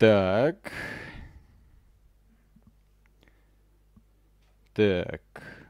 Так. Так.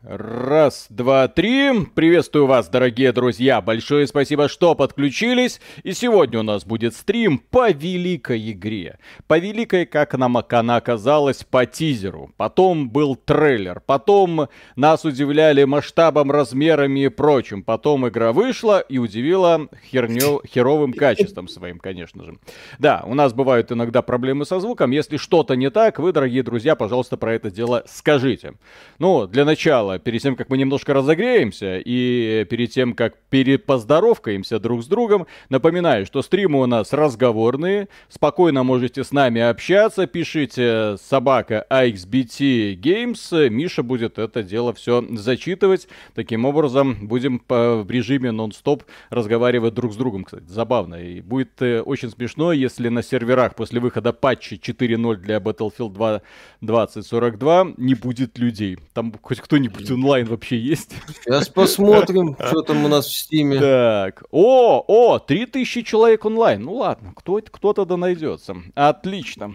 Раз, два, три. Приветствую вас, дорогие друзья. Большое спасибо, что подключились. И сегодня у нас будет стрим по великой игре. По великой, как нам она оказалась, по тизеру. Потом был трейлер. Потом нас удивляли масштабом, размерами и прочим. Потом игра вышла и удивила хернё, херовым качеством своим, конечно же. Да, у нас бывают иногда проблемы со звуком. Если что-то не так, вы, дорогие друзья, пожалуйста, про это дело скажите. Ну, для начала начала, перед тем, как мы немножко разогреемся и перед тем, как перепоздоровкаемся друг с другом, напоминаю, что стримы у нас разговорные, спокойно можете с нами общаться, пишите собака AXBT Games, Миша будет это дело все зачитывать, таким образом будем в режиме нон-стоп разговаривать друг с другом, кстати, забавно, и будет э, очень смешно, если на серверах после выхода патча 4.0 для Battlefield 2 2042 не будет людей, там хоть кто-нибудь кто онлайн вообще есть? Сейчас посмотрим, что там у нас в стиме. Так, о, о, 3000 человек онлайн. Ну ладно, кто, кто-то да найдется. Отлично.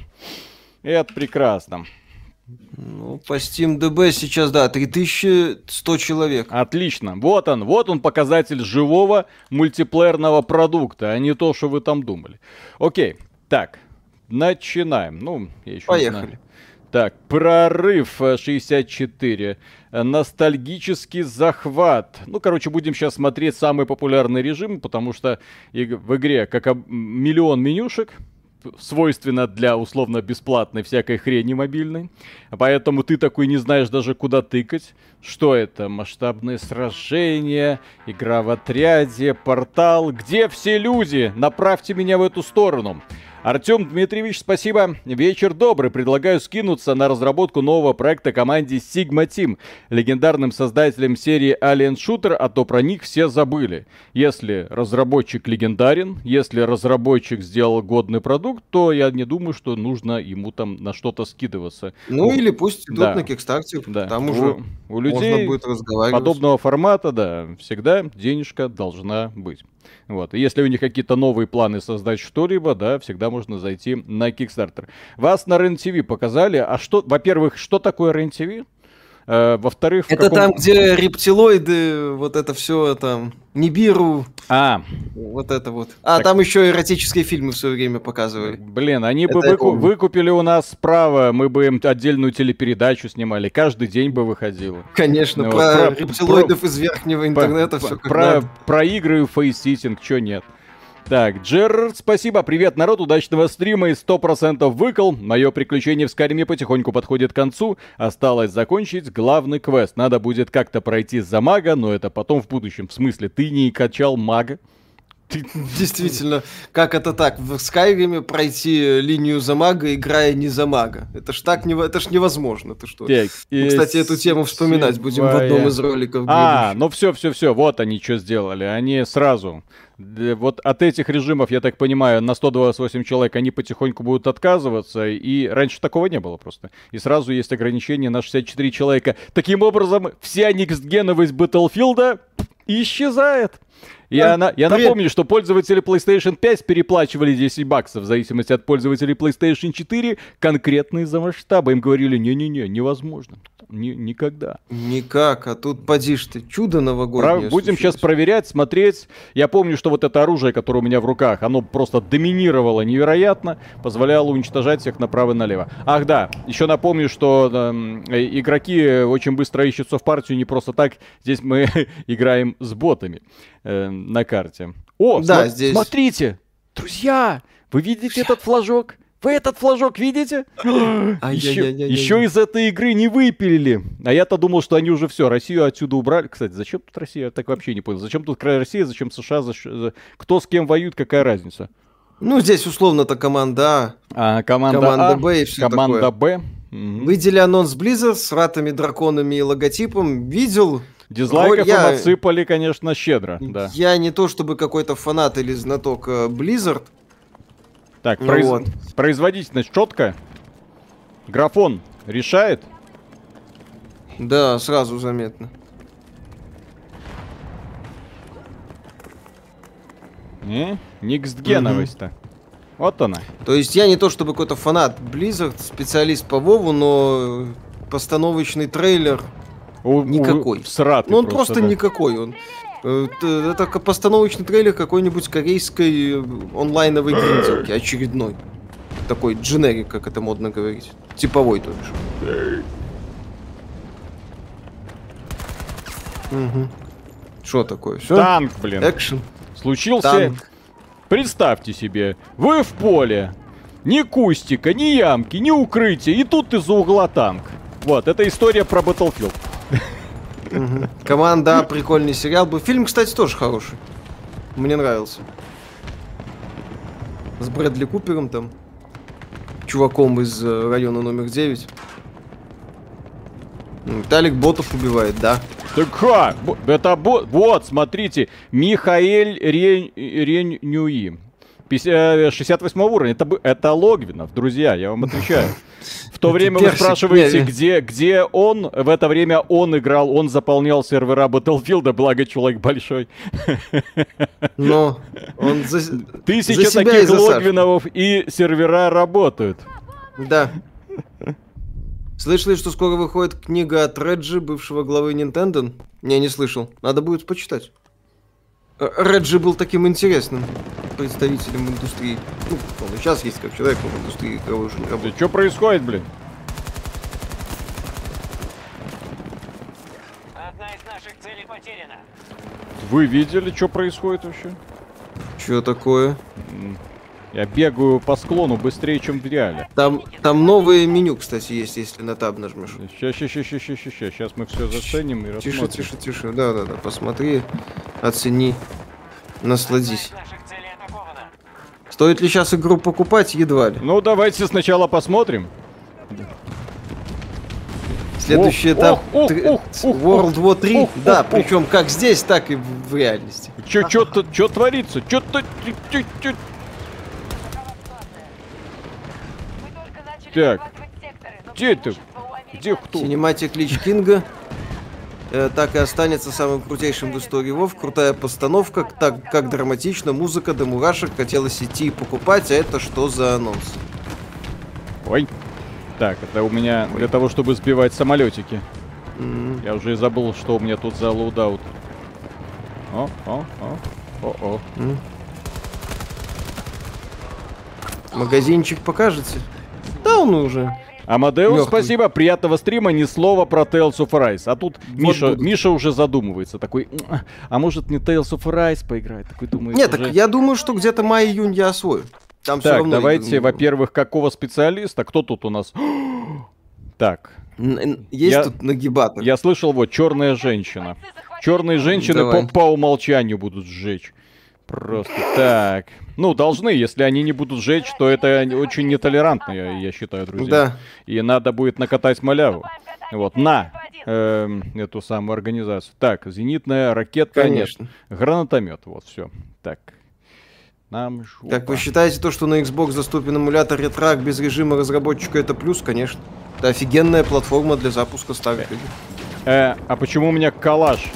Это прекрасно. Ну, по Steam DB сейчас, да, 3100 человек. Отлично. Вот он, вот он показатель живого мультиплеерного продукта, а не то, что вы там думали. Окей, так, начинаем. Ну, я еще Поехали. Так, прорыв 64. Ностальгический захват. Ну, короче, будем сейчас смотреть самый популярный режим, потому что в игре как миллион менюшек, свойственно для условно-бесплатной всякой хрени мобильной. Поэтому ты такой не знаешь даже куда тыкать. Что это? Масштабные сражения, игра в отряде, портал. Где все люди? Направьте меня в эту сторону. Артем Дмитриевич, спасибо. Вечер добрый. Предлагаю скинуться на разработку нового проекта команде Sigma Team, легендарным создателем серии Alien Shooter, а то про них все забыли. Если разработчик легендарен, если разработчик сделал годный продукт, то я не думаю, что нужно ему там на что-то скидываться. Ну, ну или пусть идут да. на Kickstarter, да. там уже у, у людей можно будет разговаривать. подобного формата, да, всегда денежка должна быть. Вот. И если у них какие-то новые планы создать что-либо, да, всегда можно зайти на Kickstarter. Вас на РЕН-ТВ показали. А что, во-первых, что такое РЕН-ТВ? Э, во-вторых, это каком... там, где рептилоиды, вот это все там, Нибиру. А. Вот это вот. А, так... там еще эротические фильмы в свое время показывали. Блин, они это бы выку... выкупили у нас право, мы бы им отдельную телепередачу снимали, каждый день бы выходило. Конечно, ну, про, про рептилоидов про... из верхнего интернета про... все про... про игры и facesitting, что нет. Так, Джерард, спасибо, привет, народ, удачного стрима и 100% выкол. Мое приключение в Скайриме потихоньку подходит к концу. Осталось закончить главный квест. Надо будет как-то пройти за мага, но это потом в будущем. В смысле, ты не качал мага? Действительно, как это так? В Скайриме пройти линию за мага, играя не за мага. Это ж так, не, это ж невозможно. Ты что? Так, Мы, кстати, эту тему вспоминать будем в одном из роликов. А, ну все, все, все, вот они что сделали. Они сразу вот от этих режимов, я так понимаю, на 128 человек они потихоньку будут отказываться, и раньше такого не было просто. И сразу есть ограничение на 64 человека. Таким образом, вся никстгеновость Battlefield исчезает. Я, на, я напомню, что пользователи PlayStation 5 переплачивали 10 баксов в зависимости от пользователей PlayStation 4 конкретно из-за масштаба. Им говорили, не-не-не, невозможно. Ни, никогда. Никак, а тут поди ты, чудо новогоднее. Про... Будем сейчас проверять, смотреть. Я помню, что вот это оружие, которое у меня в руках, оно просто доминировало невероятно, позволяло уничтожать всех направо и налево. Ах да, еще напомню, что э, игроки очень быстро ищутся в партию не просто так. Здесь мы играем с ботами э, на карте. О, да, см- здесь... смотрите, друзья, вы видите этот флажок? Вы этот флажок видите? еще, еще из этой игры не выпилили. А я-то думал, что они уже все, Россию отсюда убрали. Кстати, зачем тут Россия? Я так вообще не понял. Зачем тут Россия, зачем США? Зачем... Кто с кем воюет, какая разница? Ну, здесь условно-то команда А. а команда, команда а, Б и все команда такое. Б. Угу. Видели анонс Blizzard с ратами, драконами и логотипом? Видел? Дизлайков я... им отсыпали, конечно, щедро. Да. Я не то чтобы какой-то фанат или знаток э, Blizzard, так, ну произ... вот. производительность четко. Графон решает? Да, сразу заметно. Не? Никстгеновость-то. Вот она. То есть я не то чтобы какой-то фанат Blizzard, специалист по Вову, но постановочный трейлер у, никакой. У, сратый ну он просто, просто да. никакой. Он, э, это постановочный трейлер какой-нибудь корейской онлайновой гринделки, очередной. Такой дженерик, как это модно говорить. Типовой, то бишь. Угу. Что такое? Все? Танк, блин. Экшен. Случился... Танк. Представьте себе, вы в поле. Ни кустика, ни ямки, ни укрытия. И тут из-за угла танк. Вот, это история про Battlefield. Команда, прикольный сериал был. Фильм, кстати, тоже хороший. Мне нравился. С Брэдли Купером там. Чуваком из э, района номер 9. Виталик ботов убивает, да. Так как? Это бот. Вот, смотрите. Михаэль Рень... Ренюи. 68 уровень. Это, это Логвинов, друзья, я вам отвечаю. В то время вы спрашиваете, где, где он. В это время он играл, он заполнял сервера Battlefield, благо человек большой. Но он за, Тысяча за таких Логвиновов и сервера работают. Да. Слышали, что скоро выходит книга от Реджи, бывшего главы Nintendo? Не, не слышал. Надо будет почитать. Реджи был таким интересным представителем индустрии. Ну, он и сейчас есть как человек, в индустрии игровой уже не работает. Что происходит, блин? Одна из наших целей потеряна. Вы видели, что происходит вообще? Что такое? Я бегаю по склону быстрее, чем в реале. Там, там новое меню, кстати, есть, если на таб нажмешь. Сейчас, сейчас, сейчас, сейчас, сейчас, сейчас. Сейчас мы все заценим и рассмотрим. Тише, тише, тише. Да, да, да. Посмотри, оцени, насладись. Стоит ли сейчас игру покупать? Едва ли. Ну, давайте сначала посмотрим. Следующий ох, этап ох, ох, ох, World War 3. Ох, да, ох, причем как здесь, так и в реальности. Че, что-то, что творится? Что-то, Так. Где это? Где кто? Синематик Лич Кинга. Э, так и останется самым крутейшим в истории Вов. Крутая постановка, так как драматично, музыка до мурашек. Хотелось идти и покупать, а это что за анонс? Ой. Так, это у меня Ой. для того, чтобы сбивать самолетики. Mm-hmm. Я уже и забыл, что у меня тут за loadout. О, о, о, о, о. Mm. Магазинчик покажете? Да, он уже. Амадеус, Легкий. спасибо, приятного стрима, ни слова про Tales of Rise. А тут вот Миша, будет. Миша уже задумывается, такой, а может не Tales of Rise поиграть? Такой думает, Нет, уже... так я думаю, что где-то май-июнь я освою. Там так, равно давайте, во-первых, какого специалиста? Кто тут у нас? так. Есть я, тут нагибатор. Я слышал, вот, черная женщина. Черные женщины по, по умолчанию будут сжечь. Просто так. Ну, должны, если они не будут жечь, то это очень нетолерантно, я, я считаю, друзья. Да. И надо будет накатать маляву. Вот, на э, эту самую организацию. Так, зенитная ракетка, Конечно. нет, гранатомет, вот, все. Так, нам жопа. Как вы считаете, то, что на Xbox доступен эмулятор ретрак без режима разработчика, это плюс, конечно. Это офигенная платформа для запуска старых игр. Э, а почему у меня калаш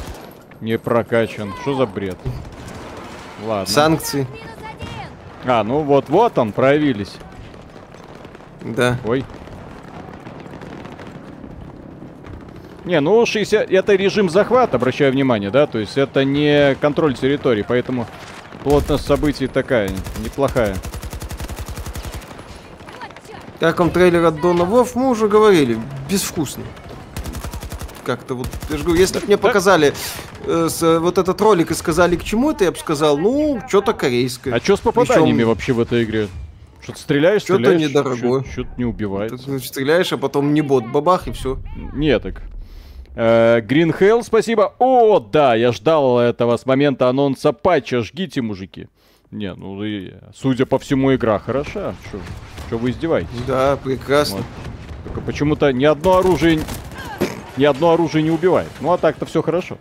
не прокачан? Что за бред? Ладно. Санкции. А, ну вот, вот он, проявились. Да. Ой. Не, ну 60... Это режим захвата, обращаю внимание, да? То есть это не контроль территории, поэтому плотность событий такая, неплохая. Как вам трейлер от Дона Вов, мы уже говорили, безвкусный как-то вот, я же говорю, если бы мне показали с, вот этот ролик и сказали, к чему это, я бы сказал, ну, что-то корейское. А что с попаданиями Причем... вообще в этой игре? Что-то стреляешь, что-то стреляешь, недорогое. Что-то не убивает. Стреляешь, а потом не бот, бабах и все. Нет, так. Грин э, спасибо. О, да, я ждал этого с момента анонса патча. Жгите, мужики. Не, ну и, судя по всему, игра хороша. Что вы издеваетесь? Да, прекрасно. Вот. Только почему-то ни одно оружие ни одно оружие не убивает. Ну а так-то все хорошо.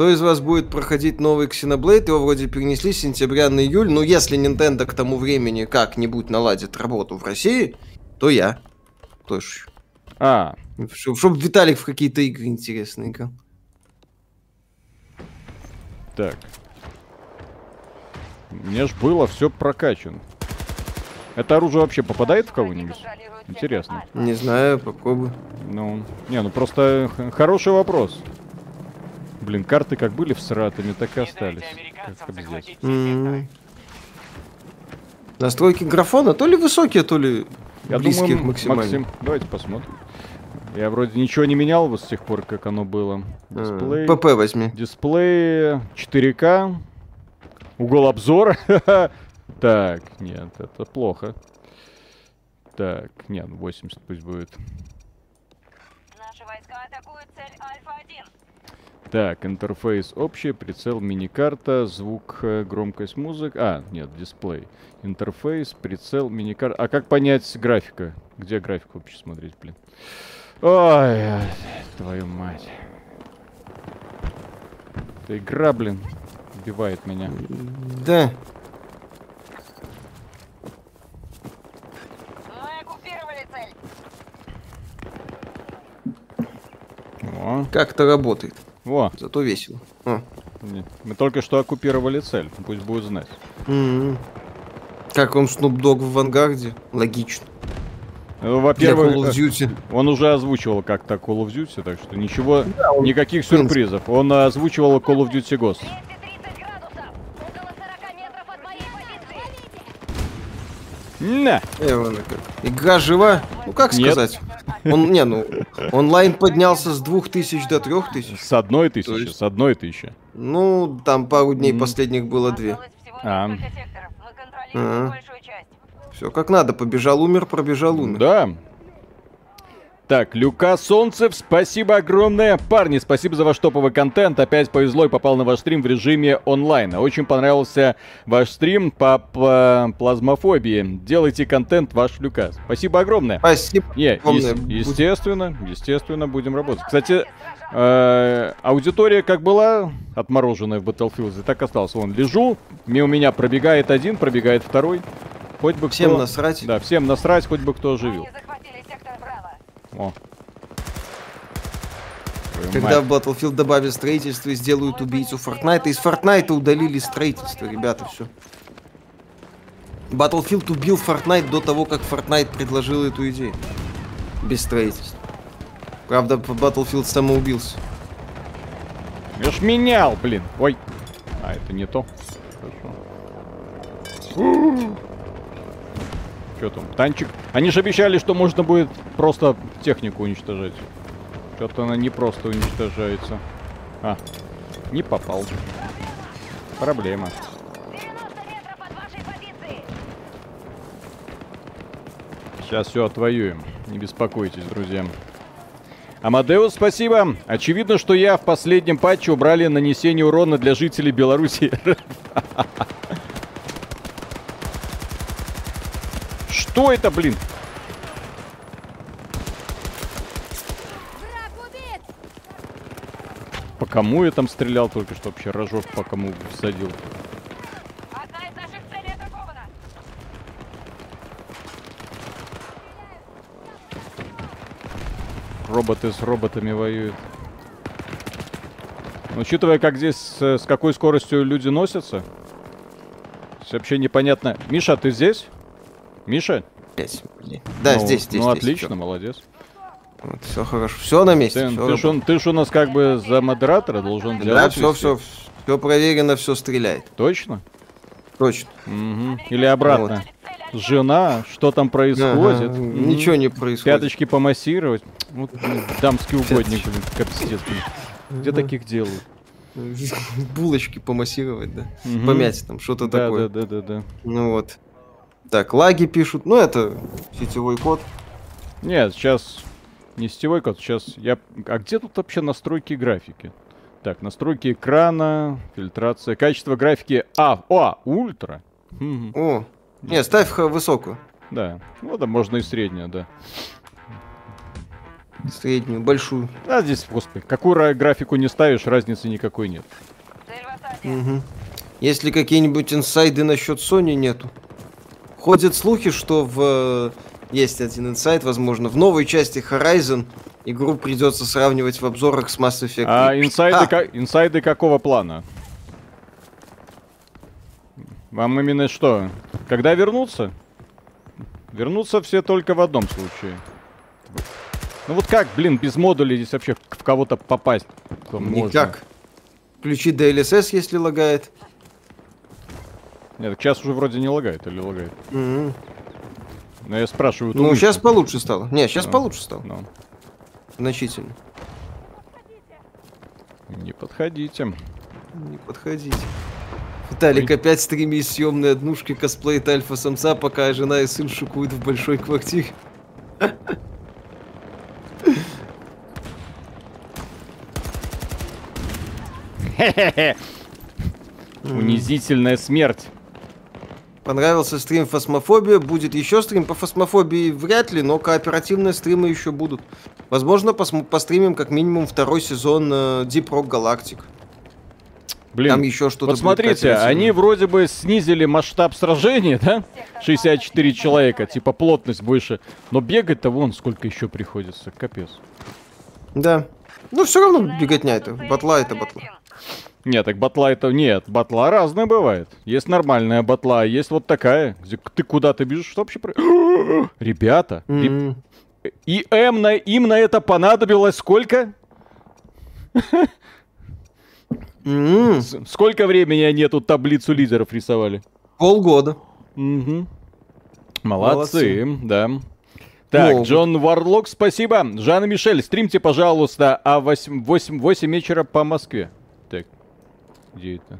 Кто из вас будет проходить новый Xenoblade? Его вроде перенесли с сентября на июль. Но если Nintendo к тому времени как-нибудь наладит работу в России, то я. Тоже. А. Чтобы чтоб Виталик в какие-то игры интересные играл. Так. Мне ж было все прокачано. Это оружие вообще попадает в кого-нибудь? Интересно. Не знаю, попробуй. Ну, не, ну просто хороший вопрос. Блин, карты как были в Саратове, так и остались. Как здесь. Mm-hmm. Настройки графона то ли высокие, то ли Я близкие думаю, максимально. Максим, давайте посмотрим. Я вроде ничего не менял вот с тех пор, как оно было. А, Дисплей. ПП возьми. Дисплей 4К. Угол обзора. так, нет, это плохо. Так, нет, 80 пусть будет. Наши войска атакуют цель Альфа-1. Так, интерфейс общий, прицел, мини-карта, звук, э, громкость музык. А, нет, дисплей. Интерфейс, прицел, мини-карта. А как понять графика? Где графику вообще смотреть, блин? Ой, твою мать. Эта игра, блин, убивает меня. Да. О. Как это работает? Во. Зато весело. А. Мы только что оккупировали цель, пусть будет знать. Mm-hmm. Как он Dogg в Вангарде? Логично. Ну, во-первых, он уже озвучивал как-то Call of Duty, так что ничего, да, он... никаких сюрпризов. Он озвучивал Call of Duty Ghost. На. Игра жива? Ну как Нет. сказать? Он, не, ну, онлайн поднялся с двух тысяч до трех тысяч. С одной тысячи, есть... с одной тысячи. Ну, там пару дней mm. последних было две. А. а. Все как надо, побежал, умер, пробежал, умер. Да, так, Люка Солнцев, спасибо огромное. Парни, спасибо за ваш топовый контент. Опять повезло и попал на ваш стрим в режиме онлайн. Очень понравился ваш стрим по, по плазмофобии. Делайте контент ваш Люка. Спасибо огромное. Спасибо. Не, огромное. Е- естественно, естественно, будем работать. Кстати, э- аудитория как была отмороженная в Battlefield, так осталась. Вон, лежу, мимо меня пробегает один, пробегает второй. Хоть бы всем кто... насрать. Да, всем насрать, хоть бы кто оживил. О. Когда в Battlefield добавят строительство и сделают убийцу Fortnite, из Fortnite удалили строительство, ребята, все. Battlefield убил Fortnite до того, как Fortnite предложил эту идею. Без строительства. Правда, Battlefield самоубился. Я ж менял, блин. Ой. А, это не то. Хорошо. Что там? Танчик? Они же обещали, что можно будет просто технику уничтожать. Что-то она не просто уничтожается. А, не попал. Проблема. Сейчас все отвоюем. Не беспокойтесь, друзья. Амадеус, спасибо. Очевидно, что я в последнем патче убрали нанесение урона для жителей Беларуси. Что это, блин? По кому я там стрелял только что вообще? Рожок по кому всадил. Роботы с роботами воюют. Но учитывая, как здесь, с какой скоростью люди носятся, вообще непонятно. Миша, ты здесь? Миша? Здесь. Да, ну, здесь, здесь. Ну, здесь, отлично, все. молодец. Вот, все хорошо. Все на месте. Ты, ты, ж, ты ж у нас как бы за модератора должен делать. Да, все, все, все проверено, все стреляет. Точно? Точно. Угу. Или обратно. Вот. Жена, что там происходит? Ага, Ничего не происходит. Пяточки помассировать. Вот, дамский угодник, блин, капстец. Где таких делают? Булочки помассировать, да? Угу. Помять там, что-то да, такое. Да, да, да, да. Ну вот. Так, лаги пишут. Ну, это сетевой код. Нет, сейчас не сетевой код, сейчас я... А где тут вообще настройки графики? Так, настройки экрана, фильтрация, качество графики... А, о, ультра. О, не, ставь высокую. Да, ну да, можно и среднюю, да. Среднюю, большую. А здесь, господи, какую графику не ставишь, разницы никакой нет. Угу. Если какие-нибудь инсайды насчет Sony нету. Ходят слухи, что в есть один инсайт, возможно, в новой части Horizon игру придется сравнивать в обзорах с Mass Effect. А инсайды, а. Ка- инсайды какого плана? Вам именно что? Когда вернуться? Вернутся все только в одном случае. Ну вот как, блин, без модулей здесь вообще в кого-то попасть? Никак. Можно? Включи DLSS, если лагает. Нет, сейчас уже вроде не лагает или лагает. Mm-hmm. Но я спрашиваю. Ну, сейчас получше стало. Не, сейчас no. получше стало. No. Значительно. Не подходите. Не подходите. Виталик опять стримит съемные однушки, косплеит альфа-самца, пока жена и сын шукуют в большой квартире. Унизительная смерть. Понравился стрим Фосмофобия, будет еще стрим по Фосмофобии вряд ли, но кооперативные стримы еще будут. Возможно, пос- постримим как минимум второй сезон э, Deep Rock Galactic. Блин, Там еще что-то. Вот смотрите, они вроде бы снизили масштаб сражения, да? 64 человека, типа плотность больше. Но бегать-то вон сколько еще приходится, капец. Да. Ну все равно беготня это, батла это батла. Нет, так батла это... Нет, батла разная бывает. Есть нормальная батла, а есть вот такая, где ты куда-то бежишь, что вообще... Ребята, mm-hmm. и М на, им на это понадобилось сколько? Mm-hmm. Сколько времени они эту таблицу лидеров рисовали? Полгода. Угу. Молодцы, Молодцы, да. Так, Могут. Джон Варлок, спасибо. Жанна Мишель, стримьте, пожалуйста, а 8, 8, 8 вечера по Москве. Так, где это?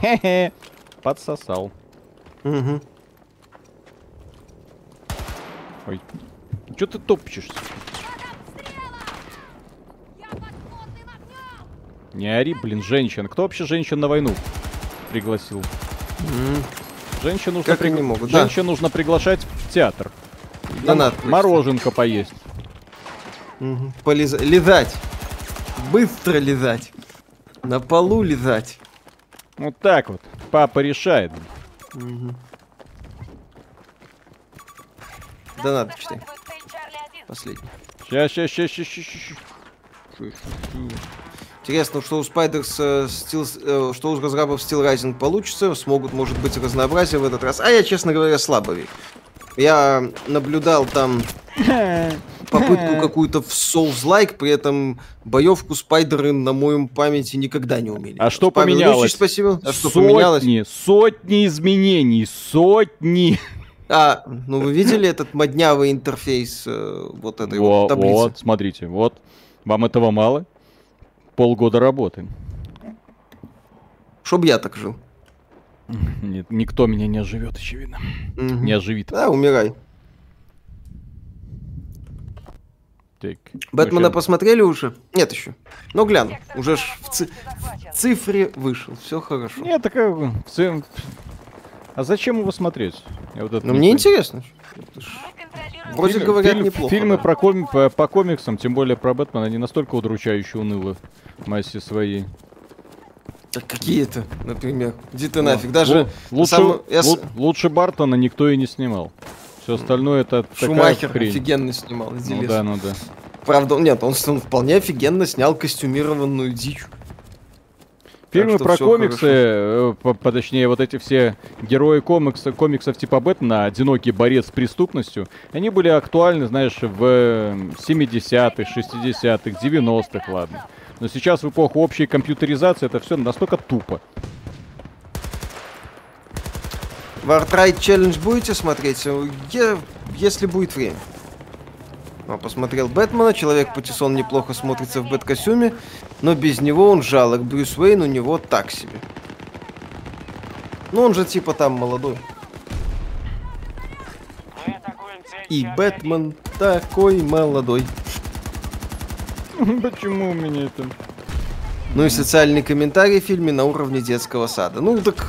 Хе-хе, подсосал. Угу. Ой, что ты топчешься? Не ори, блин, женщин. Кто вообще женщин на войну пригласил? Mm. Женщин нужно, как при... не могут, женщин да. нужно приглашать в театр. Донат. Мороженка поесть. Угу. Полез... Лизать. Быстро лизать. На полу лизать. Вот так вот. Папа решает. Угу. Донат читай. Последний. Сейчас, сейчас, сейчас, сейчас, сейчас. Интересно, что у Spiders э, Steel, э, что у разрабов Steel Rising получится, смогут, может быть, разнообразие в этот раз. А я, честно говоря, слабо верю. Я наблюдал там попытку какую-то в Souls-like, при этом боевку спайдеры на моем памяти никогда не умели. А что Павел поменялось? спасибо. А что сотни, поменялось? Сотни изменений, сотни. А, ну вы видели этот моднявый интерфейс э, вот этой вот, вот таблицы? Вот, смотрите, вот. Вам этого мало? полгода работы. Чтоб я так жил. Нет, никто меня не оживет, очевидно. Угу. Не оживит. Да, умирай. Так. Бэтмена ну, посмотрели уже? Нет еще. Но гляну. Уже ж в, ци- в цифре вышел. Все хорошо. Нет, так в ци... А зачем его смотреть? Я вот ну, мне понимаю. интересно. Вроде Фильм, говорят фильм, неплохо. Фильмы да. про коми по, по комиксам, тем более про Бэтмена, они настолько удручающе унылы в массе своей. Так какие это, например? Иди ты нафиг. Даже лучше, сам... я... лучше Бартона никто и не снимал. Все остальное это Шумахер такая хрень. офигенно снимал. Ну да, ну да. Правда, нет, он, он вполне офигенно снял костюмированную дичь. Фильмы про комиксы, э, по, по, точнее, вот эти все герои комикса, комиксов типа Бэтмена, одинокий борец с преступностью, они были актуальны, знаешь, в 70-х, 60-х, 90-х, ладно. Но сейчас в эпоху общей компьютеризации это все настолько тупо. Wartride Challenge будете смотреть? Я, если будет время. А, посмотрел Бэтмена, Человек-патиссон неплохо смотрится в бэт-костюме, но без него он жалок. Брюс Уэйн у него так себе. Ну он же типа там молодой. И Бэтмен такой молодой. Почему у меня это? Ну и социальный комментарий в фильме на уровне детского сада. Ну так,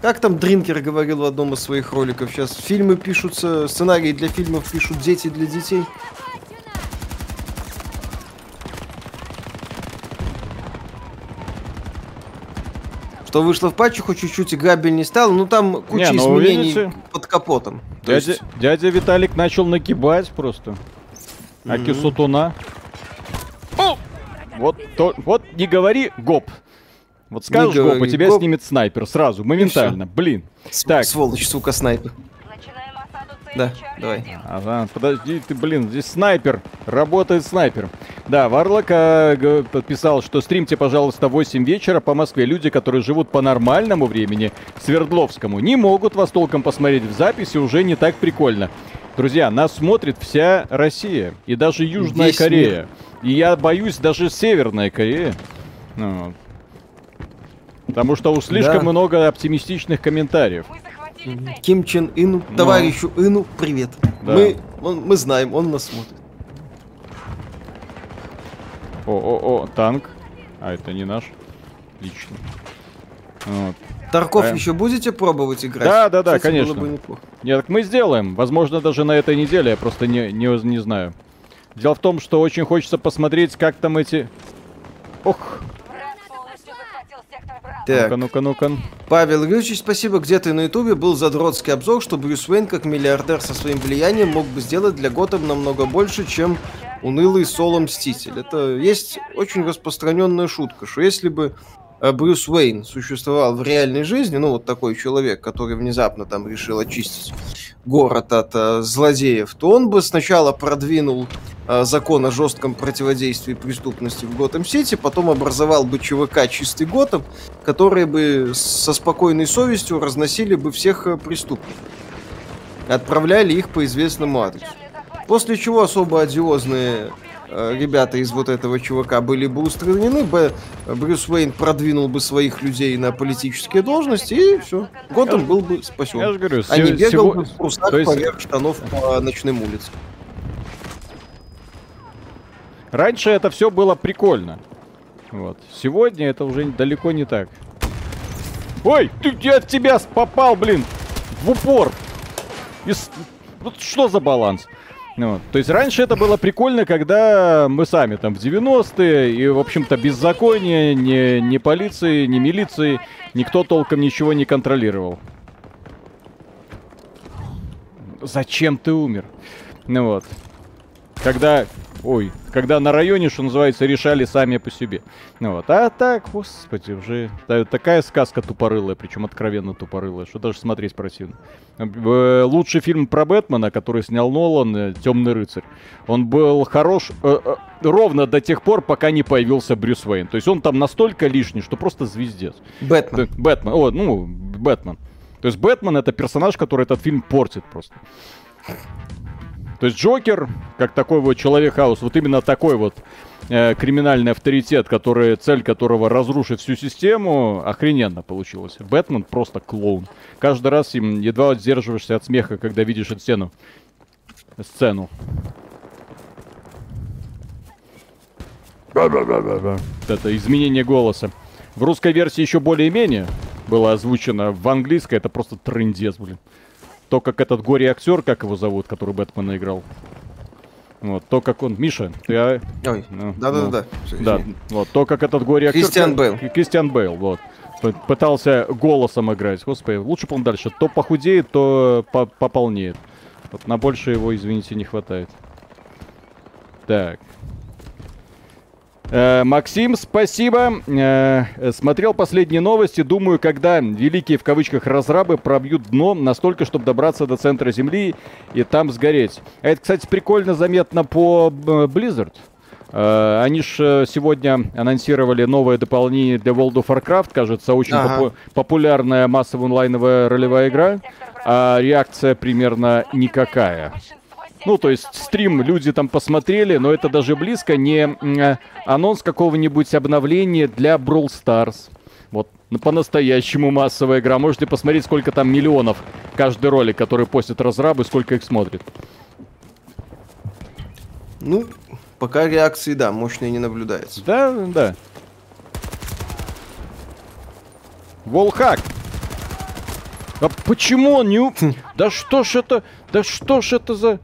как там Дринкер говорил в одном из своих роликов, сейчас фильмы пишутся, сценарии для фильмов пишут дети для детей. Что вышло в патче, хоть чуть-чуть играбель не стал, ну там куча не, ну, изменений видите, под капотом. Дядя, есть... дядя Виталик начал нагибать просто. Mm-hmm. Аки Сутуна. Вот, то, вот не говори гоп. Вот скажешь, Гоп, тебя гоп. снимет снайпер сразу, моментально. Блин. С- так. Сволочь, сука, снайпер. Да, давай. Ага, подожди ты, блин, здесь снайпер. Работает снайпер. Да, Варлок э, подписал, что стримьте, пожалуйста, 8 вечера по Москве. Люди, которые живут по нормальному времени, Свердловскому, не могут вас толком посмотреть в записи, уже не так прикольно. Друзья, нас смотрит вся Россия и даже Южная Весь Корея. Мир. И я боюсь даже Северная Корея. Ну, потому что у слишком да. много оптимистичных комментариев. Ким Чен Ину, ну. товарищу Ину, привет. Да. Мы, он, мы знаем, он нас смотрит. О-о-о, танк. А это не наш. Лично. Вот. Тарков а... еще будете пробовать играть? Да, да, да, Кстати, конечно. Бы Нет, мы сделаем. Возможно, даже на этой неделе, я просто не, не, не знаю. Дело в том, что очень хочется посмотреть, как там эти... Ох, так. Ну-ка, ну-ка, ну-ка. Павел Юрьевич, спасибо. Где-то на ютубе был задротский обзор, что Брюс Уэйн, как миллиардер со своим влиянием, мог бы сделать для Готэм намного больше, чем унылый соло-мститель. Это есть очень распространенная шутка, что если бы Брюс Уэйн существовал в реальной жизни, ну вот такой человек, который внезапно там решил очистить город от э, злодеев, то он бы сначала продвинул э, закон о жестком противодействии преступности в Готэм-Сити, потом образовал бы ЧВК «Чистый Готэм», которые бы со спокойной совестью разносили бы всех э, преступников. Отправляли их по известному адресу. После чего особо одиозные Э, ребята из вот этого чувака были бы устранены, бы Брюс Уэйн продвинул бы своих людей на политические должности, и все. Готэм был бы спасен. Я же говорю, а не бегал сего... бы в трусах есть... поверх штанов по ночным улицам. Раньше это все было прикольно. Вот. Сегодня это уже далеко не так. Ой, ты я от тебя попал, блин, в упор. И... Вот что за баланс? Ну, вот. То есть раньше это было прикольно, когда мы сами там в 90-е, и, в общем-то, беззаконие, ни, ни полиции, ни милиции, никто толком ничего не контролировал. Зачем ты умер? Ну вот. Когда Ой, когда на районе, что называется, решали сами по себе. Ну вот. А так, господи, уже такая сказка тупорылая, причем откровенно тупорылая, что даже смотреть противно. Э, лучший фильм про Бэтмена, который снял Нолан, э, «Темный рыцарь», он был хорош э, э, ровно до тех пор, пока не появился Брюс Уэйн. То есть он там настолько лишний, что просто звездец. Бэтмен. Бэтмен, о, ну, Бэтмен. То есть Бэтмен это персонаж, который этот фильм портит просто. То есть Джокер, как такой вот человек-хаус, вот именно такой вот э, криминальный авторитет, который, цель которого разрушить всю систему, охрененно получилось. Бэтмен просто клоун. Каждый раз им едва сдерживаешься от смеха, когда видишь эту сцену. Сцену. Это изменение голоса. В русской версии еще более-менее было озвучено. В английской это просто трындец, блин. То, как этот горе-актер, как его зовут, который Бэтмена играл. Вот, то, как он... Миша, ты... А... Ой, ну, да-да-да. Ну, да, вот, то, как этот горе-актер... Кристиан Бейл. Кристиан Бейл, вот. Пытался голосом играть. Господи, лучше бы он дальше то похудеет, то по пополнеет. Вот на больше его, извините, не хватает. Так. Э, Максим, спасибо. Э, смотрел последние новости. Думаю, когда великие в кавычках разрабы пробьют дно настолько, чтобы добраться до центра Земли и там сгореть. А это, кстати, прикольно заметно по э, Blizzard. Они же сегодня анонсировали новое дополнение для World of Warcraft, кажется, очень ага. попу- популярная массовая онлайновая ролевая игра, а реакция примерно никакая. Ну, то есть стрим люди там посмотрели, но это даже близко не э, анонс какого-нибудь обновления для Brawl Stars. Вот, по-настоящему массовая игра. Можете посмотреть, сколько там миллионов каждый ролик, который постят разрабы, сколько их смотрит. Ну, пока реакции, да, мощные не наблюдается. Да, да. Волхак. А почему он не... Да что ж это... Да что ж это за...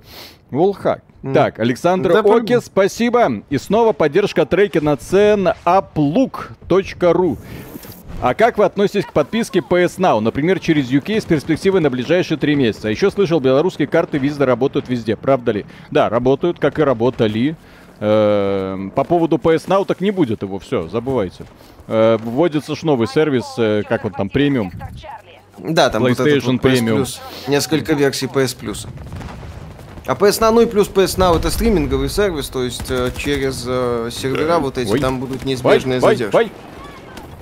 Волхак. Так, Александр да, Оки, спасибо. И снова поддержка треки на цен apluk.ru. А как вы относитесь к подписке PS Now? Например, через UK с перспективой на ближайшие три месяца. Еще слышал, белорусские карты визы работают везде. Правда ли? Да, работают, как и работали. Э, по поводу PS Now так не будет его, все, забывайте. Э, вводится ж новый сервис, э, как он там, премиум. Да, там PlayStation вот Premium. Plus, несколько версий PS Plus. А PS Now, ну и плюс PS Now это стриминговый сервис, то есть э, через э, сервера вот эти Ой. там будут неизбежные Ой, задержки. Ой,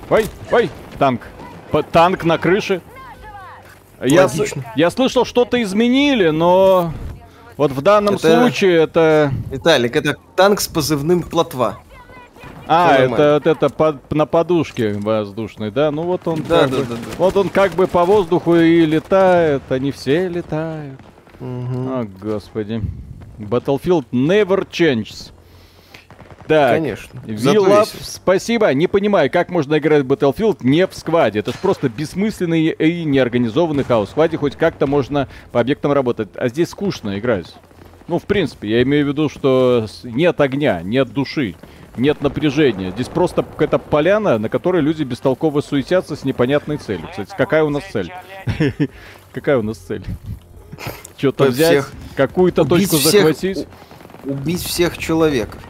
ой, ой, танк. По танк на крыше. Я, я слышал, что-то изменили, но вот в данном это... случае это... Виталик, это танк с позывным «Плотва». А, это, это, это под, на подушке воздушной, да? Ну вот он да, да, бы, да, да. вот он как бы по воздуху и летает, они все летают. Угу. О, господи. Battlefield never changes. Так, Конечно. Вилав, спасибо. Не понимаю, как можно играть в Battlefield не в скваде. Это же просто бессмысленный и неорганизованный хаос. В скваде хоть как-то можно по объектам работать. А здесь скучно играть. Ну, в принципе, я имею в виду, что нет огня, нет души, нет напряжения. Здесь просто какая-то поляна, на которой люди бестолково суетятся с непонятной целью. Кстати, какая у нас цель? Какая у нас цель? Что-то взять, какую-то точку захватить. Убить всех человеков.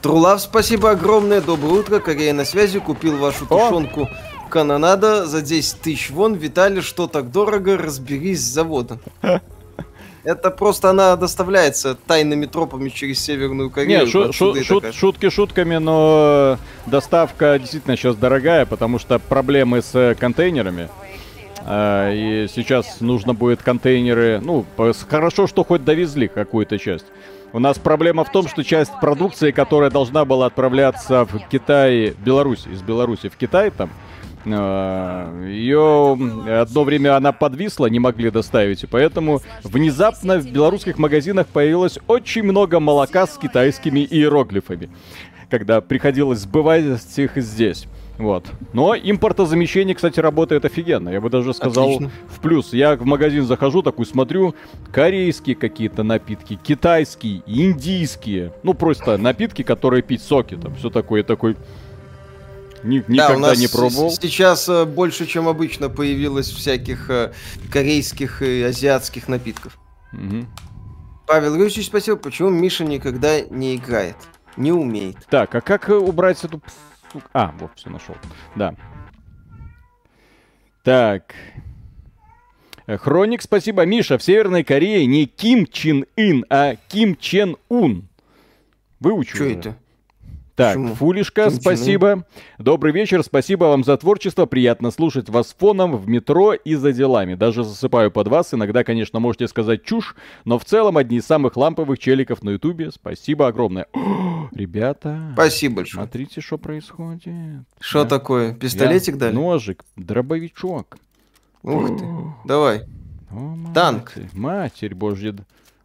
Трулав, спасибо огромное, доброе утро, Корея на связи, купил вашу тушенку канонада за 10 тысяч вон. Виталий, что так дорого, разберись с заводом. Это просто она доставляется тайными тропами через Северную Корею. Нет, шу- шу- шут- шутки шутками, но доставка действительно сейчас дорогая, потому что проблемы с контейнерами. А, и сейчас нужно будет контейнеры... Ну, хорошо, что хоть довезли какую-то часть. У нас проблема в том, что часть продукции, которая должна была отправляться в Китай, Беларусь, из Беларуси в Китай там, ее одно время она подвисла, не могли доставить, и поэтому внезапно в белорусских магазинах появилось очень много молока с китайскими иероглифами, когда приходилось сбывать их здесь. Вот. Но импортозамещение, кстати, работает офигенно. Я бы даже сказал Отлично. в плюс. Я в магазин захожу, такой смотрю, корейские какие-то напитки, китайские, индийские. Ну, просто напитки, которые пить соки, там, все такое, такой... Ни, да, никогда у нас не пробовал. Сейчас э, больше, чем обычно, появилось всяких э, корейских и азиатских напитков. Угу. Павел Юрьевич, спасибо. Почему Миша никогда не играет? Не умеет. Так, а как э, убрать эту. А, вот, все нашел. Да. Так. Хроник, спасибо. Миша, в Северной Корее не Ким Чен Ин, а Ким Чен Ун. Выучил. Что это? Так, Почему? Фулишка, Почему? спасибо. Добрый вечер, спасибо вам за творчество. Приятно слушать вас фоном в метро и за делами. Даже засыпаю под вас. Иногда, конечно, можете сказать чушь, но в целом одни из самых ламповых челиков на ютубе. Спасибо огромное. О, ребята. Спасибо большое. Смотрите, что происходит. Что да? такое? Пистолетик Я... дали? Ножик, дробовичок. Ух ты. Давай. О, Танк. Матерь божья.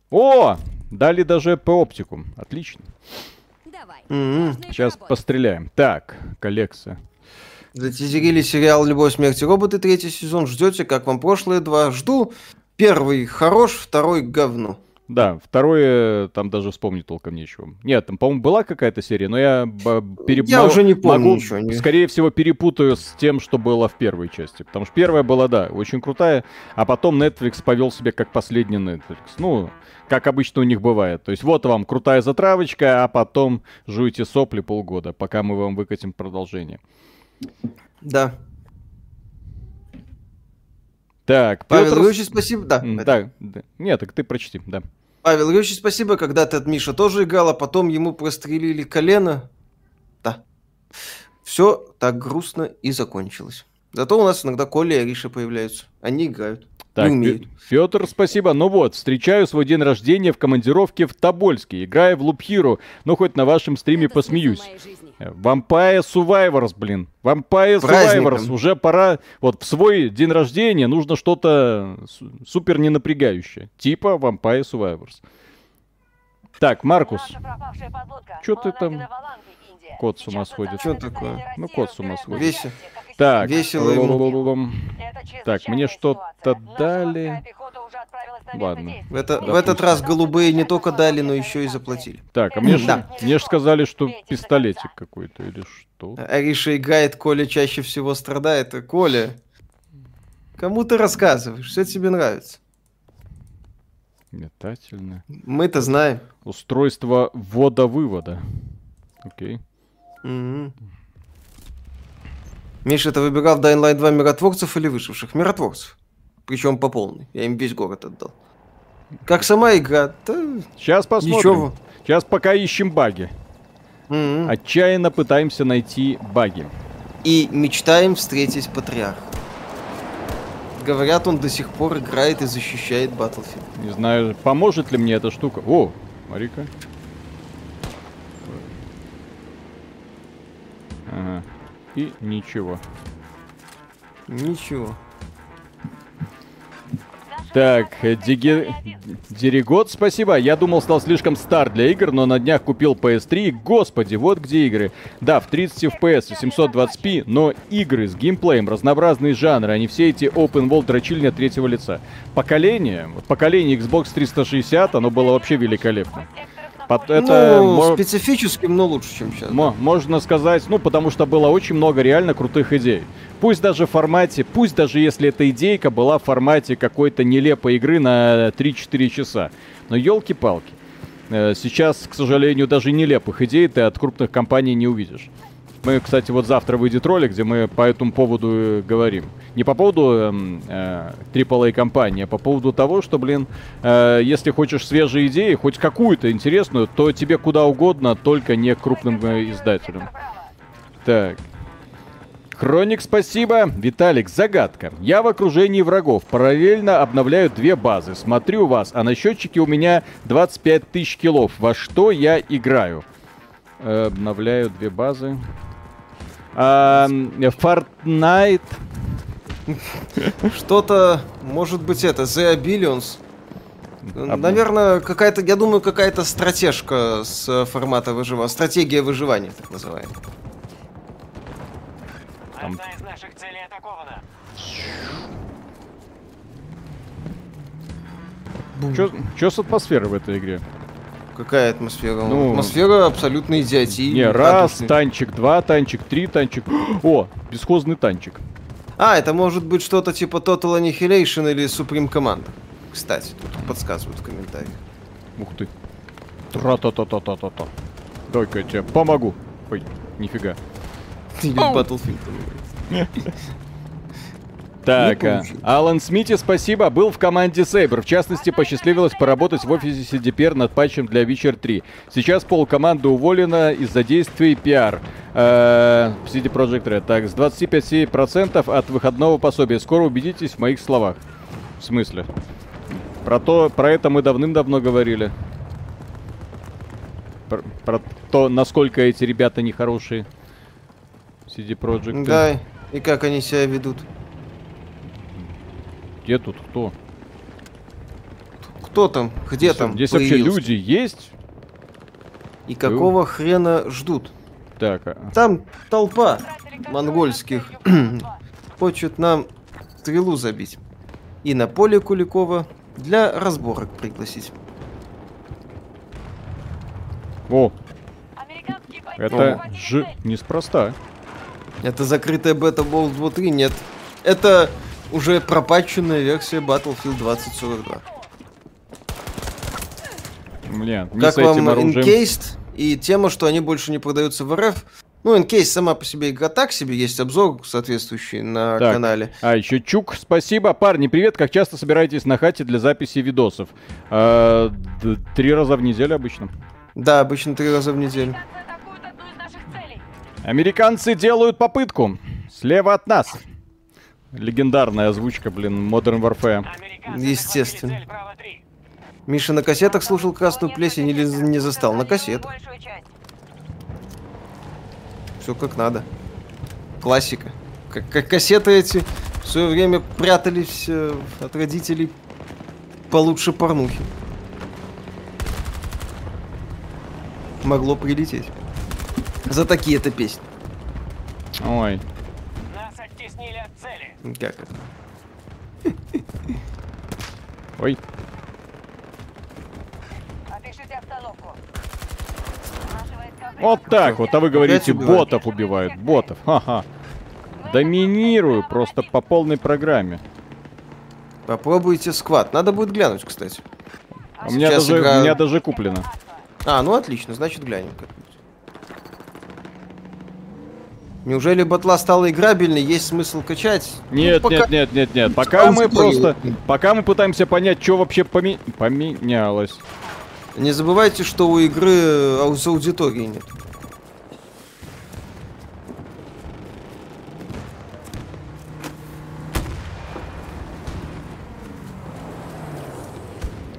О! Дали даже по-оптику. Отлично. Mm-hmm. Сейчас постреляем. Так, коллекция. Затизерили сериал «Любовь, смерть и роботы» третий сезон. Ждете, как вам прошлые два? Жду. Первый хорош, второй говно. Да, второе, там даже вспомнить толком нечего. Нет, там, по-моему, была какая-то серия, но я переб... Я уже не помню могу, ничего. Не... Скорее всего, перепутаю с тем, что было в первой части. Потому что первая была, да, очень крутая, а потом Netflix повел себя как последний Netflix. Ну, как обычно у них бывает. То есть вот вам крутая затравочка, а потом жуйте сопли полгода, пока мы вам выкатим продолжение. Да. Так, Павел Петр... Ильич, спасибо. Да, да, да. Нет, так ты прочти, да. Павел Ильич, спасибо. Когда-то от Миша тоже играл, а потом ему прострелили колено. Да. Все так грустно и закончилось. Зато у нас иногда Коля и Ариша появляются. Они играют. Так, Петр, спасибо. Ну вот, встречаю свой день рождения в командировке в Тобольске, играя в Лупхиру. Ну, хоть на вашем стриме Это посмеюсь. Vampire Survivors, блин. Vampire Survivors. Уже пора, вот в свой день рождения нужно что-то супер ненапрягающее. Типа Vampire Survivors. Так, Маркус. Что ты там? Кот с ума сходит. Что такое? Ну, кот с ума сходит. Весело. Так. Весело. Так, мне что-то дали. Ладно. В, это, в этот раз голубые не только дали, но еще и заплатили. Так, а мне же мне сказали, что пистолетик какой-то или что. Ариша играет, Коля чаще всего страдает. Коля, кому ты рассказываешь? Все тебе нравится. Метательное. Мы-то знаем. Устройство ввода-вывода. Окей. Mm-hmm. Миша, ты выбирал в Dying Light 2 миротворцев или выживших? Миротворцев. Причем по полной. Я им весь город отдал. Как сама игра, да... Сейчас посмотрим. Ничего. Сейчас пока ищем баги. Mm-hmm. Отчаянно пытаемся найти баги. И мечтаем встретить патриарха. Говорят, он до сих пор играет и защищает Battlefield. Не знаю, поможет ли мне эта штука. О, Марика. Ага. И ничего. Ничего. Так, Диги... Диригот, спасибо. Я думал, стал слишком стар для игр, но на днях купил PS3. Господи, вот где игры. Да, в 30 FPS и 720p, но игры с геймплеем, разнообразные жанры, а не все эти open world дрочильни от третьего лица. Поколение, поколение Xbox 360, оно было вообще великолепно. Это ну, специфическим, но лучше, чем сейчас. Можно сказать, ну, потому что было очень много реально крутых идей. Пусть даже в формате, пусть даже если эта идейка была в формате какой-то нелепой игры на 3-4 часа. Но елки-палки. Э, сейчас, к сожалению, даже нелепых идей ты от крупных компаний не увидишь. Мы, кстати, вот завтра выйдет ролик, где мы по этому поводу э, говорим. Не по поводу эм, э, AAA компании, а по поводу того, что, блин, э, если хочешь свежие идеи, хоть какую-то интересную, то тебе куда угодно, только не крупным э, издателям. Так. Хроник, спасибо. Виталик, загадка. Я в окружении врагов. Параллельно обновляю две базы. Смотрю вас, а на счетчике у меня 25 тысяч килов. Во что я играю? Э, обновляю две базы. А, Fortnite. Что-то, может быть, это, The Billions. Наверное, какая-то, я думаю, какая-то стратежка с формата выживания. Стратегия выживания, так называемая. Одна из наших целей атакована. Что с атмосферой в этой игре? Какая атмосфера? Ну, атмосфера абсолютно идиотии. Не, раз, танчик, два, танчик, три, танчик. О, бесхозный танчик. А, это может быть что-то типа Total Annihilation или Supreme Command. Кстати, тут подсказывают в комментариях. Ух ты. Тра-та-та-та-та-та-та. Дай-ка я тебе помогу. Ой, нифига. Или Battlefield. Так, а, Алан Смити, спасибо, был в команде Saber. В частности, посчастливилось поработать в офисе CDPR над патчем для Witcher 3. Сейчас пол команды уволена из-за действий PR э, в CD Projekt Red. Так, с 25% от выходного пособия. Скоро убедитесь в моих словах. В смысле? Про то, про это мы давным-давно говорили. Про, про то, насколько эти ребята нехорошие. CD Projekt. Да, и как они себя ведут. Где тут кто? Кто там? Где здесь, там? Здесь появился? вообще люди есть? И какого Ю. хрена ждут? Так, а... Там толпа монгольских хочет нам стрелу забить. И на поле Куликова для разборок пригласить. О! Это же неспроста. Это закрытая бета War 3? Нет. Это уже пропаченная версия Battlefield 2042. Блин, не как вам оружием... Encased и тема, что они больше не продаются в РФ? Ну, Encased сама по себе игра так себе, есть обзор соответствующий на так. канале. А, еще Чук, спасибо. Парни, привет, как часто собираетесь на хате для записи видосов? А, три раза в неделю обычно. Да, обычно три раза в неделю. Американцы делают попытку. Слева от нас. Легендарная озвучка, блин, Modern Warfare. Естественно. Миша на кассетах слушал красную плесень или не застал? На кассетах. Все как надо. Классика. Как, как кассеты эти в свое время прятались э, от родителей получше порнухи. Могло прилететь. За такие-то песни. Ой. Нас оттеснили от цели. Как это? Ой. Вот так вот, а вы говорите, ботов убивают. Ботов, ха-ха. Доминирую просто по полной программе. Попробуйте сквад. Надо будет глянуть, кстати. У меня, даже, игра... у меня даже куплено. А, ну отлично, значит глянем как-нибудь. Неужели батла стала играбельной, есть смысл качать? Нет, ну, пока... нет, нет, нет, нет. Пока мы просто, пока мы пытаемся понять, что вообще поме... поменялось. Не забывайте, что у игры аудитории нет.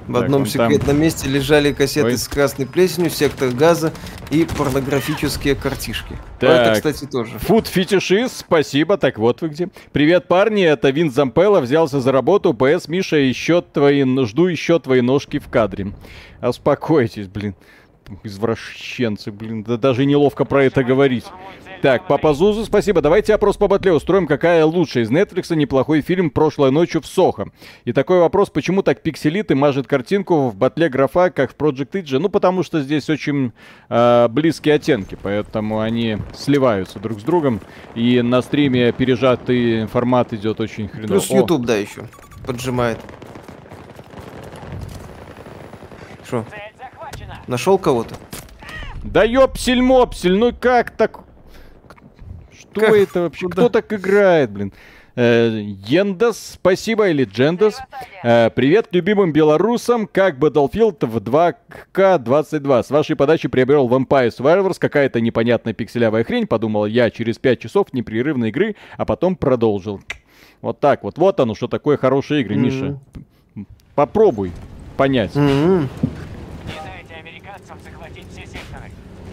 В так, одном секретном там... месте лежали кассеты Ой. с красной плесенью, сектор газа и порнографические картишки. Так. Это, кстати, тоже. Фуд фетишист, спасибо. Так вот вы где. Привет, парни, это Вин Зампелла взялся за работу. ПС, Миша, еще твои... жду еще твои ножки в кадре. Успокойтесь, блин. Извращенцы, блин. Да даже неловко про это говорить. Так, Папа Зузу, спасибо. Давайте опрос по батле устроим. Какая лучшая из Netflix неплохой фильм «Прошлой ночью в Сохо». И такой вопрос, почему так пикселит и мажет картинку в батле графа, как в Project Edge? Ну, потому что здесь очень э, близкие оттенки, поэтому они сливаются друг с другом. И на стриме пережатый формат идет очень хреново. Плюс YouTube, да, еще поджимает. Что? Нашел кого-то? Да ёпсель-мопсель, ну как так? Что как? это вообще? Куда? Кто так играет, блин? Э, Ендас, спасибо, или Джендас. Э, привет любимым белорусам, как Battlefield в 2К22. С вашей подачи приобрел Vampire Survivors, какая-то непонятная пикселявая хрень, подумал я, через 5 часов непрерывной игры, а потом продолжил. Вот так вот, вот оно, что такое хорошие игры, mm-hmm. Миша. Попробуй понять. Mm-hmm.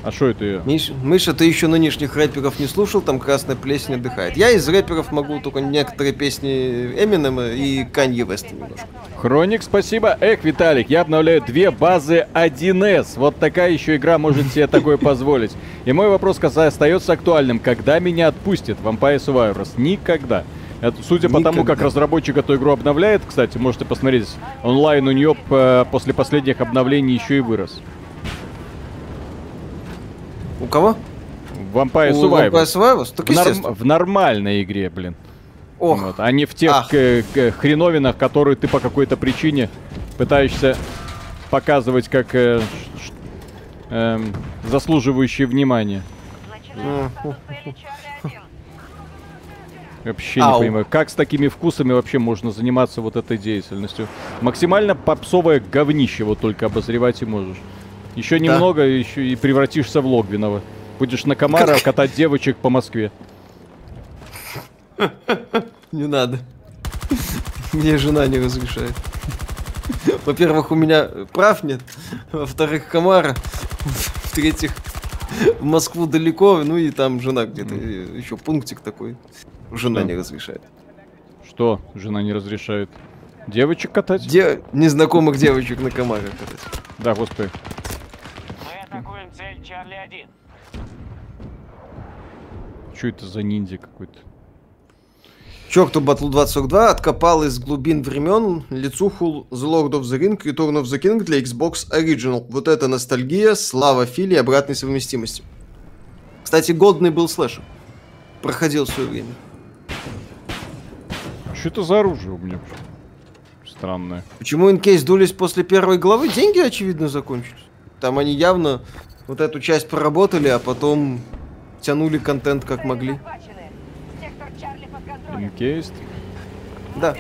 А что это я? Миш, Миша, ты еще нынешних рэперов не слушал, там красная плесень отдыхает. Я из рэперов могу только некоторые песни Эминема и Канье Веста немножко. Хроник, спасибо. Эх, Виталик, я обновляю две базы 1С. Вот такая еще игра может себе такое позволить. И мой вопрос остается актуальным. Когда меня отпустит Vampire Survivors? Никогда. Это, судя Никогда. по тому, как разработчик эту игру обновляет, кстати, можете посмотреть, онлайн у нее после последних обновлений еще и вырос. У кого? Vampire Survivors. Vampire Survivors? Так, в, норм, в нормальной игре, блин. Ох. Вот, а не в тех к, к, хреновинах, которые ты по какой-то причине пытаешься показывать как э, э, заслуживающие внимания. Вообще Ау. не понимаю, как с такими вкусами вообще можно заниматься вот этой деятельностью. Максимально попсовое говнище вот только обозревать и можешь. Еще немного, да. еще и превратишься в Логвинова. Будешь на комара катать девочек по Москве. Не надо. Мне жена не разрешает. Во-первых, у меня прав нет. Во-вторых, комара. В-третьих, в Москву далеко, ну и там жена где-то. Еще пунктик такой. Жена не разрешает. Что жена не разрешает? Девочек катать? Де... Незнакомых девочек на комарах катать. Да, господи. Атакуем цель Чарли-1. Что это за ниндзя какой-то? Чё, кто Battle 2042 откопал из глубин времен лицуху The Lord of the Ring Return of the King для Xbox Original. Вот это ностальгия, слава Фили и обратной совместимости. Кстати, годный был слэшер. Проходил в свое время. Что это за оружие у меня? Странное. Почему Encased сдулись после первой главы? Деньги, очевидно, закончились. Там они явно вот эту часть проработали, а потом тянули контент как могли. Encased? Да.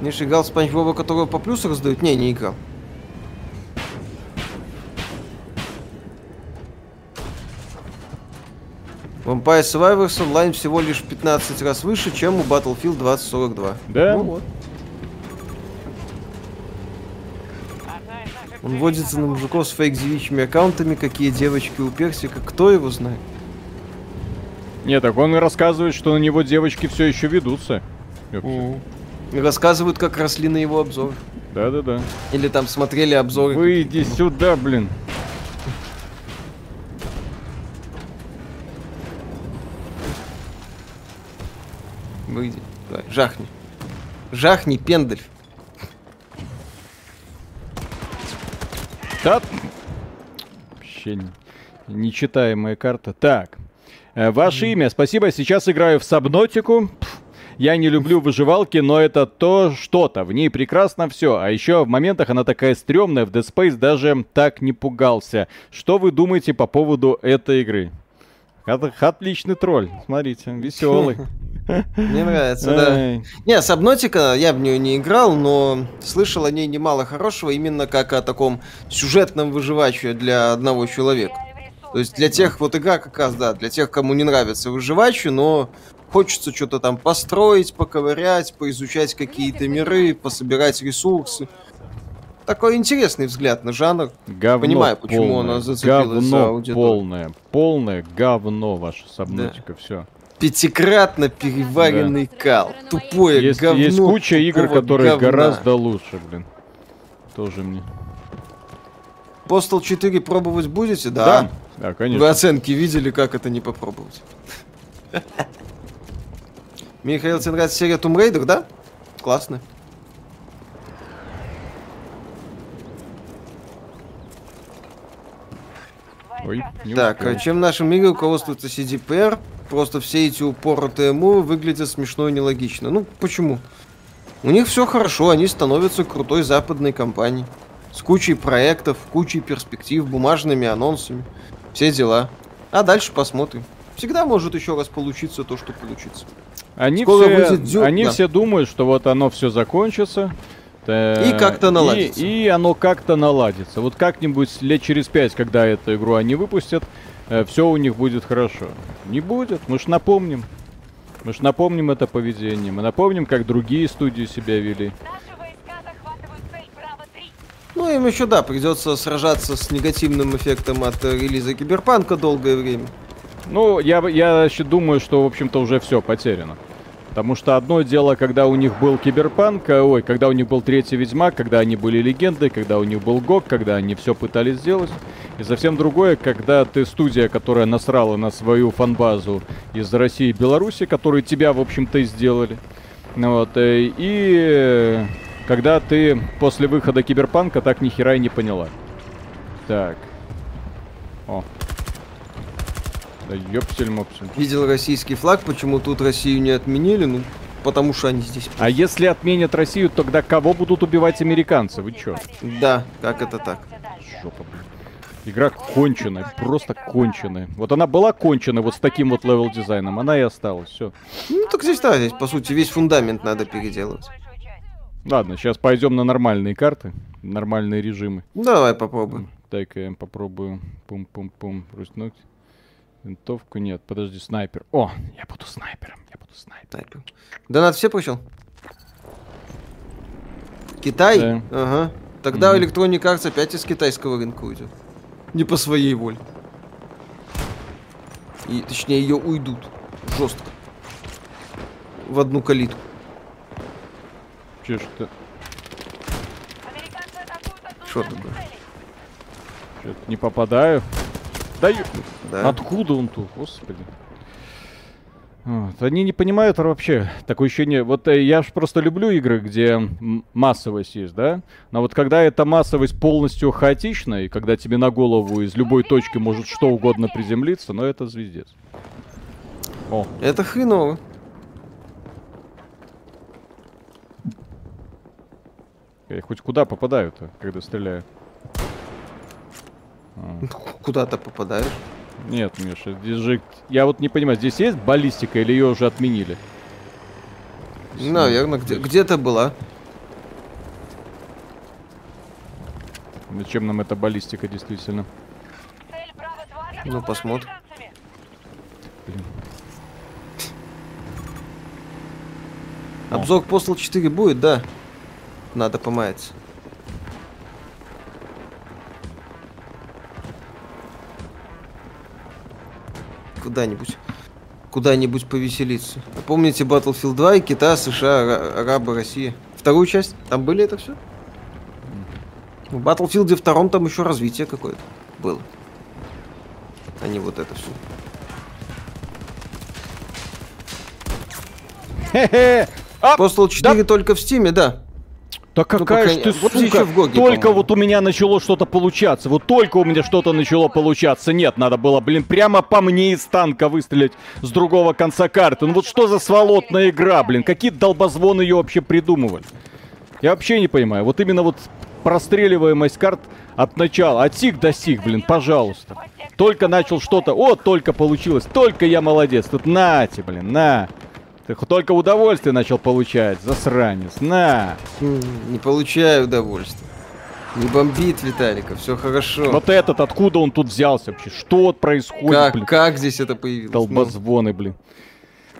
Миша играл в Спанч Боба, которого по плюсу раздают? Не, не играл. Vampire Survivors онлайн всего лишь 15 раз выше, чем у Battlefield 2042. Да? Ну вот. Он водится на мужиков с фейк-девичьими аккаунтами, какие девочки у персика, кто его знает? Нет, так он и рассказывает, что на него девочки все еще ведутся. Mm. И рассказывают, как росли на его обзор. Да-да-да. Или там смотрели обзоры. Выйди сюда, блин. Выйди. Давай, жахни. Жахни, пендаль. Да. Вообще нечитаемая карта. Так. Э, ваше имя. Спасибо. Сейчас играю в Сабнотику. Я не люблю выживалки, но это то что-то. В ней прекрасно все. А еще в моментах она такая стрёмная. В Dead Space даже так не пугался. Что вы думаете по поводу этой игры? Отличный тролль. Смотрите, веселый. Мне нравится, да. Не, Сабнотика, я в нее не играл, но слышал о ней немало хорошего, именно как о таком сюжетном выживаче для одного человека. То есть для тех, вот игра как раз, да, для тех, кому не нравится выживачи, но хочется что-то там построить, поковырять, поизучать какие-то миры, пособирать ресурсы. Такой интересный взгляд на жанр. Говно Понимаю, почему полное, она зацепилась говно за аудиторию. полное, полное говно ваша сабнотика, все. Пятикратно переваренный кал. Тупое Есть, говно. есть куча игр, которые говна. гораздо лучше, блин. Тоже мне. Postal 4 пробовать будете? Да. Да, да, Вы конечно. оценки видели, как это не попробовать? Михаил, тебе нравится серия Tomb Raider, да? Классно. Ой, Так, а чем в нашем мире руководствуется CDPR? Просто все эти упоротые мувы выглядят смешно и нелогично. Ну, почему? У них все хорошо, они становятся крутой западной компанией. С кучей проектов, кучей перспектив, бумажными анонсами. Все дела. А дальше посмотрим. Всегда может еще раз получиться то, что получится. Они, скоро все, Дю- они да. все думают, что вот оно все закончится. Э, И как-то наладится. И, и оно как-то наладится. Вот как-нибудь лет через пять, когда эту игру они выпустят, все у них будет хорошо. Не будет. Мы ж напомним. Мы ж напомним это поведение. Мы напомним, как другие студии себя вели. Наши войска захватывают цель Браво-3. Ну, им еще, да, придется сражаться с негативным эффектом от э, релиза Киберпанка долгое время. Ну, я, я еще думаю, что, в общем-то, уже все потеряно. Потому что одно дело, когда у них был Киберпанк, а, ой, когда у них был Третий Ведьмак, когда они были легендой, когда у них был ГОК, когда они все пытались сделать. И совсем другое, когда ты студия, которая насрала на свою фанбазу из России и Беларуси, которые тебя, в общем-то, и сделали. Ну Вот, э, и э, когда ты после выхода Киберпанка так ни хера и не поняла. Так. О. Да ёпсель-мопсель. Видел российский флаг, почему тут Россию не отменили? Ну, потому что они здесь. А если отменят Россию, тогда кого будут убивать американцы? Вы чё? Да, как это так? Жопа, блин. Игра конченая, просто конченая. Вот она была конченая вот с таким вот level дизайном, она и осталась, все. Ну, так здесь, да, здесь, по сути, весь фундамент надо переделывать. Ладно, сейчас пойдем на нормальные карты, нормальные режимы. Давай попробуем. Дай-ка я попробую. Пум-пум-пум. Рустнуть. Винтовку нет, подожди, снайпер. О, я буду снайпером, я буду снайпером. Снайпер. Донат все прочел? Китай? Да. Ага. Тогда Мгм. Electronic Arts опять из китайского рынка уйдет. Не по своей воле. И, точнее, ее уйдут. Жестко. В одну калитку. Че что? Из наших такое? Чё-то не попадаю. Да ё- Да. Откуда он тут, господи? Вот, Они не понимают вообще такое ощущение. Вот э, я ж просто люблю игры, где массовость есть, да? Но вот когда эта массовость полностью хаотична, и когда тебе на голову из любой точки может что угодно приземлиться, но это звездец. О, Это хреново. я хоть куда попадаю-то, когда стреляю? А. Куда-то попадаешь. Нет, Миша, здесь же... Я вот не понимаю, здесь есть баллистика или ее уже отменили? Наверное, где- где-то была. Зачем нам эта баллистика действительно? Цель Браво-2 Ну, посмотрим. О. Обзор Postal 4 будет, да. Надо помаяться. Куда-нибудь. Куда-нибудь повеселиться. Помните Battlefield 2 и Китай, США, Ара- Арабы, Россия? Вторую часть? Там были это все? В Battlefield втором там еще развитие какое-то было. А не вот это все. Хе-хе! А, Postal 4 только в Стиме, да. Да какая пока ж ты, вот сука, в Гоге, только вот у меня начало что-то получаться, вот только у меня что-то начало получаться. Нет, надо было, блин, прямо по мне из танка выстрелить с другого конца карты. Ну вот что за сволотная игра, блин, какие долбозвоны ее вообще придумывали? Я вообще не понимаю, вот именно вот простреливаемость карт от начала, от сих до сих, блин, пожалуйста. Только начал что-то, о, только получилось, только я молодец. Тут нате, блин, на. Ты только удовольствие начал получать, засранец, на. М, Не получаю удовольствия. Не бомбит Виталика, все хорошо. Вот этот, откуда он тут взялся вообще? Что вот происходит, как, блин? как здесь это появилось? Долбозвоны, блин.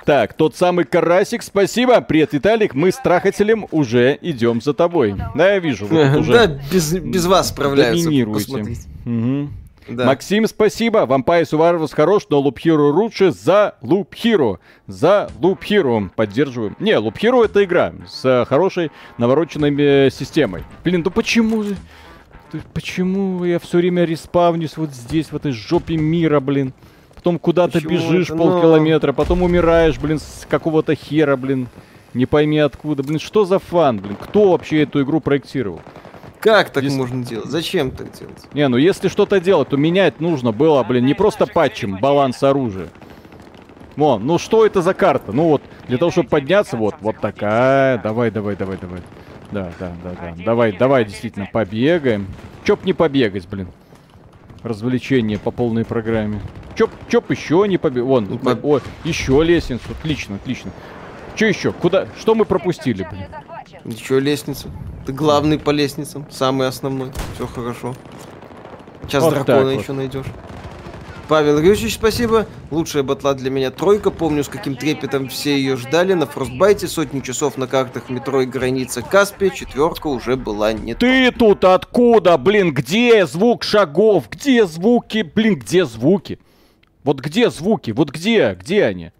Так, тот самый Карасик, спасибо. Привет, Виталик. Мы с Трахателем уже идем за тобой. Да, я вижу, вы уже Да, без, без вас справляются. доминируете. посмотрите. Мгм. Да. Максим, спасибо. Вампайр Суварвас хорош, но Лупхиру лучше за Лупхиру. За Лупхиру. Поддерживаем. Не, Лупхиру это игра с э, хорошей навороченной э, системой. Блин, ну почему же... Почему я все время респавнюсь вот здесь, в этой жопе мира, блин? Потом куда-то бежишь это? полкилометра, потом умираешь, блин, с какого-то хера, блин. Не пойми откуда. Блин, что за фан, блин? Кто вообще эту игру проектировал? Как так Здесь- можно делать? Зачем так делать? Не, ну если что-то делать, то менять нужно было, блин, не просто патчем баланс оружия. Вон, ну что это за карта? Ну вот, для того, чтобы подняться, вот, вот такая. Давай, давай, давай, давай. Да, да, да, да. Давай, давай, действительно, побегаем. Чоп не побегать, блин. Развлечение по полной программе. Чоп, чоп еще не побегать. Вон, Ну, по- о, еще лестницу. Отлично, отлично. Че еще? Куда? Что мы пропустили, блин? Ничего, лестница. Ты главный по лестницам, самый основной. Все хорошо. Сейчас Вот дракона так вот. еще найдешь. Павел Юрьевич, спасибо. Лучшая батла для меня тройка. Помню, с каким трепетом все ее ждали. На фростбайте сотни часов на картах метро и граница Каспия. Четверка уже была не то. Ты тут откуда, блин? Где звук шагов? Где звуки? Блин, где звуки? Вот где звуки? Вот где? Где они?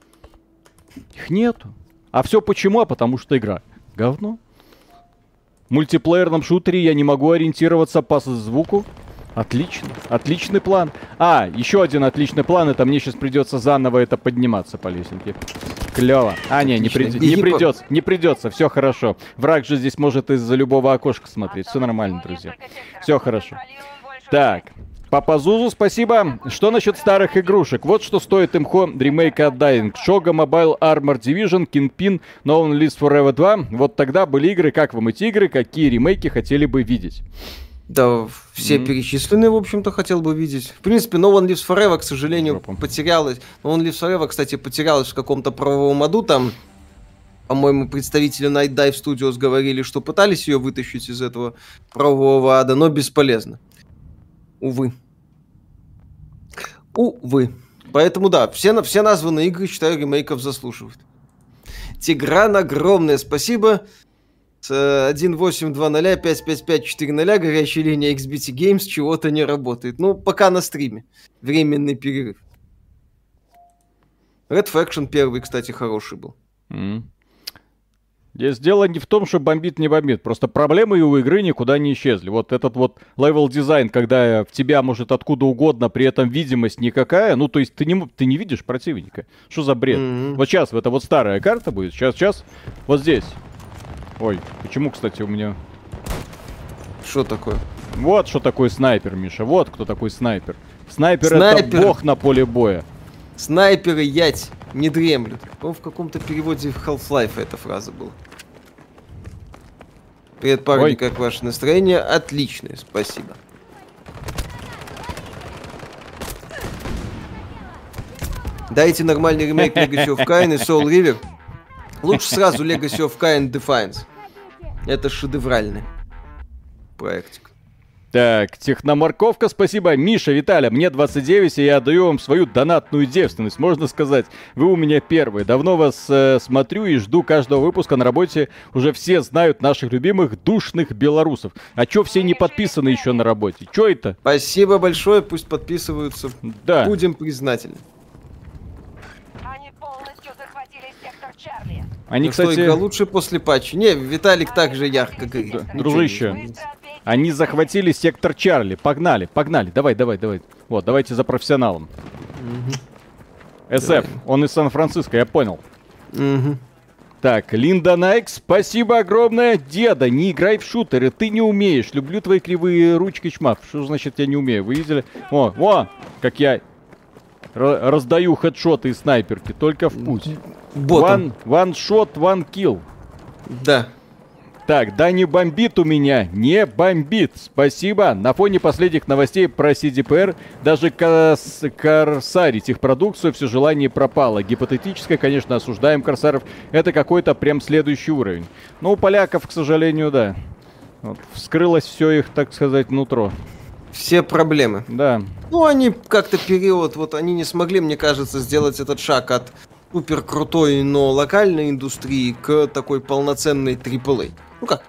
Их нету. А все почему? А потому что игра говно. В мультиплеерном шутере я не могу ориентироваться по звуку. Отлично. Отличный план. А, еще один отличный план. Это мне сейчас придется заново это подниматься по лесенке. Клево. А, не, не, приди- не придется. Не придется. Все хорошо. Враг же здесь может из-за любого окошка смотреть. Все нормально, друзья. Все хорошо. Так. Папа Зузу, спасибо. Что насчет старых игрушек? Вот что стоит имхо ремейка от Dying. Shoga Mobile Armor Division, Kingpin, No One Lives Forever 2. Вот тогда были игры. Как вам эти игры? Какие ремейки хотели бы видеть? Да, все Мгм. перечисленные, в общем-то, хотел бы видеть. В принципе, No One Lives Forever, к сожалению, Жопа. потерялась. No One Lives Forever, кстати, потерялась в каком-то правовом аду. Там, по-моему, представители Night Dive Studios говорили, что пытались ее вытащить из этого правового ада, но бесполезно. Увы. Увы. Поэтому да, все, все названные игры, считаю, ремейков заслуживают. Тигран, огромное спасибо. С э, 182055540 горячая линия XBT Games чего-то не работает. Ну, пока на стриме. Временный перерыв. Red Faction первый, кстати, хороший был. М. Здесь дело не в том, что бомбит, не бомбит. Просто проблемы у игры никуда не исчезли. Вот этот вот level дизайн, когда в тебя может откуда угодно, при этом видимость никакая. Ну, то есть ты не, ты не видишь противника. Что за бред? Мгм. Вот сейчас, это вот старая карта будет. Сейчас, сейчас. Вот здесь. Ой, почему, кстати, у меня... Что такое? Вот что такое снайпер, Миша. Вот кто такой снайпер. Снайпер, это Снайпер. бог на поле боя. Снайперы ять не дремлют. По-моему, в каком-то переводе в Half-Life эта фраза была. Привет, парни, Ой. как ваше настроение? Отличное, спасибо. Дайте нормальный ремейк Legacy of Kain и Soul River. Лучше сразу Legacy of Kain Defiance. Это шедевральный проектик. Так, техноморковка, спасибо. Миша, Виталя, мне 29, и я отдаю вам свою донатную девственность. Можно сказать, вы у меня первые. Давно вас э, смотрю и жду каждого выпуска на работе. Уже все знают наших любимых душных белорусов. А чё все не подписаны еще на работе? Чё это? Спасибо большое, пусть подписываются. Да. Будем признательны. Они полностью захватили сектор Чарли. Они, Ну что, кстати, игра лучше после патча. Не, Виталик так же ярко. Да, Ничего дружище. Они захватили сектор Чарли. Погнали, погнали. Давай, давай, давай. Вот, давайте за профессионалом. СФ, Давай. он из Сан-Франциско, я понял. Мгм. Так, Линда Найк, спасибо огромное. Деда, не играй в шутеры, ты не умеешь. Люблю твои кривые ручки, чмав. Что значит я не умею? Вы видели? О, о, как я раздаю хедшоты и снайперки, только в путь. One, one shot, one kill. Да. Так, да не бомбит у меня, не бомбит. Спасибо. На фоне последних новостей про CDPR даже кос- корсарить их продукцию все желание пропало. Гипотетическое, конечно, осуждаем корсаров. Это какой-то прям следующий уровень. Но у поляков, к сожалению, да. Вот, вскрылось все их, так сказать, нутро. Все проблемы. Да. Ну, они как-то период, вот они не смогли, мне кажется, сделать этот шаг от супер крутой, но локальной индустрии к такой полноценной AAA. Ну как?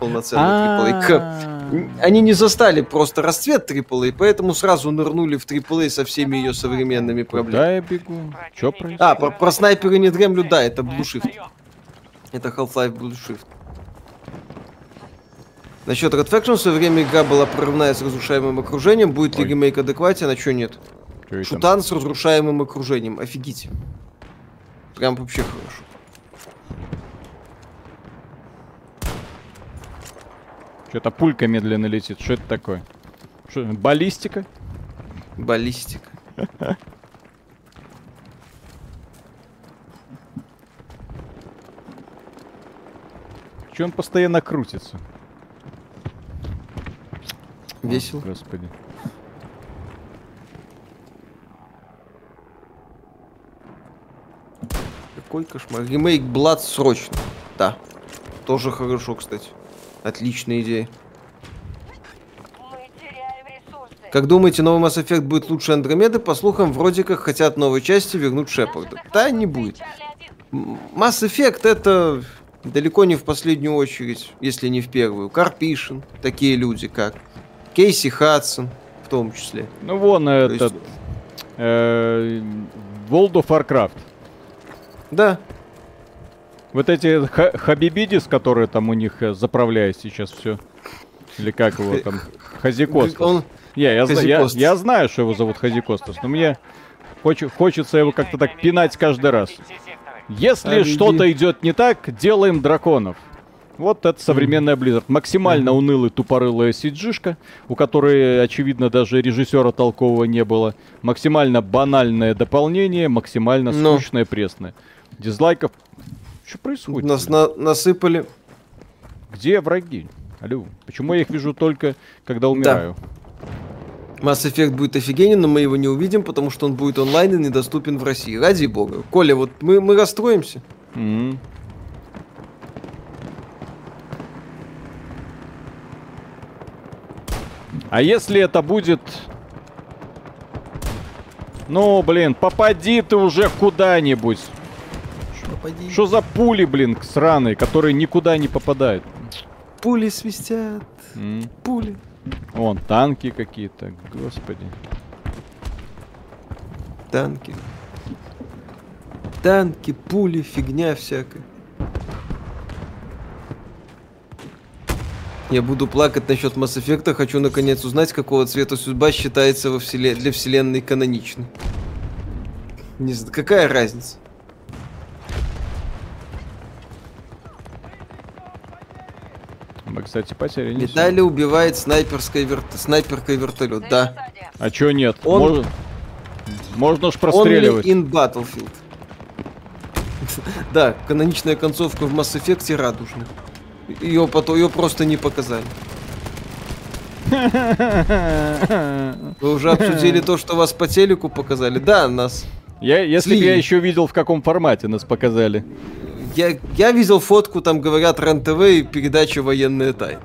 Полноценный AAA. Они не застали просто расцвет AAA, поэтому сразу нырнули в AAA со всеми ее современными проблемами. Да, я бегу. Что происходит? А, про, про снайперы не дремлю, да, это Blue Shift. Это Half-Life Blue Shift. Насчет Red Faction в свое время игра была прорывная с разрушаемым окружением. Будет ли ремейк адекватен, а что нет? Чё Шутан с разрушаемым окружением. Офигите. Прям вообще хорошо. Что-то пулька медленно летит. Что это такое? Что, баллистика? Баллистика. Че он постоянно крутится? Весело. О, господи. Какой кошмар. Ремейк Blood срочно. Да. Тоже хорошо, кстати. Отличная идея. Как думаете, новый Mass Effect будет лучше Андромеды? По слухам, вроде как хотят новой части вернуть Шепарда. Да, не будет. Mass Effect это далеко не в последнюю очередь, если не в первую. Карпишин, такие люди как. Кейси Хадсон, в том числе. Ну вон То этот... Есть... Э, World of Warcraft. Да. Вот эти хабибидис, которые там у них э, заправляют сейчас все. Или как его там? Хазикостас. Он... Я, я, я, я знаю, что его зовут Хазикостас, но мне хоч, хочется его как-то так пинать каждый раз. Если а что-то идет не так, делаем драконов. Вот это современная Blizzard. Максимально mm-hmm. унылый тупорылая cg у которой, очевидно, даже режиссера толкового не было. Максимально банальное дополнение, максимально скучное, пресное. Дизлайков. Что происходит? Нас на насыпали. Где враги? Алло, почему я их вижу только, когда умираю? Да. Mass Effect будет офигенен, но мы его не увидим, потому что он будет онлайн и недоступен в России. Ради бога. Коля, вот мы, мы расстроимся. Mm-hmm. А если это будет... Ну, блин, попади ты уже куда-нибудь. Что за пули, блин, сраные, которые никуда не попадают? Пули свистят. Mm. Пули. Вон, танки какие-то, господи. Танки. Танки, пули, фигня всякая. Я буду плакать насчет Mass Effect, хочу наконец узнать, какого цвета судьба считается во вселен... для вселенной каноничной. Не знаю, какая разница? Мы, кстати, потери не Виталий убивает снайперской вер... снайперкой вертолет, да. А чё нет? Он... Можно, Можно ж простреливать. Only in Battlefield. да, каноничная концовка в Mass Effect радужная. Ее потом, ее просто не показали. Вы уже обсудили то, что вас по телеку показали? Да, нас. Я, если бы я еще видел, в каком формате нас показали. Я, я видел фотку, там говорят РЕН-ТВ и передача «Военные тайны».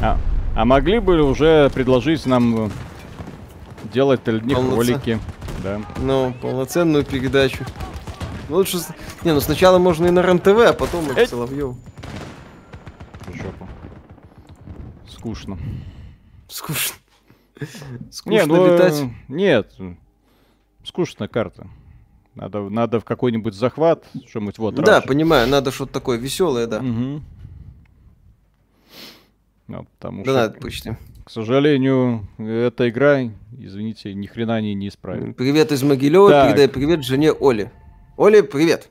А, а могли бы уже предложить нам делать одни ролики? Да. Ну, полноценную передачу. Ну, лучше... Не, ну сначала можно и на РЕН-ТВ, а потом и в Соловьев. Жопу. Скучно. Скучно. Скучно не, ну, летать? Нет. Скучная карта. Надо, надо в какой-нибудь захват, что-нибудь вот. Да, Раша. понимаю, надо что-то такое веселое, да. Угу. Ну, потому да, что... надо почти. К сожалению, эта игра, извините, ни хрена не, не исправит. Привет из Могилева, так. передай привет жене Оле. Оле, привет.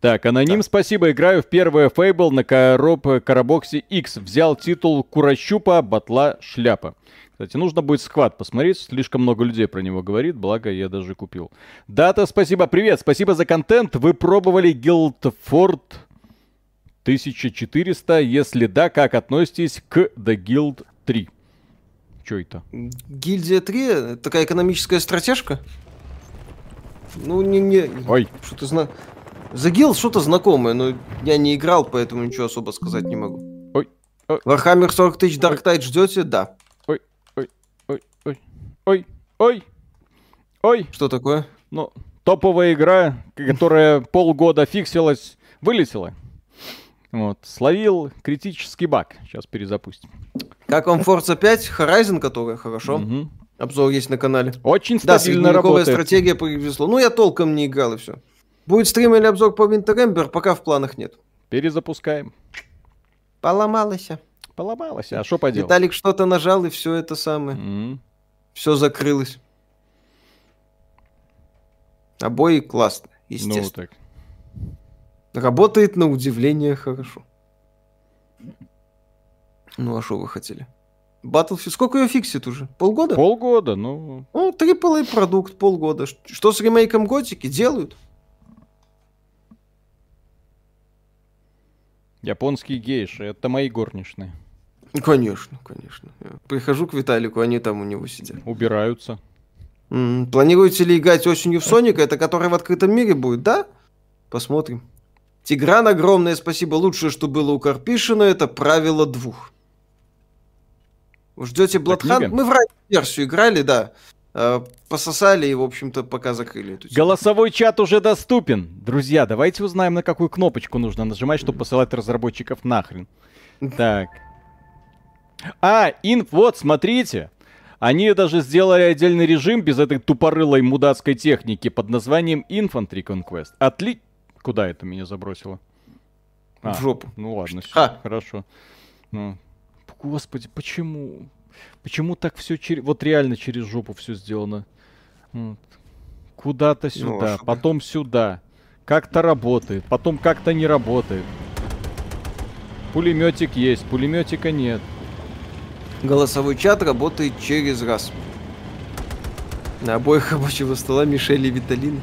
Так, аноним, так. спасибо. Играю в первое Фейбл на короб Карабоксе X. Взял титул Курощупа, батла, шляпа. Кстати, нужно будет сквад посмотреть, слишком много людей про него говорит, благо я даже купил. Дата, спасибо, привет, спасибо за контент. Вы пробовали Guildford 1400? Если да, как относитесь к The Guild 3? Что это? Гильдия 3? Такая экономическая стратежка? Ну, не... не... Ой. Что-то зна... The Guild что-то знакомое, но я не играл, поэтому ничего особо сказать не могу. Ой. Ой. Warhammer 40 тысяч Dark Tide ждете? Да. Ой, ой, ой. Что такое? Ну, топовая игра, которая полгода фиксилась, вылетела. Вот, словил критический баг. Сейчас перезапустим. Как вам Forza 5? Horizon, которая хорошо. Угу. Обзор есть на канале. Очень стабильно да, работает. стратегия повезло. Ну, я толком не играл и все. Будет стрим или обзор по Winter Ember, пока в планах нет. Перезапускаем. Поломалось. Поломалось, а что поделать? Виталик что-то нажал, и все это самое. Mm-hmm все закрылось. Обои классно, естественно. Ну, так. Работает на удивление хорошо. Ну, а что вы хотели? Battlefield, сколько ее фиксит уже? Полгода? Полгода, ну... Ну, AAA продукт, полгода. Что с ремейком Готики делают? Японские гейши, это мои горничные. Конечно, конечно. Я прихожу к Виталику, они там у него сидят. Убираются. М-м, планируете ли играть осенью в Соника? Это который в открытом мире будет, да? Посмотрим. Тигран, огромное спасибо. Лучшее, что было у Карпишина, это правило двух. Ждете Бладхан? Мы в версию играли, да. А, пососали и, в общем-то, пока закрыли эту тему. Голосовой чат уже доступен. Друзья, давайте узнаем, на какую кнопочку нужно нажимать, чтобы посылать разработчиков нахрен. Так. А, инф, вот, смотрите. Они даже сделали отдельный режим без этой тупорылой мудацкой техники под названием Infantry Conquest. Отли... Куда это меня забросило? А, в жопу. Ну ладно, все, а. хорошо. Ну, господи, почему? Почему так все через... Вот реально через жопу все сделано. Вот. Куда-то ну, сюда, ну, потом сюда. Как-то работает, потом как-то не работает. Пулеметик есть, пулеметика нет. Голосовой чат работает через раз. На обоих рабочего стола Мишель и Виталин.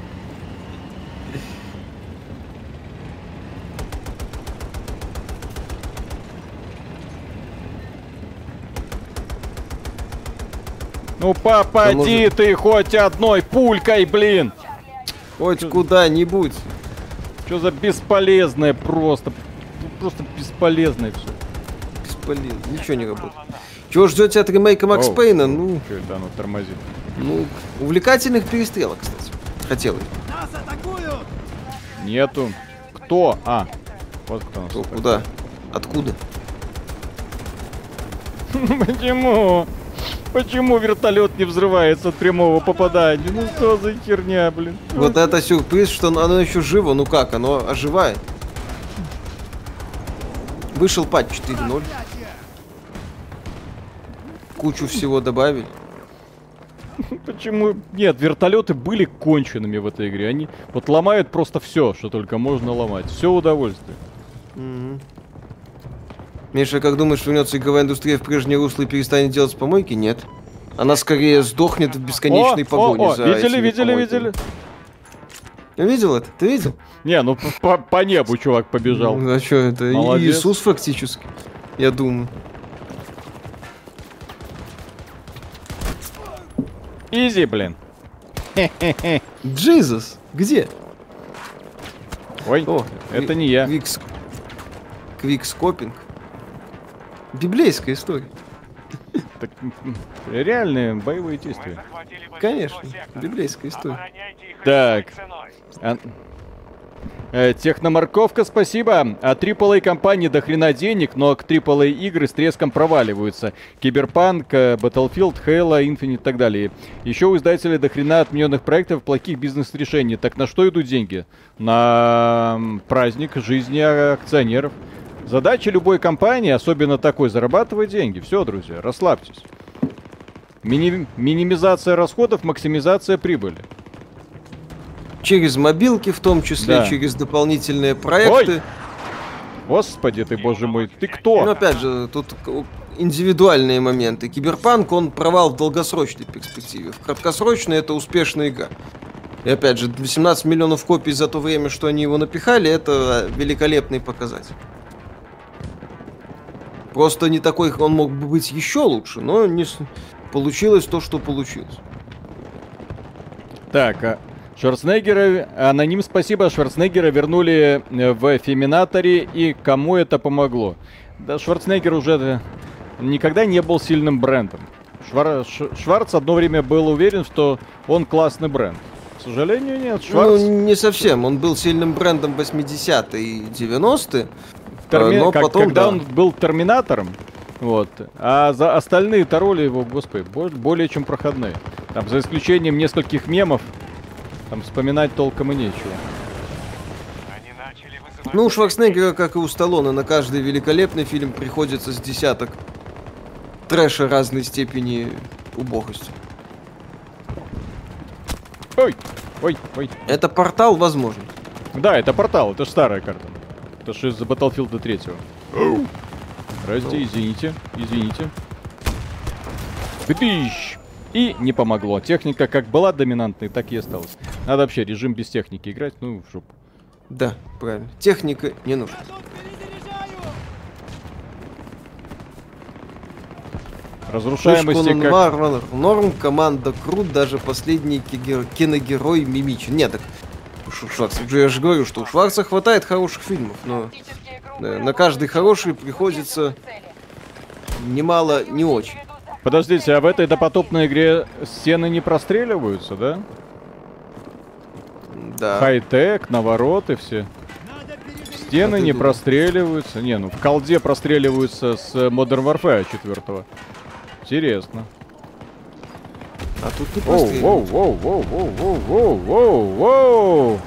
Ну попади может... ты хоть одной пулькой, блин! Хоть куда-нибудь. Что за бесполезное просто. Просто бесполезное все. Бесполезно. Ничего не работает. Чего ждете от ремейка Макс Пейна? Ну, что это оно тормозит? Ну, увлекательных перестрелок, кстати. Хотелось. Нас атакуют! Нету. Кто? А, вот кто нас Кто, Куда? Откуда? Почему? Почему вертолет не взрывается от прямого попадания? Ну что за херня, блин? Вот это сюрприз, что оно еще живо. Ну как, оно оживает. Вышел патч 4.0 кучу всего добавили. Почему? Нет, вертолеты были конченными в этой игре. Они вот ломают просто все, что только можно ломать. Все удовольствие. Миша, как думаешь, вернется игровая индустрия в прежнее русло и перестанет делать помойки? Нет. Она скорее сдохнет в бесконечной о, погоне о, о, за Видели, видели, помойками. видели. Видел это? Ты видел? Не, ну по, по небу чувак побежал. Ну, а что, это Молодец. Иисус фактически, я думаю. Изи, блин. Джизус, где? Ой, О, это не я. Квикс... Квикскопинг. Библейская история. Так, реальные боевые действия. Конечно, библейская история. Так. Э, техноморковка, спасибо. А AAA компании до хрена денег, но к AAA игры с треском проваливаются. Киберпанк, э, Battlefield, Halo, Infinite и так далее. Еще у издателей до хрена отмененных проектов плохих бизнес-решений. Так на что идут деньги? На праздник жизни акционеров. Задача любой компании, особенно такой, зарабатывать деньги. Все, друзья, расслабьтесь. Мини минимизация расходов, максимизация прибыли. Через мобилки, в том числе, да. через дополнительные проекты. Ой! Господи ты, боже мой, ты кто? Ну, опять же, тут индивидуальные моменты. Киберпанк, он провал в долгосрочной перспективе. В краткосрочной это успешная игра. И опять же, 18 миллионов копий за то время, что они его напихали, это великолепный показатель. Просто не такой, он мог бы быть еще лучше, но не получилось то, что получилось. Так, а Шварценеггера, аноним спасибо, Шварценеггера вернули э, в Феминаторе, и кому это помогло? Да, Шварценеггер уже никогда не был сильным брендом. Швар... Шварц одно время был уверен, что он классный бренд. К сожалению, нет. Шварц... Ну, не совсем. Он был сильным брендом 80-е и 90-е. Терми... Но как, потом, когда да. он был терминатором, вот. А за остальные-то роли его, господи, более чем проходные. Там, за исключением нескольких мемов, там вспоминать толком и нечего. Ну, у Шварценеггера, как и у Сталлоне, на каждый великолепный фильм приходится с десяток трэша разной степени убогости. Ой, ой, ой. Это портал, возможно. Да, это портал, это старая карта. Это же из Battlefield 3. Здрасте, извините, извините. Бдыщ! И не помогло. Техника как была доминантной, так и осталась. Надо вообще режим без техники играть, ну, в жопу. Да, правильно. Техника не нужна. Разрушаемости как... Норм, норм, команда крут, даже последний киногерой мимичен. Нет, так у Шварца, я же говорю, что у Шварца хватает хороших фильмов, но да, на каждый хороший приходится немало не очень. Подождите, а в этой допотопной игре стены не простреливаются, да? Да. Хай-тек, навороты все. Стены не простреливаются. Не, ну в колде простреливаются с Modern Warfare 4. Интересно. А тут не воу, воу, воу, воу, воу, воу, воу, воу.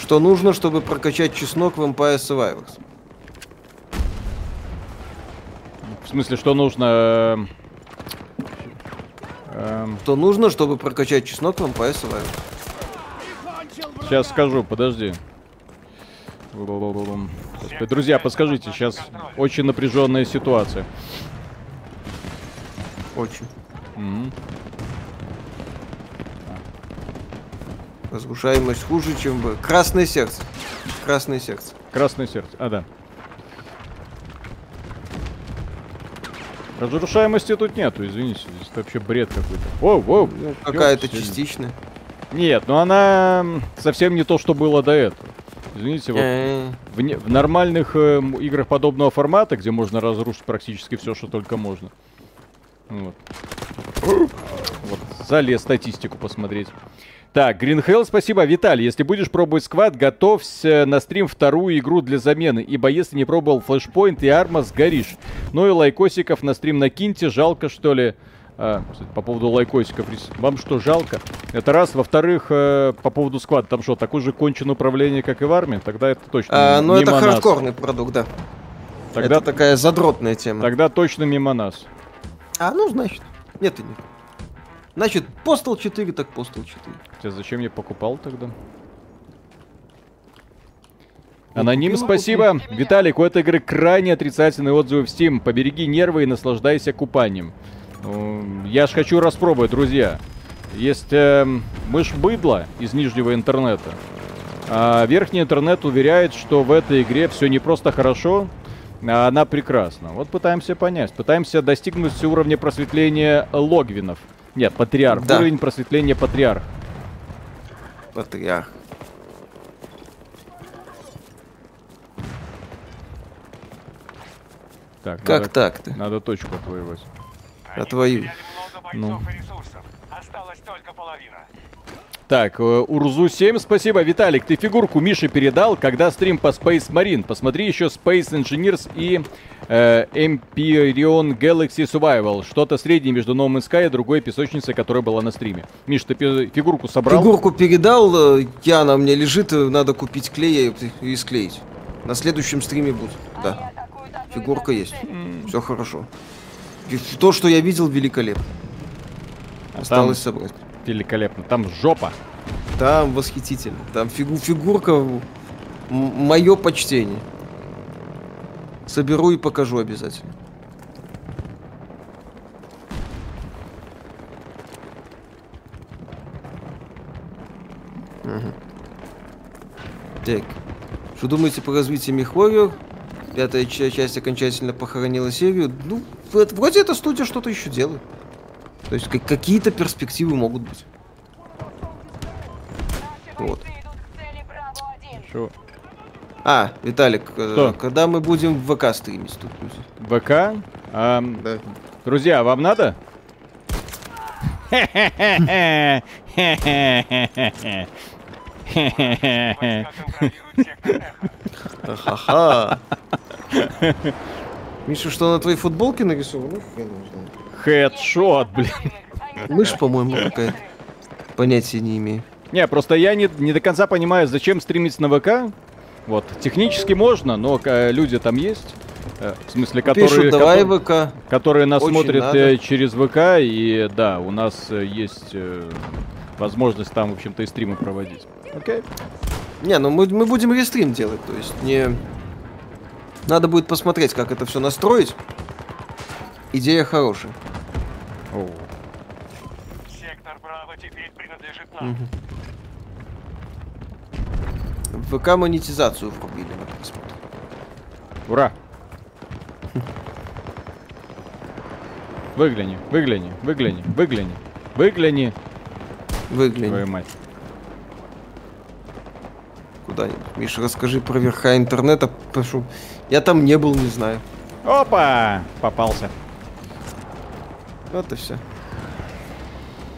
Что нужно, чтобы прокачать чеснок в Empire Survivors? В смысле, что нужно? Эм... Что нужно, чтобы прокачать чеснок в Empire? Сейчас скажу, подожди. Господи, друзья, подскажите, сейчас очень напряженная ситуация. Очень. Mm-hmm. Разрушаемость хуже, чем бы. Красное сердце. Красное сердце. Красное сердце. А, да. Разрушаемости тут нету, извините. Здесь вообще бред какой-то. О, о, ну, Какая-то частичная. Нет, но она совсем не то, что было до этого. Извините, вот э. в, не, в нормальных э, играх подобного формата, где можно разрушить практически все, что только можно. Вот. вот. Залез статистику посмотреть. Так, Green спасибо. Виталий, если будешь пробовать сквад, готовься на стрим вторую игру для замены, ибо если не пробовал флешпоинт и арма, сгоришь. Ну и лайкосиков на стрим накиньте, жалко что ли. А, кстати, по поводу лайкосиков, вам что, жалко? Это раз. Во-вторых, э, по поводу сквада, там что, такой же кончен управление, как и в армии? Тогда это точно а, Ну, это хардкорный нас. продукт, да. Тогда, это такая задротная тема. Тогда точно мимо нас. А, ну, значит, нет и нет. Значит, Postal 4, так Postal 4. Хотя зачем я покупал тогда? Аноним, спасибо. Виталик, у этой игры крайне отрицательные отзывы в Steam. Побереги нервы и наслаждайся купанием. Я ж хочу распробовать, друзья. Есть э, мышь быдло из нижнего интернета. А верхний интернет уверяет, что в этой игре все не просто хорошо, а она прекрасна. Вот пытаемся понять. Пытаемся достигнуть уровня просветления логвинов. Нет, патриарх. Да. Уровень просветления патриарх. Патриарх. Так, как надо, так-то? Надо точку отвоевать. Отвоюй. Ну. Так, э, Урзу7, спасибо. Виталик, ты фигурку Мише передал, когда стрим по Space Marine. Посмотри еще Space Engineers и э, Empyrean Galaxy Survival. Что-то среднее между No Man's Sky и другой песочницей, которая была на стриме. Миш, ты фигурку собрал? Фигурку передал, э, я, она мне лежит, э, надо купить клей и склеить. На следующем стриме будет. Да. Фигурка есть. Все хорошо. То, что я видел, великолепно. А Осталось там собрать. Великолепно. Там жопа. Там восхитительно. Там фигу фигурка. Мое почтение. Соберу и покажу обязательно. Угу. Так. Что думаете по развитию Мехварrior? Пятая ча- часть окончательно похоронила серию. Ну, вроде эта студия что-то еще делает. То есть как- какие-то перспективы могут быть. Вот. Шо? А, Виталик, э, Что? когда мы будем в ВК стримить тут? ВК? Ам, Да. Друзья, вам надо? Войска контролируют сектор Эхо. Ха-ха. Миша, что на твоей футболке нарисовано? Ну, хрен знает. Хедшот, блин. Мышь, по-моему, какая-то. Понятия не имею. Не, просто я не, не до конца понимаю, зачем стримить на ВК. Вот, технически можно, но э, люди там есть. э, в смысле, которые, Пишут, давай кото- ВК. которые нас Очень смотрят надо. э, через ВК. И да, у нас есть возможность там, в общем-то, и стримы проводить. Окей. Не, ну мы, мы будем рестрим делать, то есть не... Надо будет посмотреть, как это все настроить. Идея хорошая. Оу. Сектор Браво теперь принадлежит нам. В ВК монетизацию врубили на просмотр. Ура! Выгляни, выгляни, выгляни, выгляни, выгляни, Выгляни твою мать. куда-нибудь. Миша, расскажи про верха интернета, прошу. Я там не был, не знаю. Опа! Попался. Вот и все.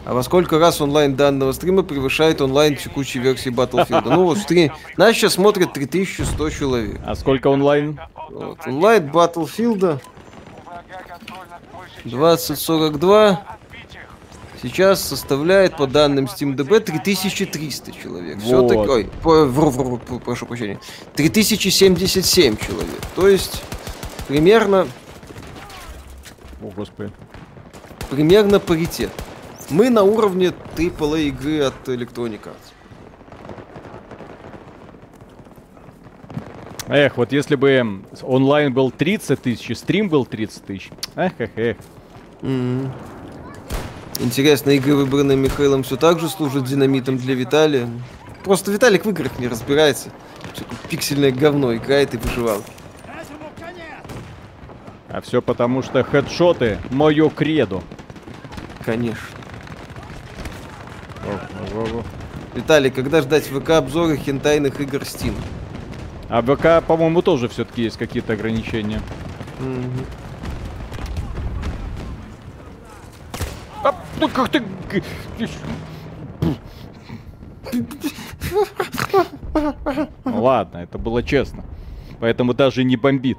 А во сколько раз онлайн данного стрима превышает онлайн текущей версии Battlefield? Ну вот стрим. Нас сейчас смотрит 3100 человек. А сколько онлайн? Вот. Онлайн Battlefield У врага контроль над большей частью 2042 отбить их. сейчас составляет по данным SteamDB 3300 человек. Вот. таки Ой, по- вру, вру, вру, прошу прощения. 3077 человек. То есть примерно, О, господи. Примерно паритет. Мы на уровне AAA игры от Electronic Arts. Эх, вот если бы онлайн был 30 тысяч, стрим был 30 тысяч. Эх, эх, эх. Мгм. Интересно, игры, выбранные Михаилом, все так же служат динамитом для Виталия. Просто Виталик в играх не разбирается. Такое Пиксельное говно играет и выживал. А все потому, что хедшоты мое кредо. Конечно. Виталий, когда ждать ВК обзоры хентайных игр Steam? А ВК, по-моему, тоже все-таки есть какие-то ограничения. Мгм. А, ну как ты... Ладно, это было честно. Поэтому даже не бомбит.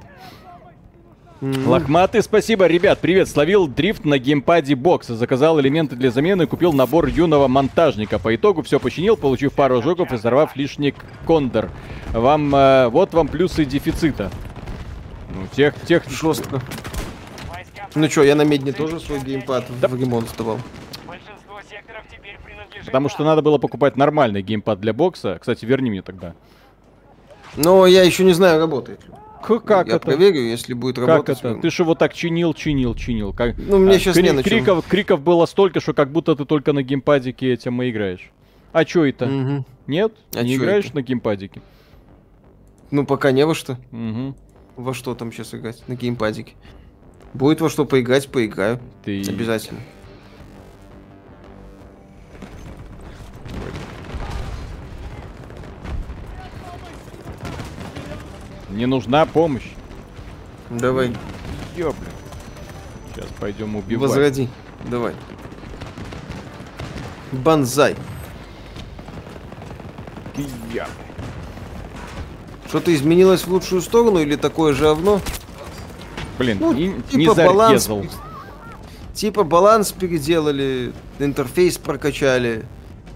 Лохматый, спасибо. Ребят, привет. Словил дрифт на геймпаде бокса. Заказал элементы для замены и купил набор юного монтажника. По итогу все починил, получив пару ожогов и взорвав лишний кондор. Вам, э, вот вам плюсы дефицита. Ну, тех, тех... Жестко. Ну чё, я на медне тоже свой геймпад в ремонт сдавал. Большинство секторов теперь принадлежит Потому что надо было покупать нормальный геймпад для бокса. Кстати, верни мне тогда. Но я еще не знаю, работает ли. К- как я это? проверю, если будет Как работать. это? мы- Ты же вот так чинил, чинил, чинил. Как... Ну, мне А, щас кри- не на криков, криков было столько, что как будто ты только на геймпадике этим и играешь. А чё это? Мгм. Нет? А не играешь это? на геймпадике? Ну, пока не во что. Угу. Во что там сейчас играть? На геймпадике. Будет во что поиграть, поиграю. Ты... Обязательно. Не нужна помощь. Давай, Ёбля. Сейчас пойдем убивать. возроди. Давай. Банзай. Я. Что-то изменилось в лучшую сторону или такое же говно? Блин, Ну, не, типа не баланс. Типа баланс переделали, интерфейс прокачали.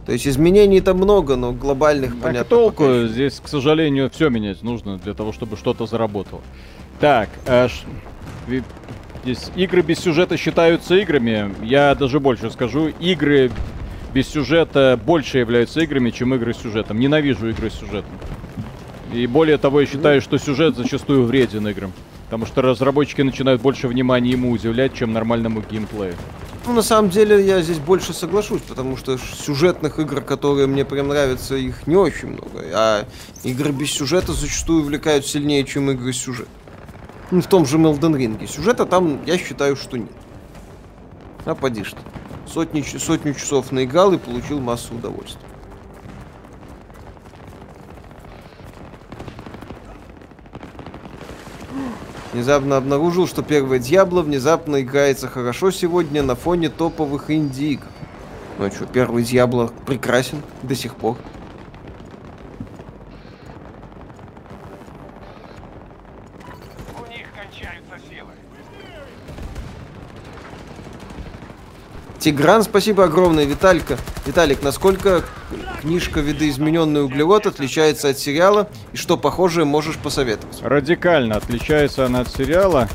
То есть изменений там много, но глобальных, Так понятно. толку, пока здесь, к сожалению, все менять нужно для того, чтобы что-то заработало. Так, а ш- ви- здесь игры без сюжета считаются играми. Я даже больше скажу, игры без сюжета больше являются играми, чем игры с сюжетом. Ненавижу игры с сюжетом. И более того, я считаю, что сюжет зачастую вреден играм. Потому что разработчики начинают больше внимания ему уделять, чем нормальному геймплею. Ну, на самом деле, я здесь больше соглашусь, потому что сюжетных игр, которые мне прям нравятся, их не очень много. А игры без сюжета зачастую увлекают сильнее, чем игры с сюжетом. Ну, в том же Elden Ring. Сюжета там, я считаю, что нет. А поди ты. Сотни, сотню часов наиграл и получил массу удовольствия. Внезапно обнаружил, что первое Дьябло внезапно играется хорошо сегодня на фоне топовых инди-игр. Ну что, первый Дьябло прекрасен до сих пор. Тигран, спасибо огромное, Виталька. Виталик, насколько книжка «Видоизмененный углерод» отличается от сериала и что похожее можешь посоветовать? Радикально отличается она от сериала.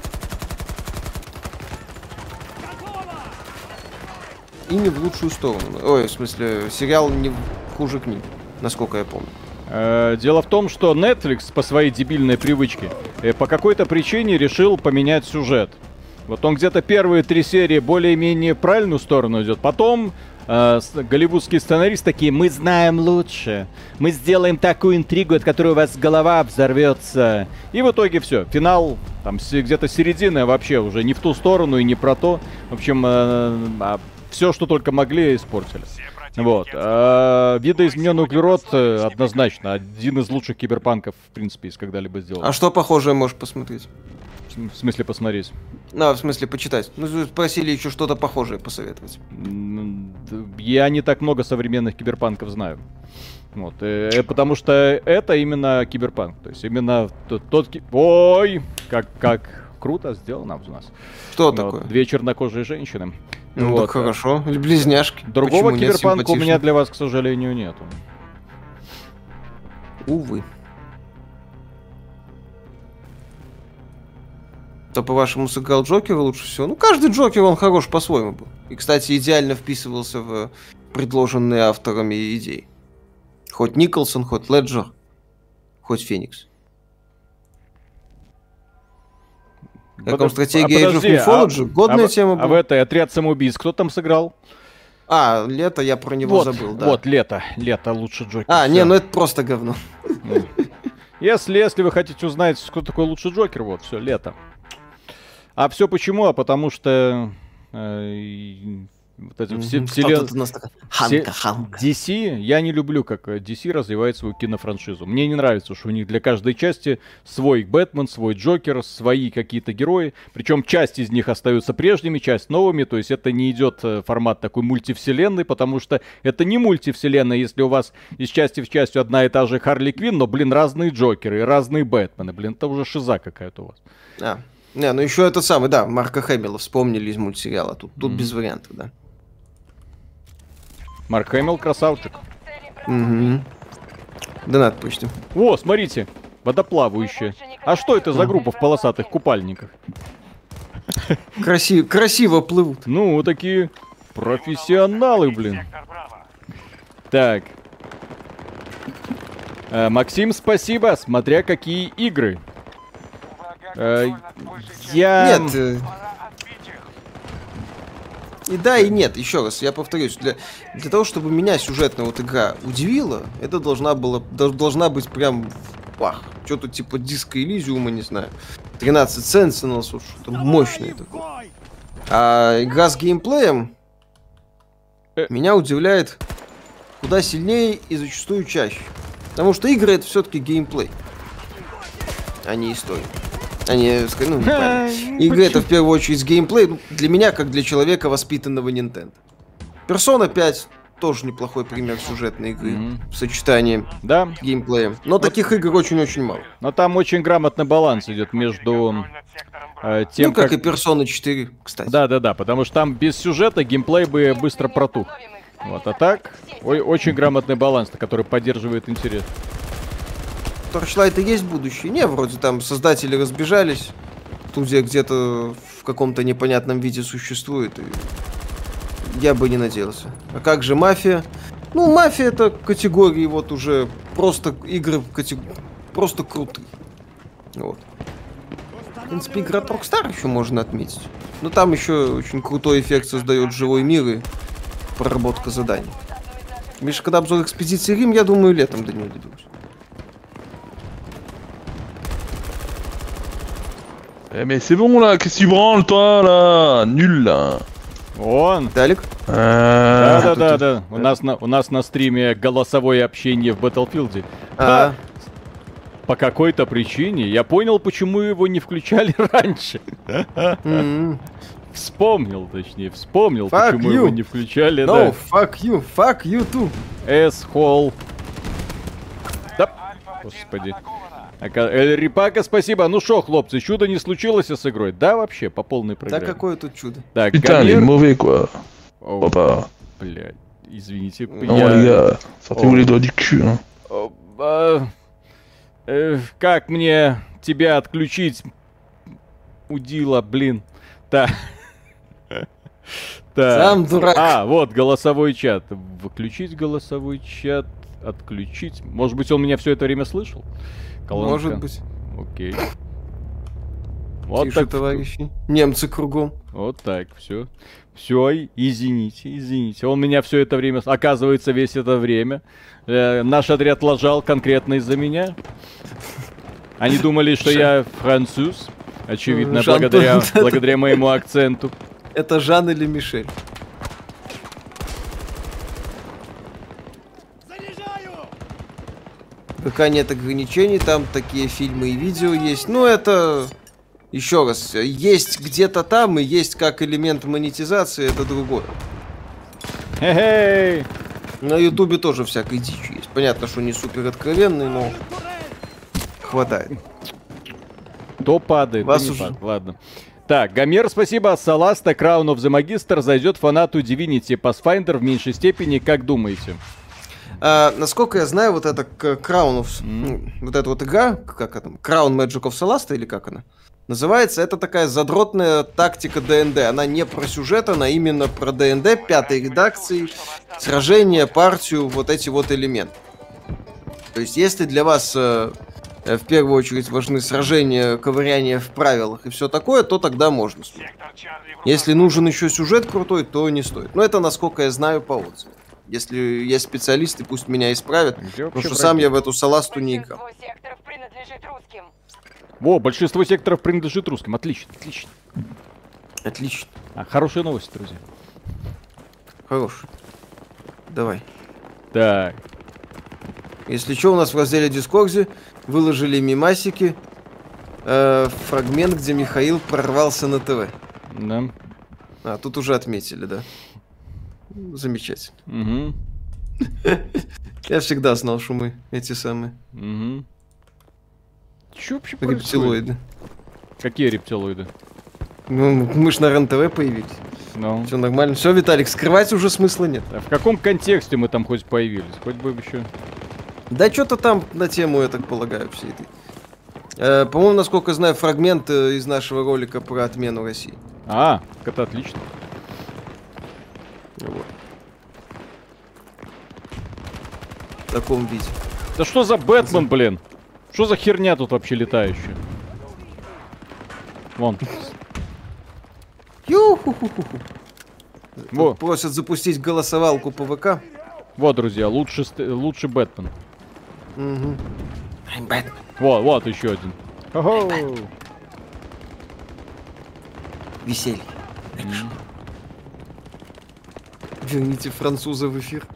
И не в лучшую сторону. Ой, в смысле, сериал не хуже книг, насколько я помню. Э, Дело в том, что Netflix по своей дебильной привычке э, по какой-то причине решил поменять сюжет. Вот он где-то первые три серии более-менее правильную сторону идет. Потом э, голливудские сценаристы такие, мы знаем лучше. Мы сделаем такую интригу, от которой у вас голова взорвется. И в итоге все. Финал там где-то середина вообще уже не в ту сторону и не про то. В общем, все, что только могли, испортили. Вот. А, видоизмененный углерод э, однозначно один из лучших киберпанков, в принципе, из когда-либо сделан. А что похожее можешь посмотреть? В смысле посмотреть. Ну, в смысле почитать. Ну, спросили еще что-то похожее посоветовать. Я не так много современных киберпанков знаю. Вот, э, э, потому что это именно киберпанк. То есть именно тот... ки- Ой, как, как круто сделано у нас. Что Вот, такое? Две чернокожие женщины. Ну, Вот. так хорошо. Близняшки. Другого Почему киберпанка у меня для вас, к сожалению, нету. Увы. Кто, по-вашему, сыграл Джокера лучше всего? Ну, каждый Джокер, он хорош по-своему был. И, кстати, идеально вписывался в предложенные авторами идеи. Хоть Николсон, хоть Леджер, хоть Феникс. Как вам стратегия а Age of подожди, Mythology? Годная а, в- тема А в была. этой отряд самоубийц кто там сыграл? А, лето, я про него вот, забыл, да. вот, лето. Лето лучше Джокер. А, всё. не, ну это просто говно. Если, если вы хотите узнать, кто такой лучший Джокер, вот, все, лето. А все почему? А потому что э, вот эти все, вселен-? Ханка, Ханка. DC, я не люблю, как э, DC развивает свою кинофраншизу. Мне не нравится, что у них для каждой части свой Бэтмен, свой Джокер, свои какие-то герои. Причем часть из них остаются прежними, часть новыми. То есть это не идет э, формат такой мультивселенной, потому что это не мультивселенная, если у вас из части в часть одна и та же Харли Квин, но, блин, разные Джокеры и разные Бэтмены. Блин, это уже шиза какая-то у вас. А, не, ну еще это самый, да, Марка Хэмилла вспомнили из мультсериала. Тут, тут Мгм. без вариантов, да. Марк Хэмилл красавчик. Угу. Донат почти. О, смотрите, водоплавающая. А что это за группа в полосатых купальниках? Красиво, красиво плывут. Ну, такие профессионалы, блин. Так. Э, Максим, спасибо. Смотря какие игры. Э, частью. Я... Нет, э, и да, и нет. Еще раз, я повторюсь, для, для того, чтобы меня сюжетная вот игра удивила, это должна была, дол- должна быть прям пах. Что-то типа диска Элизиума, не знаю. 13 Sentinels, вот что-то мощное такое. А игра с геймплеем Э. меня удивляет куда сильнее и зачастую чаще. Потому что игры это все-таки геймплей, а не история. А не, ска- ну, неправильно. Игры это в первую очередь геймплей. Ну, Для меня, как для человека, воспитанного Nintendo. Persona 5 тоже неплохой пример сюжетной игры Мгм. в сочетании Да, геймплея. Но таких игр очень-очень мало. но там очень грамотный баланс идет между э, тем, ну, как, как... и Persona 4, кстати. Да, да, да, потому что там без сюжета геймплей бы быстро протух. Вот, а так, ой, очень грамотный баланс, который поддерживает интерес. Торчлайта есть будущее? Не, вроде там создатели разбежались. Студия где-то в каком-то непонятном виде существует. И я бы не надеялся. А как же мафия? Ну, мафия это категории вот уже просто игры катег... просто крутые. Вот. В принципе, игра Rockstar еще можно отметить. Но там еще очень крутой эффект создает живой мир и проработка заданий. Миша, когда обзор экспедиции Рим, я думаю, летом до него доберусь. Eh mais c'est bon là, qu'est-ce que tu branles toi là Nul là Он. Далик? Да, да, да, да. У нас на у нас на стриме голосовое общение в Battlefield. А, По какой-то причине я понял, почему его не включали раньше. Вспомнил, точнее, вспомнил, Fuck почему you. его не включали. No, fuck you, fuck you too. S-Hall. Да. Господи. Ака- Эль Рипака, спасибо. Ну шо, хлопцы, чудо не случилось с игрой? Да, вообще, по полной Да программе. какое тут чудо. Так, Putain, il est Гомер- mauvais quoi. О, Papa. блядь, извините. Non я- les gars, sortez-vous les doigts du cul. Hein. О, а, э, как мне тебя отключить? Удила, блин. Так. Так. Сам дурак. А, вот голосовой чат. Выключить голосовой чат, отключить. Может быть, он меня все это время слышал? Колонка. Может быть. Окей. Вот Тише, так, товарищи. Немцы кругом. вот так, все. Все, извините, извините. Он меня все это время, оказывается, весь это время. э, наш отряд лажал конкретно из-за меня. Они думали, что я француз. Очевидно, Жан- благодаря, благодаря моему акценту. Это Жан или Мишель? Пока нет ограничений, там такие фильмы и видео есть. Ну, это... Еще раз, есть где-то там и есть как элемент монетизации, это другое. Хе-хей! На Ютубе тоже всякой дичь есть. Понятно, что не супер откровенный, но хватает. То падает, Вас уже- падает. Ладно. Так, Гомер, спасибо. Саласта, Crown of the Magister зайдет фанату Divinity Pathfinder в меньшей степени, как думаете? А, насколько я знаю, вот эта Crown of... ну, Вот эта вот игра, как это, Crown Magic of Solasta, или как она? Называется, это такая задротная тактика ДНД. Она не про сюжет, она именно про ДНД, пятой редакции, сражение, партию, вот эти вот элементы. То есть, если для вас э, э, в первую очередь важны сражения, ковыряние в правилах и все такое, то тогда можно. Если нужен еще сюжет крутой, то не стоит. Но это насколько я знаю по отзывам. Если есть специалисты, пусть меня исправят. Где Потому что сам я в эту саласту не играл. Большинство секторов принадлежит русским. Во, большинство секторов принадлежит русским. Отлично, отлично. Отлично. А, хорошая новость, друзья. Хорош. Давай. Так, Если что, у нас в разделе Дискорде выложили мимасики. э, фрагмент, где Михаил прорвался на ТВ. да. А, тут уже отметили, да. Замечательно. Угу. Я всегда знал, что мы эти самые Угу. Че вообще происходит? рептилоиды. Какие рептилоиды? Ну, мы ж на РЕН-ТВ появились. Ну. Все нормально. Все, Виталик, скрывать уже смысла нет. А в каком контексте мы там хоть появились? Хоть бы еще. Да что-то там на тему, я так полагаю, всей этой. Э, по-моему, насколько знаю, фрагмент э, из нашего ролика про отмену России. А, так это отлично. Вот. В таком виде. Да что за Бэтмен, блин? Что за херня тут вообще летающая? Вон. Ю-ху-ху-ху-ху. Во, Просят запустить голосовалку по ВК. вот, друзья, лучше, лучше Бэтмен. I'm Batman. Вот, вот еще один. Веселье. Верните француза в эфир.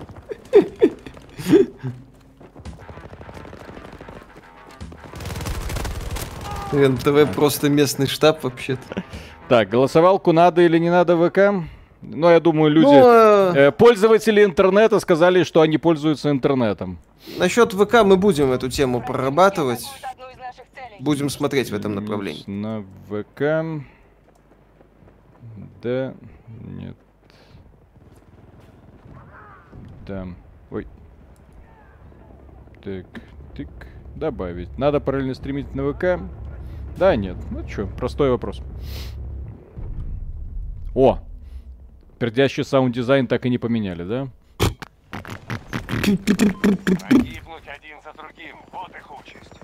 РЕН-ТВ просто местный штаб вообще-то. Так, голосовалку надо или не надо ВК? Ну, я думаю, люди... Ну, э, э, пользователи интернета сказали, что они пользуются интернетом. насчет ВК мы будем эту тему прорабатывать. Будем смотреть в этом направлении. На ВК... Да, нет. Да. Ой. Так, тык. Добавить. Надо параллельно стримить на ВК? Да, нет. Ну что, простой вопрос. О! Пердящий саунд-дизайн так и не поменяли, да? Погибнуть один за другим. Вот их участь.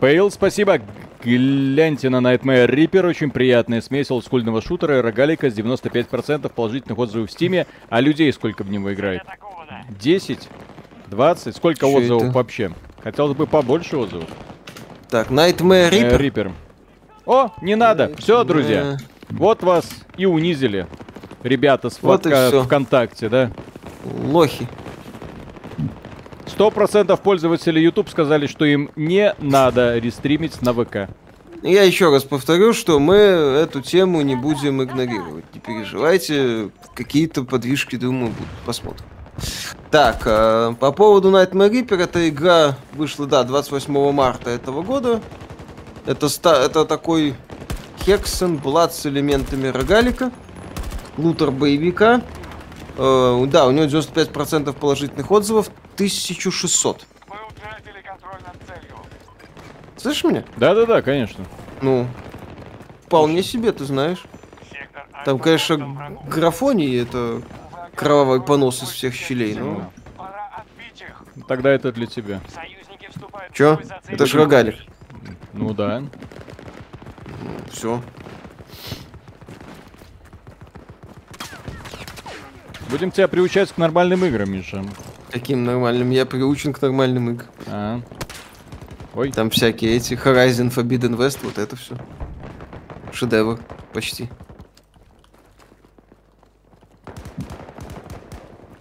Пейл, спасибо. Гляньте на Nightmare Reaper. Очень приятная смесь олдскульного шутера и рогалика с 95% положительных отзывов в стиме. А людей сколько в него играет? Такого, да. 10? 20? Сколько Чё отзывов это? вообще? Хотелось бы побольше отзывов. Так, Nightmare Э, Reaper. Reaper. О, не надо. Все, друзья. Вот вас и унизили. Ребята с Вот всё. ВКонтакте, да? Лохи. Сто процентов пользователей YouTube сказали, что им не надо рестримить на ВК. Я еще раз повторю, что мы эту тему не будем игнорировать. Не переживайте, какие-то подвижки, думаю, будут. Посмотрим. Так, э, по поводу Nightmare Reaper, эта игра вышла, да, 28 марта этого года. Это, ста- это такой Хексен, Блад с элементами рогалика, лутер боевика. Э, да, у него 95% положительных отзывов, 1600. Мы утратили контроль над целью. Слышишь меня? Да-да-да, конечно. Ну, вполне себе, ты знаешь. Сектор Там, конечно, графоний это кровавый понос из всех щелей. Ну, Пора отбить их. Тогда это для тебя. Союзники вступают Чё? это ж рогалик. Ну да. Все. Будем тебя приучать к нормальным играм, Миша. Каким нормальным? Я приучен к нормальным играм. А. Ой, Там всякие эти Horizon Forbidden West, вот это все. Шедевр. Почти.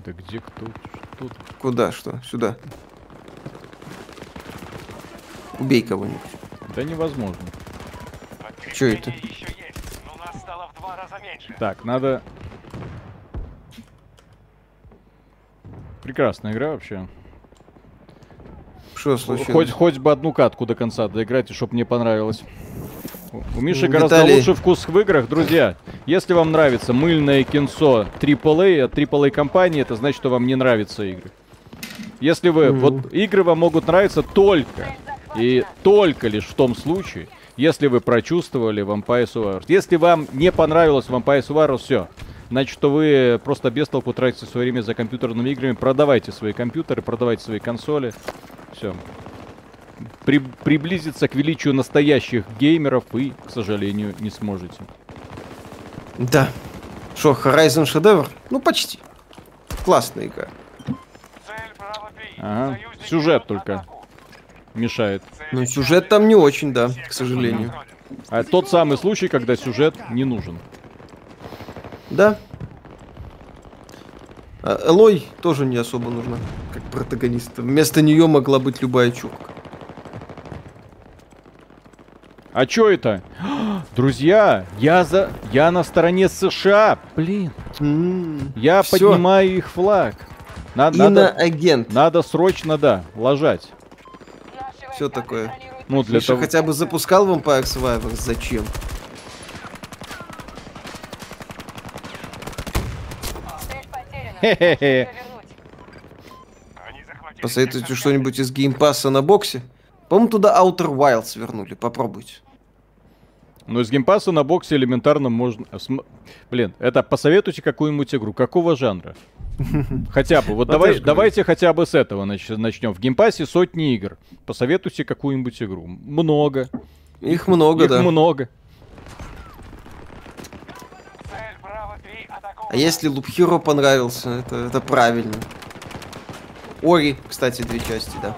да где кто? Что? Куда? Что? Сюда. Убей кого-нибудь. Да невозможно. Чё это? Подкрепление еще есть, но нас стало в два раза меньше. Так, надо... Прекрасная игра вообще. Что случилось? Хоть, хоть бы одну катку до конца доиграть, и чтоб мне понравилось. У- Миши Ну, гораздо Виталий- лучше вкус в играх. Друзья, если вам нравится мыльное кинцо AAA от AAA компании, это значит, что вам не нравятся игры. Если вы... Мгм. Вот игры вам могут нравиться только и только лишь в том случае, если вы прочувствовали Vampire Survivors. Если вам не понравилось Vampire Survivors, все. Значит, что вы просто без толку тратите свое время за компьютерными играми. Продавайте свои компьютеры, продавайте свои консоли. Все. приблизиться к величию настоящих геймеров вы, к сожалению, не сможете. Да. Что, Horizon шедевр? Ну, почти. Классная игра. Цель Браво-3. Ага, сюжет только. Мешает. Ну, сюжет там не очень, да, к сожалению. А тот самый случай, когда сюжет не нужен. Да. А Элой тоже не особо нужна, как протагонист. Вместо нее могла быть любая чурка. А чё это? Друзья, я за... Я на стороне США. Блин, М, я всё. поднимаю их флаг. Надо, надо, Иноагент. надо срочно, да, ложать. Войска такое. Ну, для Миша того... хотя бы запускал Vampire Survivors? Зачем? цель потеряна. Хе-хе-хе. Ее вернуть. Они захватили Посоветуйте что-нибудь из геймпасса на боксе? По-моему, туда Outer Wilds вернули. Попробуйте. Но из геймпаса на боксе элементарно можно... Блин, это посоветуйте какую-нибудь игру. Какого жанра? Хотя бы. Вот Ну, давай, давайте хотя бы с этого нач- начнем. В геймпассе сотни игр. Посоветуйте какую-нибудь игру. Много. Их много, Их да. много. Цель Браво-3 атакована. А если Loop Hero понравился, это, это правильно. Ори, кстати, две части, да.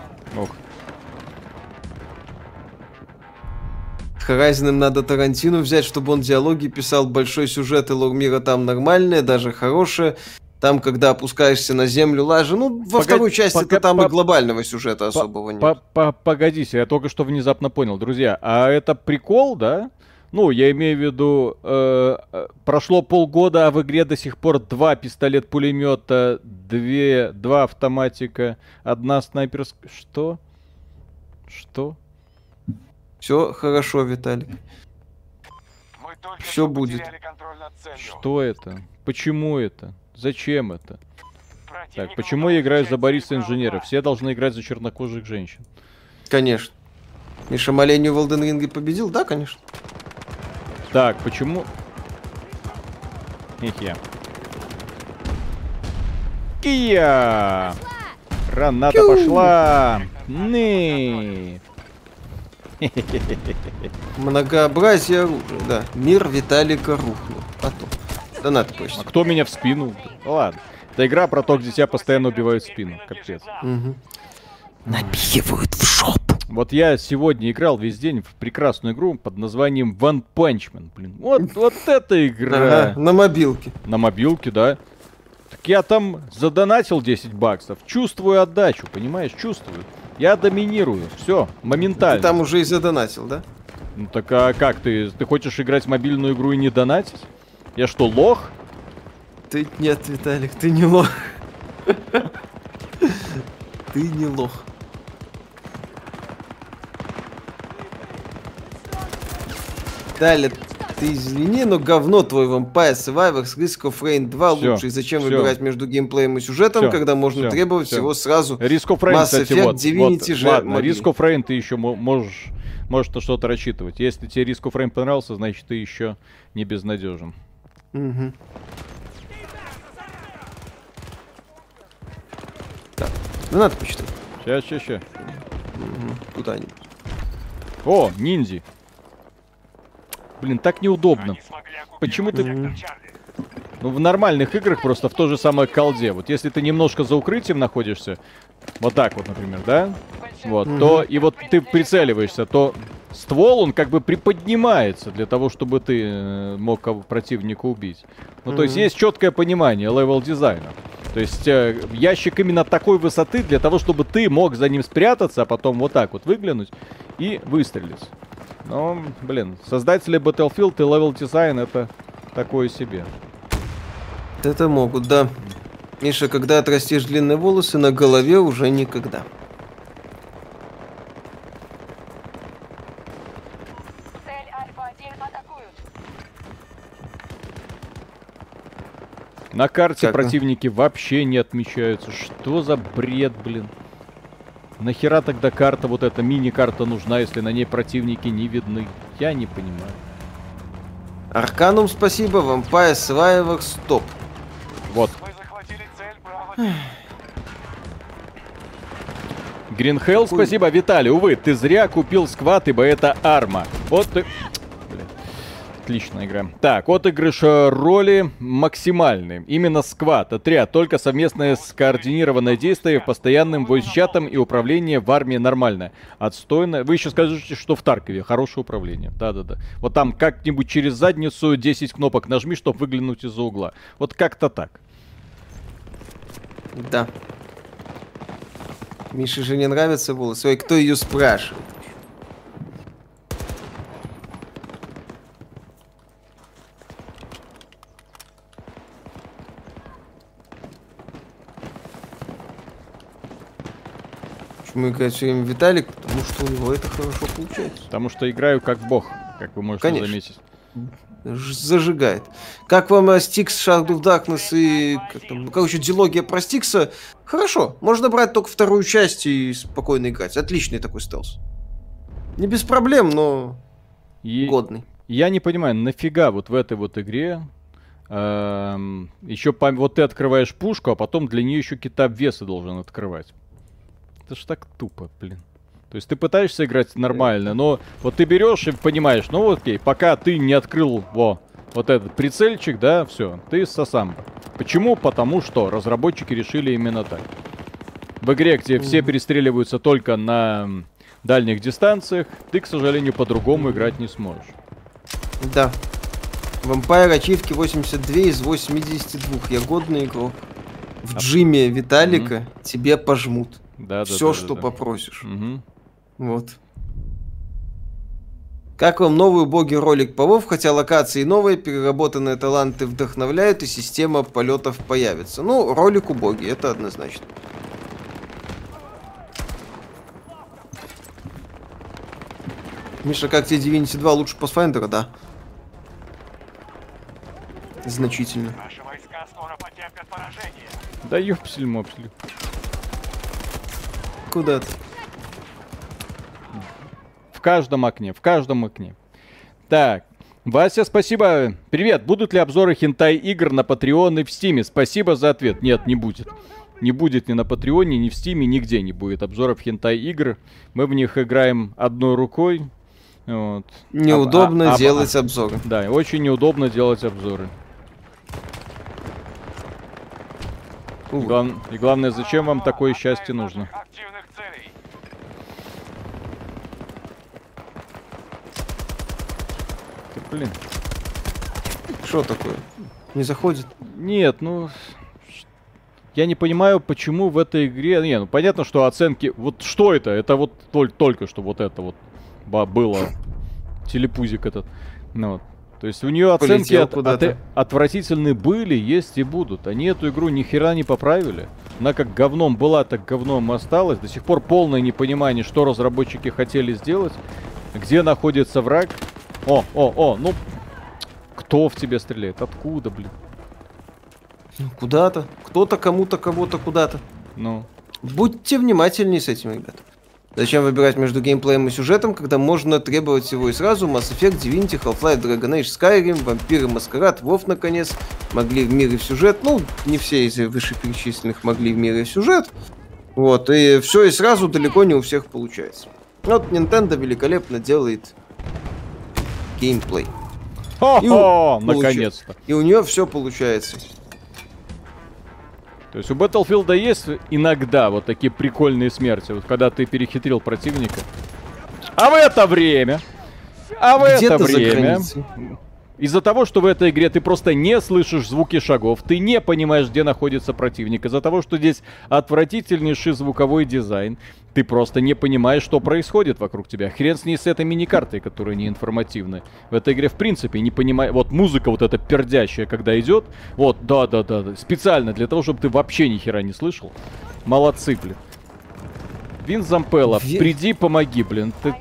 С Horizon надо Тарантину взять, чтобы он диалоги писал, большой сюжет и лор мира там нормальные, даже хорошие. Там, когда опускаешься на землю, лажа. Ну, во Погоди, второй части пока- то там по- и глобального сюжета особого нет. По- по- Погодите, я только что внезапно понял, друзья. А это прикол, да? Ну, я имею в виду, э, э, прошло полгода, а в игре до сих пор два пистолет-пулемета, две, два автоматика, одна снайперская... Что? Что? Все хорошо, Виталик. Что будет. Что это? Почему это? Зачем это? Так, почему я играю за Бориса Инженера? Все должны играть за чернокожих женщин. Конечно. Миша Маленью в Elden Ring победил? Да, конечно. Так, почему... Хе-хе. Кия! Граната пошла! Ны! Многообразие оружия, да. Мир Виталика рухнул. Потом. Донат А почти. кто меня в спину? Ну Ладно. Это игра про то, где тебя постоянно убивают в спину. Капец. Мгм. Набивают в жопу. Вот я сегодня играл весь день в прекрасную игру под названием One Punch Man. Блин, вот, вот эта игра. Ага, на мобилке. На мобилке, да. Так я там задонатил 10 баксов. Чувствую отдачу, понимаешь? Чувствую. Я доминирую. Все, моментально. Ты там уже и задонатил, да? Ну так а как ты? Ты хочешь играть в мобильную игру и не донатить? Я что, лох? Ты нет, Виталик, ты не лох. Ты не лох. Далее, ты извини, но говно твой Vampire Survivors Risk of Rain 2 Всё, лучше. И зачем всё. выбирать между геймплеем и сюжетом, Всё, когда можно всё, требовать всё. всего сразу? Risk of Rain, Mass кстати, Effect, вот. Divinity вот. же Ладно, могли. Risk of Rain ты еще мо- можешь, можешь на что-то рассчитывать. Если тебе Risk of Rain понравился, значит ты еще не безнадежен. Мгм. Так, ну надо почитать. Сейчас, сейчас, сейчас. Мгм, Куда-нибудь. О, ниндзи. Блин, так неудобно. Почему ты-. Ну, в нормальных играх просто в то же самое колде. Вот если ты немножко за укрытием находишься, вот так вот, например, да? Вот, то и вот ты прицеливаешься, то ствол, он как бы приподнимается для того, чтобы ты э, мог противника убить. Ну, то есть есть четкое понимание level дизайна. То есть э, ящик именно такой высоты для того, чтобы ты мог за ним спрятаться, а потом вот так вот выглянуть и выстрелить. Но, блин, создатели Battlefield и level дизайн это такое себе. Это могут, да. Миша, когда отрастишь длинные волосы, на голове уже никогда. Цель Альфа-1 атакуют. На карте Так, ну. противники вообще не отмечаются. Что за бред, блин? Нахера тогда карта, вот эта мини-карта нужна, если на ней противники не видны? Я не понимаю. Арканум спасибо, Vampire Survivor стоп. Вот. Гринхелл, спасибо, Виталий. Увы, ты зря купил сквад, ибо это арма. Вот ты... Отличная игра. Так, отыгрыш э, роли максимальный. Именно сквад, отряд, только совместное скоординированное действие, постоянным войс-чатом и управление в армии нормальное. Отстойно. Вы еще скажете, что в Таркове хорошее управление. Да-да-да. Вот там как-нибудь через задницу 10 кнопок нажми, чтобы выглянуть из-за угла. Вот как-то так. Да. Мише же не нравятся волосы. Ой, кто ее спрашивает? Почему играет все время Виталик? Потому что у него это хорошо получается. Потому что играю как бог, как вы можете Конечно. заметить. Зажигает. Как вам э, Стикс, Shadow of Darkness и... Как там, ну, короче, дилогия про Стикса? Хорошо. Можно брать только вторую часть и спокойно играть. Отличный такой стелс. Не без проблем, но И годный. я не понимаю, нафига вот в этой вот игре еще вот ты открываешь пушку, а потом для нее еще какие-то обвесы должен открывать. Это ж так тупо, блин. То есть ты пытаешься играть нормально, но вот ты берешь и понимаешь, ну вот окей, пока ты не открыл во, вот этот прицельчик, да, все, ты сосам. Почему? Потому что разработчики решили именно так. В игре, где все перестреливаются только на дальних дистанциях, ты, к сожалению, по-другому играть не сможешь. Да. Vampire ачивки 82 из 82. Я годный игрок. В джиме Виталика тебе пожмут. Да, да, Все, да, что да, попросишь. Мгм. Вот. Как вам новый боги ролик по WoW, хотя локации новые, переработанные таланты вдохновляют и система полетов появится. Ну, ролику боги, это однозначно. Миша, как тебе Divinity 2 лучше Pathfinder, да? Значительно. Наши войска скоро потеряют терпят поражение. Да ёпсель-мопсель. Куда ты? В каждом окне, в каждом окне. Так, Вася, спасибо. Привет, будут ли обзоры хентай игр на Патреон и в Стиме? Спасибо за ответ. Нет, не будет. Не будет ни на Патреоне, ни в Стиме, нигде не будет обзоров хентай игр. Мы в них играем одной рукой. Вот. Неудобно А- а- а- делать обзоры. Да, очень неудобно делать обзоры. И, Увы. глав- и главное, зачем вам такое счастье нужно? Ты, блин. Что такое? Не заходит? Нет, ну... Я не понимаю, почему в этой игре... Не, ну понятно, что оценки... Вот что это? Это вот толь- только что вот это вот было. Телепузик этот. Ну, вот. То есть у нее оценки от- от- отвратительные были, есть и будут. Они эту игру ни хера не поправили. Она как говном была, так говном осталась. До сих пор полное непонимание, что разработчики хотели сделать. Где находится враг. О, о, о, ну... Кто в тебя стреляет? Откуда, блин? Ну, Куда-то. Кто-то кому-то кого-то куда-то. Ну... Будьте внимательнее с этим, ребята. Зачем выбирать между геймплеем и сюжетом, когда можно требовать всего и сразу? Mass Effect, Divinity, Half-Life, Dragon Age, Skyrim, Вампиры, Маскарад, Вов, наконец. Могли в мир и в сюжет. Ну, не все из вышеперечисленных могли в мир и в сюжет. Вот, и все и сразу далеко не у всех получается. Вот Nintendo великолепно делает геймплей. У- Наконец-то. И у нее все получается. То есть у Battlefield есть иногда вот такие прикольные смерти, вот когда ты перехитрил противника. А в это время, а в это время, из-за того, что в этой игре ты просто не слышишь звуки шагов, ты не понимаешь, где находится противник, из-за того, что здесь отвратительнейший звуковой дизайн, ты просто не понимаешь, что происходит вокруг тебя. Хрен с ней с этой миникартой, которая не информативная. В этой игре, в принципе, не понимаю. Вот музыка вот эта пердящая, когда идет. Вот, да-да-да. да, Специально для того, чтобы ты вообще ни хера не слышал. Молодцы, блин. Вин Зампелла, Ве- приди, помоги, блин. Ты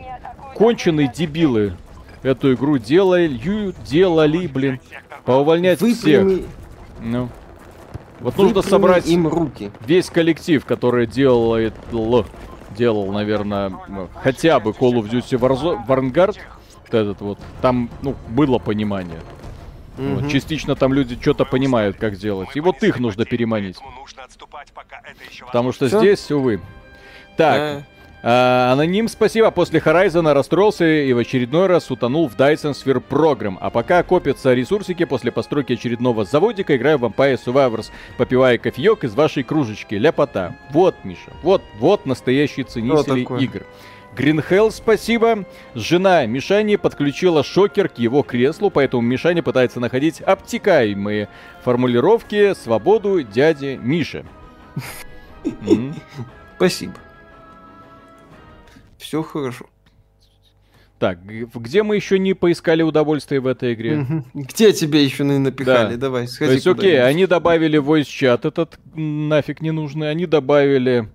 конченые дебилы. Эту игру делали, делали, блин. Поувольнять всех. Выпрями, Ну. Вот нужно собрать им руки. весь коллектив, который делает, делал, наверное, хотя бы Call of Duty Warzo- Vanguard, вот этот вот, там, ну, было понимание. Вот, Мгм. частично там люди что-то понимают, как делать. И вот их нужно переманить. Поэтому нужно отступать, пока это еще Потому что здесь, увы. Так, А, аноним, спасибо. После Horizon расстроился и в очередной раз утонул в Dyson Sphere Program. А пока копятся ресурсики после постройки очередного заводика, играю в Vampire Survivors, попивая кофеек из вашей кружечки. Ляпота. Вот, Миша, вот, вот настоящие ценители игр. Гринхелл, спасибо. Жена Мишани подключила шокер к его креслу, поэтому Мишаня пытается находить обтекаемые формулировки «Свободу дяде Мише». М. Спасибо. Все хорошо. Так, где мы еще не поискали удовольствие в этой игре? Где тебя еще на- напихали? Да. Давай, То сходи есть, окей, они добавили voice чат этот нафиг не нужный, они добавили...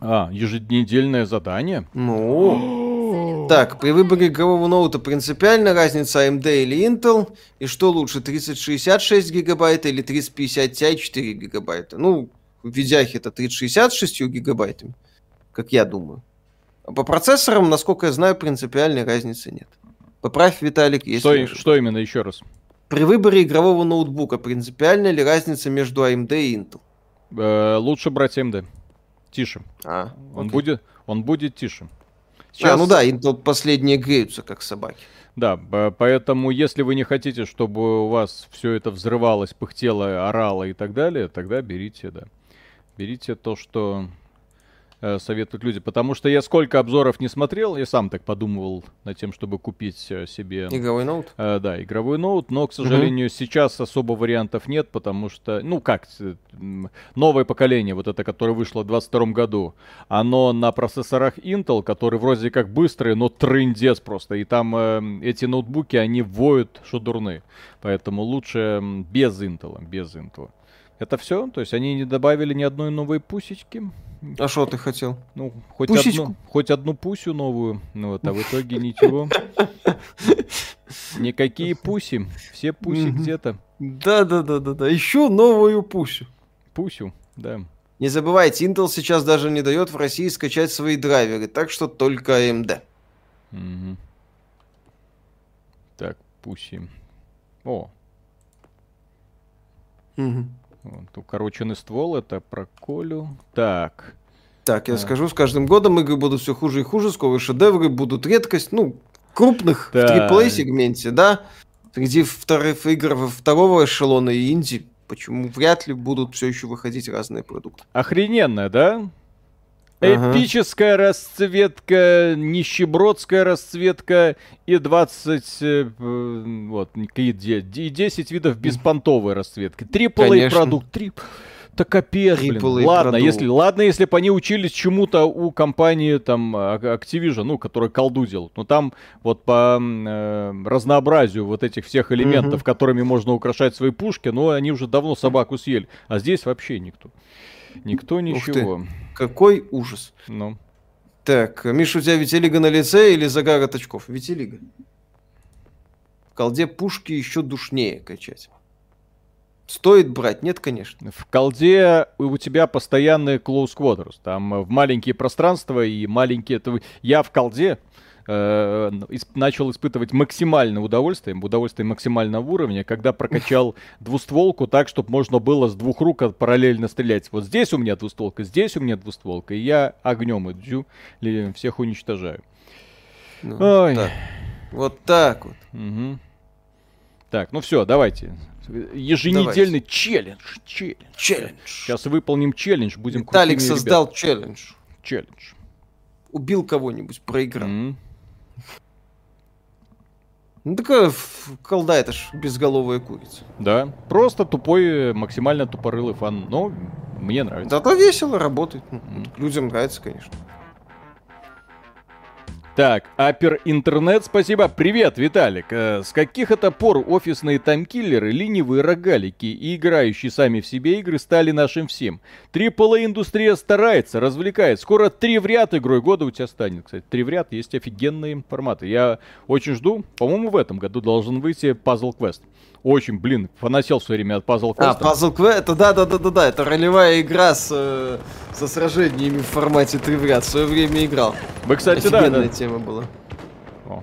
А, еженедельное задание? Ну, так, при выборе игрового ноута принципиально разница AMD или Intel, и что лучше, 3060 6 гигабайт или 3050 Ti 4 гигабайта? Ну, в видяхе это 3060 с 6 гигабайтами, как я думаю. А по процессорам, насколько я знаю, принципиальной разницы нет. Поправь, Виталик, если Что, что именно, еще раз? При выборе игрового ноутбука принципиальна ли разница между AMD и Intel? Э, лучше брать AMD. Тише. А, Он окей. будет, он будет тише. А, ну да, Intel последние греются, как собаки. Да, поэтому если вы не хотите, чтобы у вас все это взрывалось, пыхтело, орало и так далее, тогда берите, да. Берите то, что э, советуют люди. Потому что я сколько обзоров не смотрел, я сам так подумывал над тем, чтобы купить э, себе... Игровой ноут? Э, да, игровой ноут, но, к сожалению, сейчас особо вариантов нет, потому что, ну как, э, новое поколение, вот это, которое вышло в 22 году, оно на процессорах Intel, которые вроде как быстрые, но трындец просто, и там э, эти ноутбуки, они воют, что дурны, поэтому лучше без Intel, без Intel. Это все? То есть они не добавили ни одной новой пусечки? А что ты хотел? Ну, хоть Пусечку? одну, хоть одну пусю новую, ну вот, а в итоге ничего. Никакие пуси, все пуси где-то. Да-да-да-да-да. Ищу новую пусю. Пусю, да. Не забывайте, Intel сейчас даже не дает в России скачать свои драйверы, так что только AMD. Мгм. Так, пуси. О, Мгм. Вот, укороченный ствол, это про Колю. Так, Так, я Да. скажу, с каждым годом игры будут все хуже и хуже, скоро шедевры будут редкость, ну, крупных Да. в AAA сегменте, да, среди вторых игр второго эшелона и инди, почему вряд ли будут все еще выходить разные продукты. охрененно, да? Ага. Эпическая расцветка, нищебродская расцветка и 20, э, вот, и де- и 10 видов беспонтовой расцветки. Трипл продукт, трип. Да капец, блин. Ладно, если, ладно, если бы они учились чему-то у компании там а- Activision, ну, которая колду делает. Но там вот по э, разнообразию вот этих всех элементов, Мгм. которыми можно украшать свои пушки, ну, они уже давно собаку съели. А здесь вообще никто. Никто ничего. Какой ужас. Ну. Так, Миша, у тебя Витилига на лице или загар от очков? Витилига. В колде пушки еще душнее качать. Стоит брать? Нет, конечно. В колде у тебя постоянный close quarters. Там э, в маленькие пространства и маленькие... Я в колде э, начал испытывать максимальное удовольствие, удовольствие максимального уровня, когда прокачал двустволку так, чтобы можно было с двух рук параллельно стрелять. Вот здесь у меня двустволка, здесь у меня двустволка, и я огнем иду, всех уничтожаю. Ну, Ой. так. Вот так вот. Мгм. Так, ну все, давайте. Еженедельный челлендж. Челлендж. Челлендж. Сейчас выполним челлендж, будем Виталик создал челлендж. ребят. челлендж. Убил кого-нибудь, проиграл. М. Ну такая ф- колда, это ж безголовая курица. Да, просто тупой, э, максимально тупорылый фан, но мне нравится. Зато весело работает. Мгм. Людям нравится, конечно. Так, Апер Интернет, спасибо. Привет, Виталик. Э, с каких это пор офисные таймкиллеры, ленивые рогалики и играющие сами в себе игры стали нашим всем? AAA индустрия старается, развлекает. Скоро три в ряд игрой года у тебя станет. Кстати, три в ряд есть офигенные форматы. Я очень жду. По-моему, в этом году должен выйти Puzzle Quest. Очень, блин, фанател в свое время от Puzzle А, Quest. Puzzle Quest, это да-да-да-да-да, это ролевая игра с, э, со сражениями в формате 3 в ряд. В свое время играл. Вы, кстати, да, Офигенная да. тема была. О.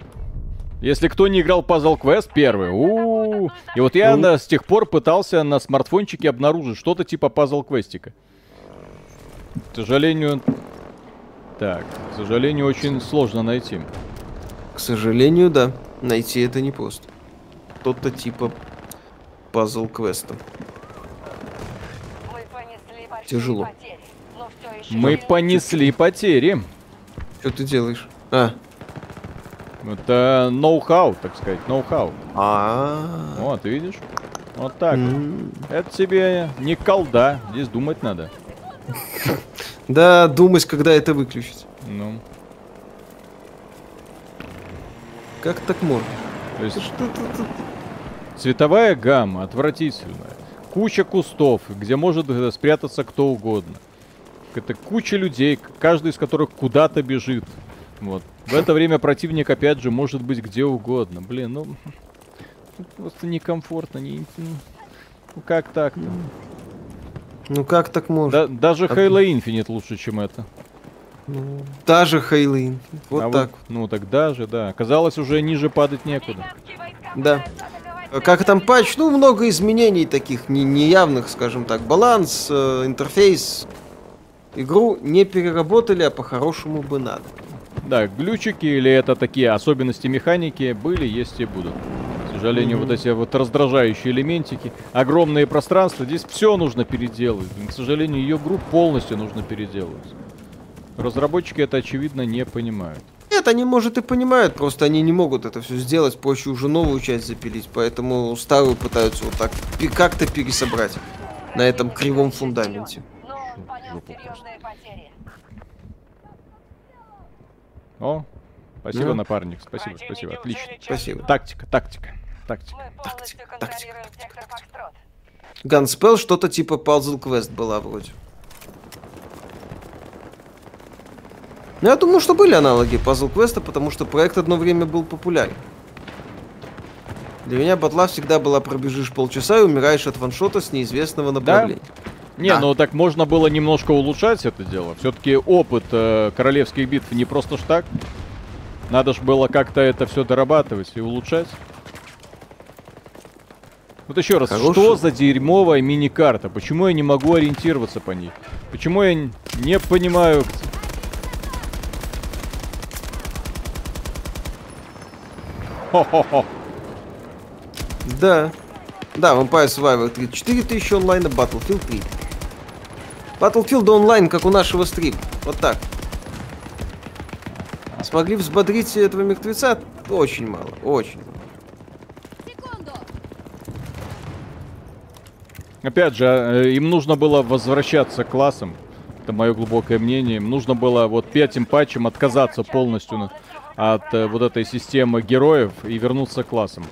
Если кто не играл Puzzle Quest первый, у и вот я Ну. на- с тех пор пытался на смартфончике обнаружить что-то типа Puzzle Questика. К сожалению, так, к сожалению, очень сложно найти. К сожалению, да. Найти это непросто. Что-то типа Большие Тяжело. потери, Мы понесли потери. Что ты делаешь? А. Это ноу-хау, так сказать, ноу-хау. А. Вот, видишь? Вот так. М. Это тебе не колда, здесь думать надо. Да, думать, когда это выключить. Ну, Как так можно? то есть Цветовая гамма отвратительная. Куча кустов, где может спрятаться кто угодно. Это куча людей, каждый из которых куда-то бежит. Вот. В это время противник, опять же, может быть где угодно. Блин, ну... Просто некомфортно, не... Ну как так-то? Ну как так можно? Да- даже А- Halo Infinite лучше, чем это. Ну, даже Хейлин. Вот А так. Ну так даже, да. Казалось, уже ниже падать некуда. Да. Как там патч? Ну, много изменений таких не- неявных, скажем так. Баланс, э, интерфейс. Игру не переработали, а по-хорошему бы надо. Да, глючики или это такие особенности механики были, есть и будут. К сожалению, Мгм. вот эти вот раздражающие элементики, огромные пространства, здесь все нужно переделывать. К сожалению, ее игру полностью нужно переделывать. Разработчики это очевидно не понимают. Нет, они, может, и понимают, просто они не могут это все сделать, проще уже новую часть запилить, поэтому старую пытаются вот так как-то пересобрать на этом кривом фундаменте. Потери. О, спасибо, Ну. напарник, спасибо, Противники спасибо, отлично. Спасибо. Тактика, тактика, тактика. Мы полностью тактика, контролируем сектор Фокстрот. Ганспел что-то типа Puzzle Quest была вроде. Ну, я думаю, что были аналоги Puzzle Quest, потому что проект одно время был популярен. Для меня батла всегда была пробежишь полчаса и умираешь от ваншота с неизвестного направления. Не, Да. ну так можно было немножко улучшать это дело. Все-таки опыт э, королевских битв не просто ж так. Надо ж было как-то это все дорабатывать и улучшать. Вот еще раз, Хороший. что за дерьмовая мини-карта? Почему я не могу ориентироваться по ней? Почему я не понимаю... Хо-хо-хо. Да. Да, Vampire Survivor 3. 4000 онлайна Battlefield 3. Battlefield онлайн, как у нашего стрима. Вот так. Смогли взбодрить этого мертвеца? Очень мало, очень мало. Опять же, э, им нужно было возвращаться к классам. Это мое глубокое мнение. Им нужно было вот пятым патчем отказаться полностью от э, вот этой системы героев и вернуться к классам.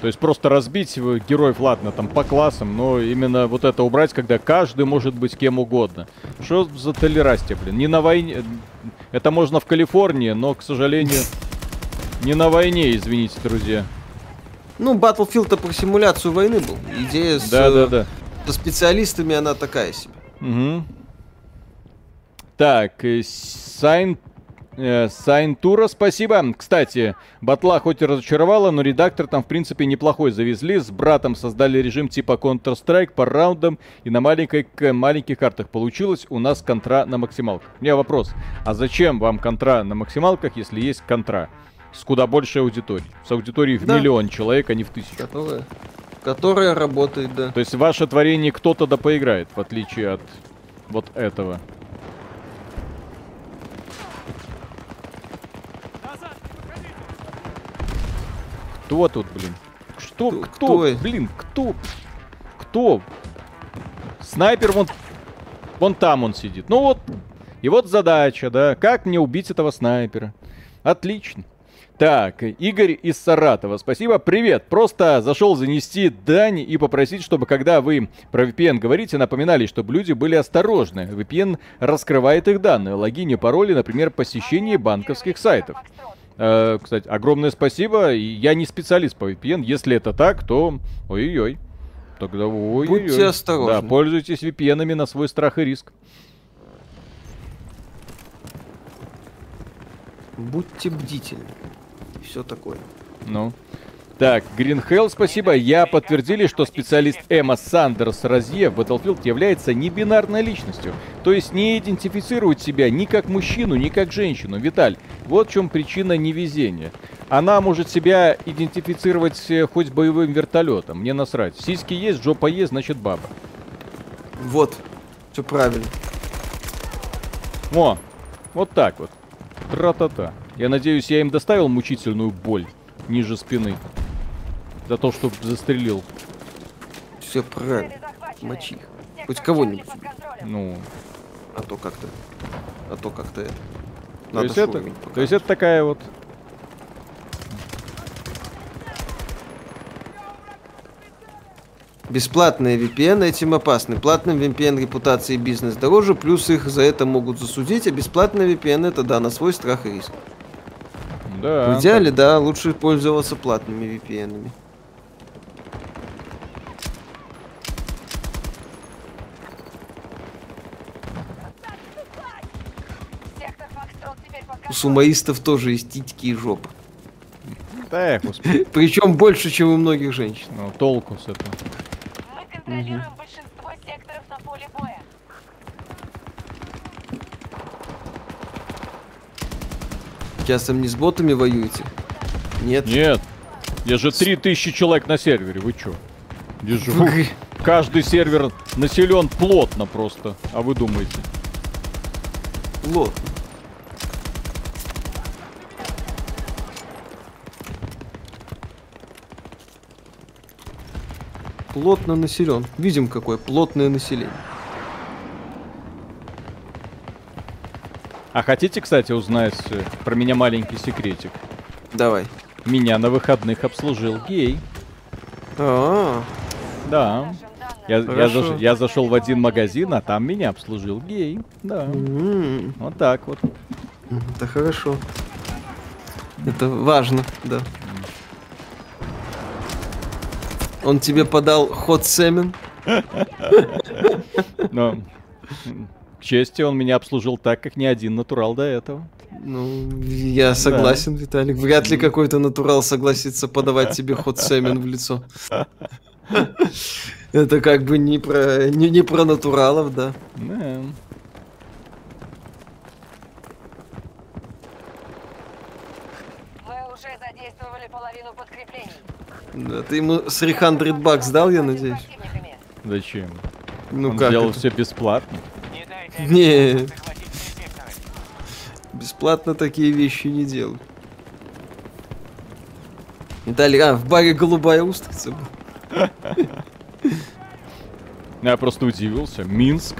То есть просто разбить э, героев, ладно, там по классам, но именно вот это убрать, когда каждый может быть кем угодно. Что за толерастие, блин? Не на войне... Это можно в Калифорнии, но, к сожалению, не на войне, извините, друзья. Ну, Battlefield-то про симуляцию войны был. Идея с, э, Да-да-да. со специалистами, она такая себе. Угу. Так, э, Сайн... э, Сайнтура, спасибо. Кстати, батла хоть и разочаровала, но редактор там, в принципе, неплохой завезли. С братом создали режим типа Counter-Strike по раундам и на маленькой, маленьких картах. Получилось у нас контра на максималках. У меня вопрос. А зачем вам контра на максималках, если есть контра? С куда большей аудиторией. С аудиторией в Да. миллион человек, а не в тысячу. Которая, которая работает, да. То есть ваше творение кто-то да поиграет, в отличие от вот этого. Кто тут, блин? Что? Кто- Кто? кто? Блин, кто? Кто? Снайпер вон... Вон там он сидит. Ну вот. И вот задача, да. Как мне убить этого снайпера? Отлично. Так, Игорь из Саратова, спасибо. Привет, просто зашел занести дань и попросить, чтобы когда вы про VPN говорите, напоминали, чтобы люди были осторожны. VPN раскрывает их данные, логини, пароли, например, посещение банковских сайтов. Э, кстати, огромное спасибо. Я не специалист по VPN. Если это так, то ой-ой-ой. Тогда ой-ой-ой. Будьте осторожны. Да, пользуйтесь VPN на свой страх и риск. Будьте бдительны. Все такое. Ну. Так, Green Hell, спасибо. Я подтвердили, что специалист Эмма Сандерс Розье в Battlefield является небинарной личностью. То есть не идентифицирует себя ни как мужчину, ни как женщину. Виталь, вот в чем причина невезения. Она может себя идентифицировать э, хоть боевым вертолетом. Мне насрать. Сиськи есть, жопа есть, значит баба. Вот. Все правильно. О, вот так вот. Тра-та-та. Я надеюсь, я им доставил мучительную боль ниже спины. За то, что застрелил. Все правильно. Мочи Хоть кого-нибудь. Ну, А то как-то. А то как-то это. то Надо есть, это, то есть это такая вот... Бесплатные VPN этим опасны. Платным VPN репутации и бизнес дороже, плюс их за это могут засудить, а бесплатный VPN это да, на свой страх и риск. Да. В идеале, да, лучше пользоваться платными VPN. -ами. Сектор Фокстрот теперь под У сумоистов тоже есть титьки и жопа. Да, господи, Причем больше, чем у многих женщин. ну, толку с этого. Мы контролируем большинство секторов на поле боя. Часом не с ботами воюете? Нет. Нет, я же 3000 человек на сервере, вы чё? Держу. В игре. Каждый сервер населен плотно просто. А вы думаете? Лот. Плотно населен. Видим, какое плотное население. А хотите, кстати, узнать э, про меня маленький секретик? Давай. Меня на выходных обслужил гей. А, Да. Я, я, заш- я зашел в один магазин, а там меня обслужил гей. Да. м, Вот так вот. это хорошо. Это важно, да. Он тебе подал ход семен? Но, к чести, он меня обслужил так, как ни один натурал до этого. Ну, я согласен, да. Виталик. Вряд ли какой-то натурал согласится подавать тебе ход семен в лицо. Это как бы не про, не, не про натуралов, да. Да. Мы уже задействовали половину подкреплений. Да, ты ему 300 бакс дал, я надеюсь? Зачем? Ну Он как? сделал это? все бесплатно. Не, бесплатно такие вещи не делают. Виталий, а, в баре голубая устрица была. Я просто удивился. Минск.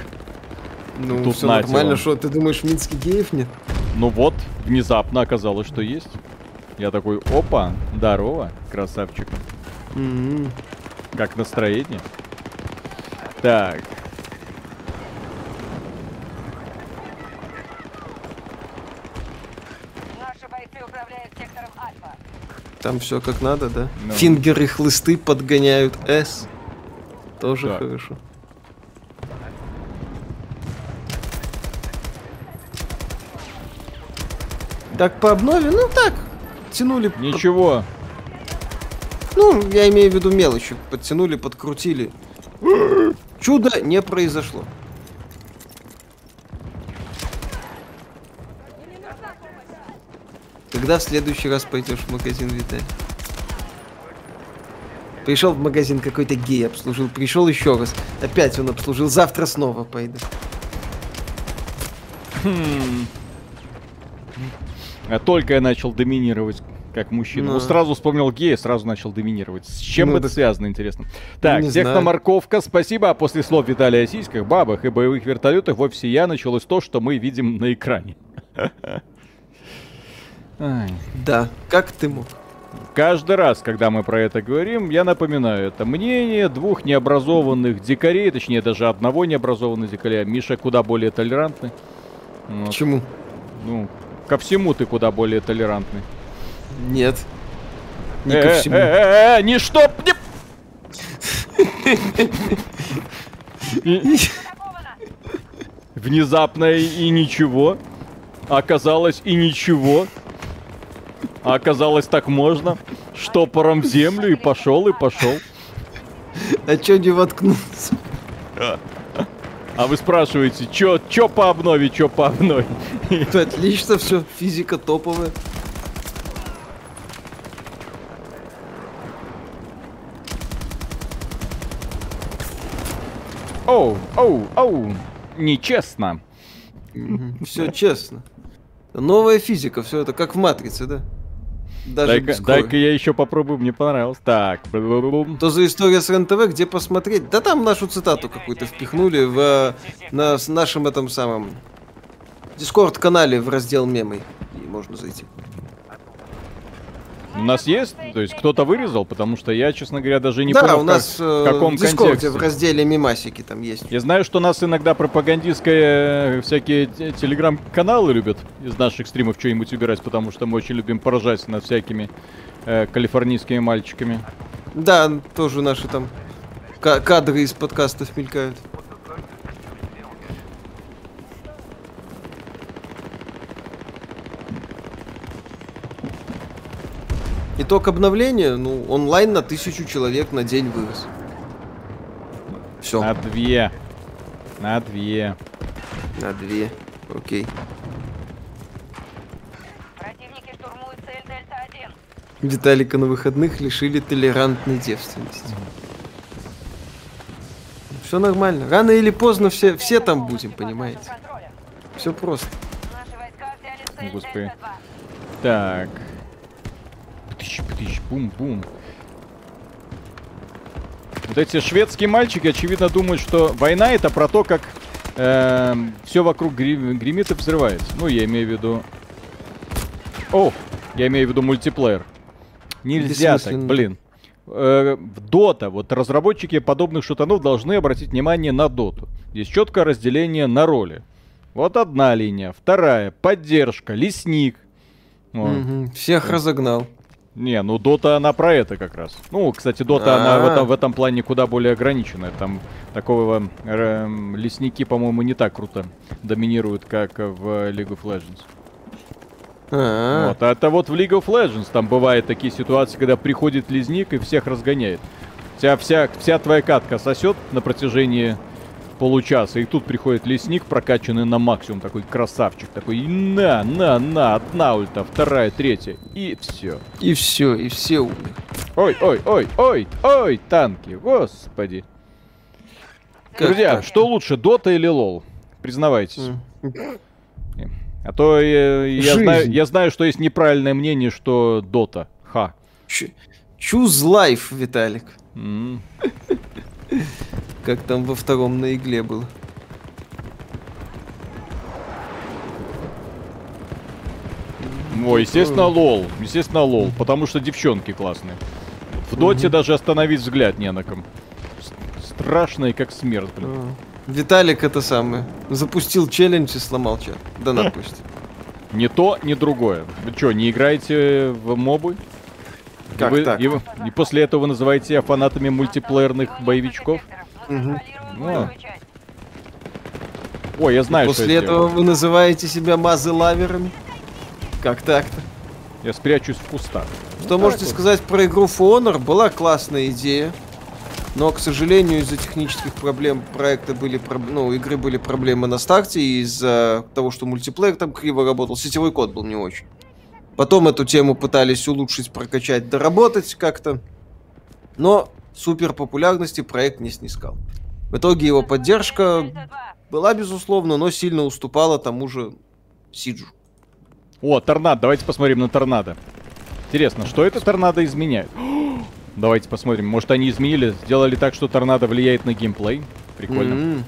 Ну, Тут все нормально, что ты думаешь, в Минске геев нет? Ну вот, внезапно оказалось, что есть. Я такой, опа, здорово, красавчик. М-м. Как настроение? Так, Наши бойцы управляют сектором Альфа. Там все как надо, да? Ну. Фингеры хлысты подгоняют С. Тоже Так. хорошо. Так, по обнове, ну так, тянули. под- ничего. Ну, я имею в виду мелочи. Подтянули, подкрутили. Чудо не произошло. Когда в следующий раз пойдешь в магазин, Виталий? Пришел в магазин какой-то гей обслужил, пришел еще раз. Опять он обслужил, завтра снова пойду. А только я начал доминировать как мужчина. Ну. Ну, сразу вспомнил гея, сразу начал доминировать. С чем Ну, это так- связано, интересно? Так, не техноморковка, спасибо. А после слов Виталия о сиськах, бабах и боевых вертолетах в офисе я началось то, что мы видим на экране. Да, как ты мог? Каждый раз, когда мы про это говорим, я напоминаю, это мнение двух необразованных дикарей, точнее даже одного необразованного дикаря. Миша куда более толерантный. Вот. Почему? Ну, ко всему ты куда более толерантный. Нет. Не Э, ко э, всему. э, э, э, не что... не- Атаковано! Внезапно и, и ничего. Оказалось и ничего. А оказалось так можно. Штопором в землю и пошел, и пошел. А чё не воткнулся? А вы спрашиваете, чё, чё по обнове, чё по обнове? Отлично, все, физика топовая. Оу, оу, оу. Нечестно. Все честно. Новая физика, все это как в матрице, да? Даже Дай-ка, дай-ка я еще попробую, мне понравилось. Так. То за история с РЕН-ТВ, где посмотреть? Да там нашу цитату какую-то впихнули в э, на нашем этом самом Дискорд-канале в раздел мемы. И можно зайти. У нас есть? То есть кто-то вырезал? Потому что я, честно говоря, даже не да, понял, у как- нас э, в каком в контексте. в разделе мемасики там есть. Я знаю, что нас иногда пропагандистские э, всякие те- телеграм-каналы любят из наших стримов что-нибудь убирать, потому что мы очень любим поражать над всякими э, калифорнийскими мальчиками. Да, тоже наши там ка- кадры из подкастов мелькают. Итог обновления, ну, онлайн на тысячу человек на день вырос. Все, На две. На две. на две. Окей. Противники штурмуют цель Дельта-1. Виталика на выходных лишили толерантной девственности. Все нормально. Рано или поздно все, все там будем, понимаете? Все просто. Господи. Дельта-2. Так. Птыщ, птыщ, бум-бум. Вот эти шведские мальчики, очевидно, думают, что война это про то, как все вокруг гри- гремит и взрывается. Ну, я имею в виду... О, я имею в виду мультиплеер. Нельзя так, блин. Э, в Дота, вот разработчики подобных шутанов должны обратить внимание на Доту. Здесь четкое разделение на роли. Вот одна линия, вторая, поддержка, лесник. Вот. Мгм. Всех разогнал. Не, ну Дота она про это как раз. Ну, кстати, Дота она в этом, в этом плане куда более ограниченная. Там такого эм, лесники, по-моему, не так круто доминируют, как в League of Legends. Вот. А это вот в League of Legends там бывают такие ситуации, когда приходит лесник и всех разгоняет. Вся, вся, вся твоя катка сосет на протяжении получаса, и тут приходит лесник, прокачанный на максимум, такой красавчик, такой, на, на, на, одна ульта, вторая, третья, и все. И все, и все умерли. Ой, ой, ой, ой, ой, танки, господи. Как Друзья, так? что лучше, Дота или Лол? Признавайтесь. А то я, Жизнь. знаю, я знаю, что есть неправильное мнение, что Дота. Ха. Choose life, Виталик. М. Как там во втором на игле было. Ой, естественно, лол. Естественно, лол. Потому что девчонки классные. В доте даже остановить взгляд не на ком. Страшные, как смерть, блин. А. Виталик это самое. Запустил челлендж и сломал чат. Да на пусть. Ни то, ни другое. Вы что, не играете в мобы? И Как вы- так? И, и после этого вы называете себя фанатами мультиплеерных боевичков? Мгм. О. Ой, я знаю, что После я этого сделаю. вы называете себя мазы-лаверами? Как так-то? Я спрячусь в кустах. Что можете сказать про игру For Honor? Была классная идея. Но, к сожалению, из-за технических проблем проекта были, ну, игры были проблемы на старте, и из-за того, что мультиплеер там криво работал, сетевой код был не очень. Потом эту тему пытались улучшить, прокачать, доработать как-то. Но супер популярности проект не снискал. В итоге его поддержка была, безусловно, но сильно уступала тому же Сиджу. О, торнадо, давайте посмотрим на торнадо. Интересно, что это торнадо изменяет? Давайте посмотрим. Может, они изменили, сделали так, что торнадо влияет на геймплей? Прикольно.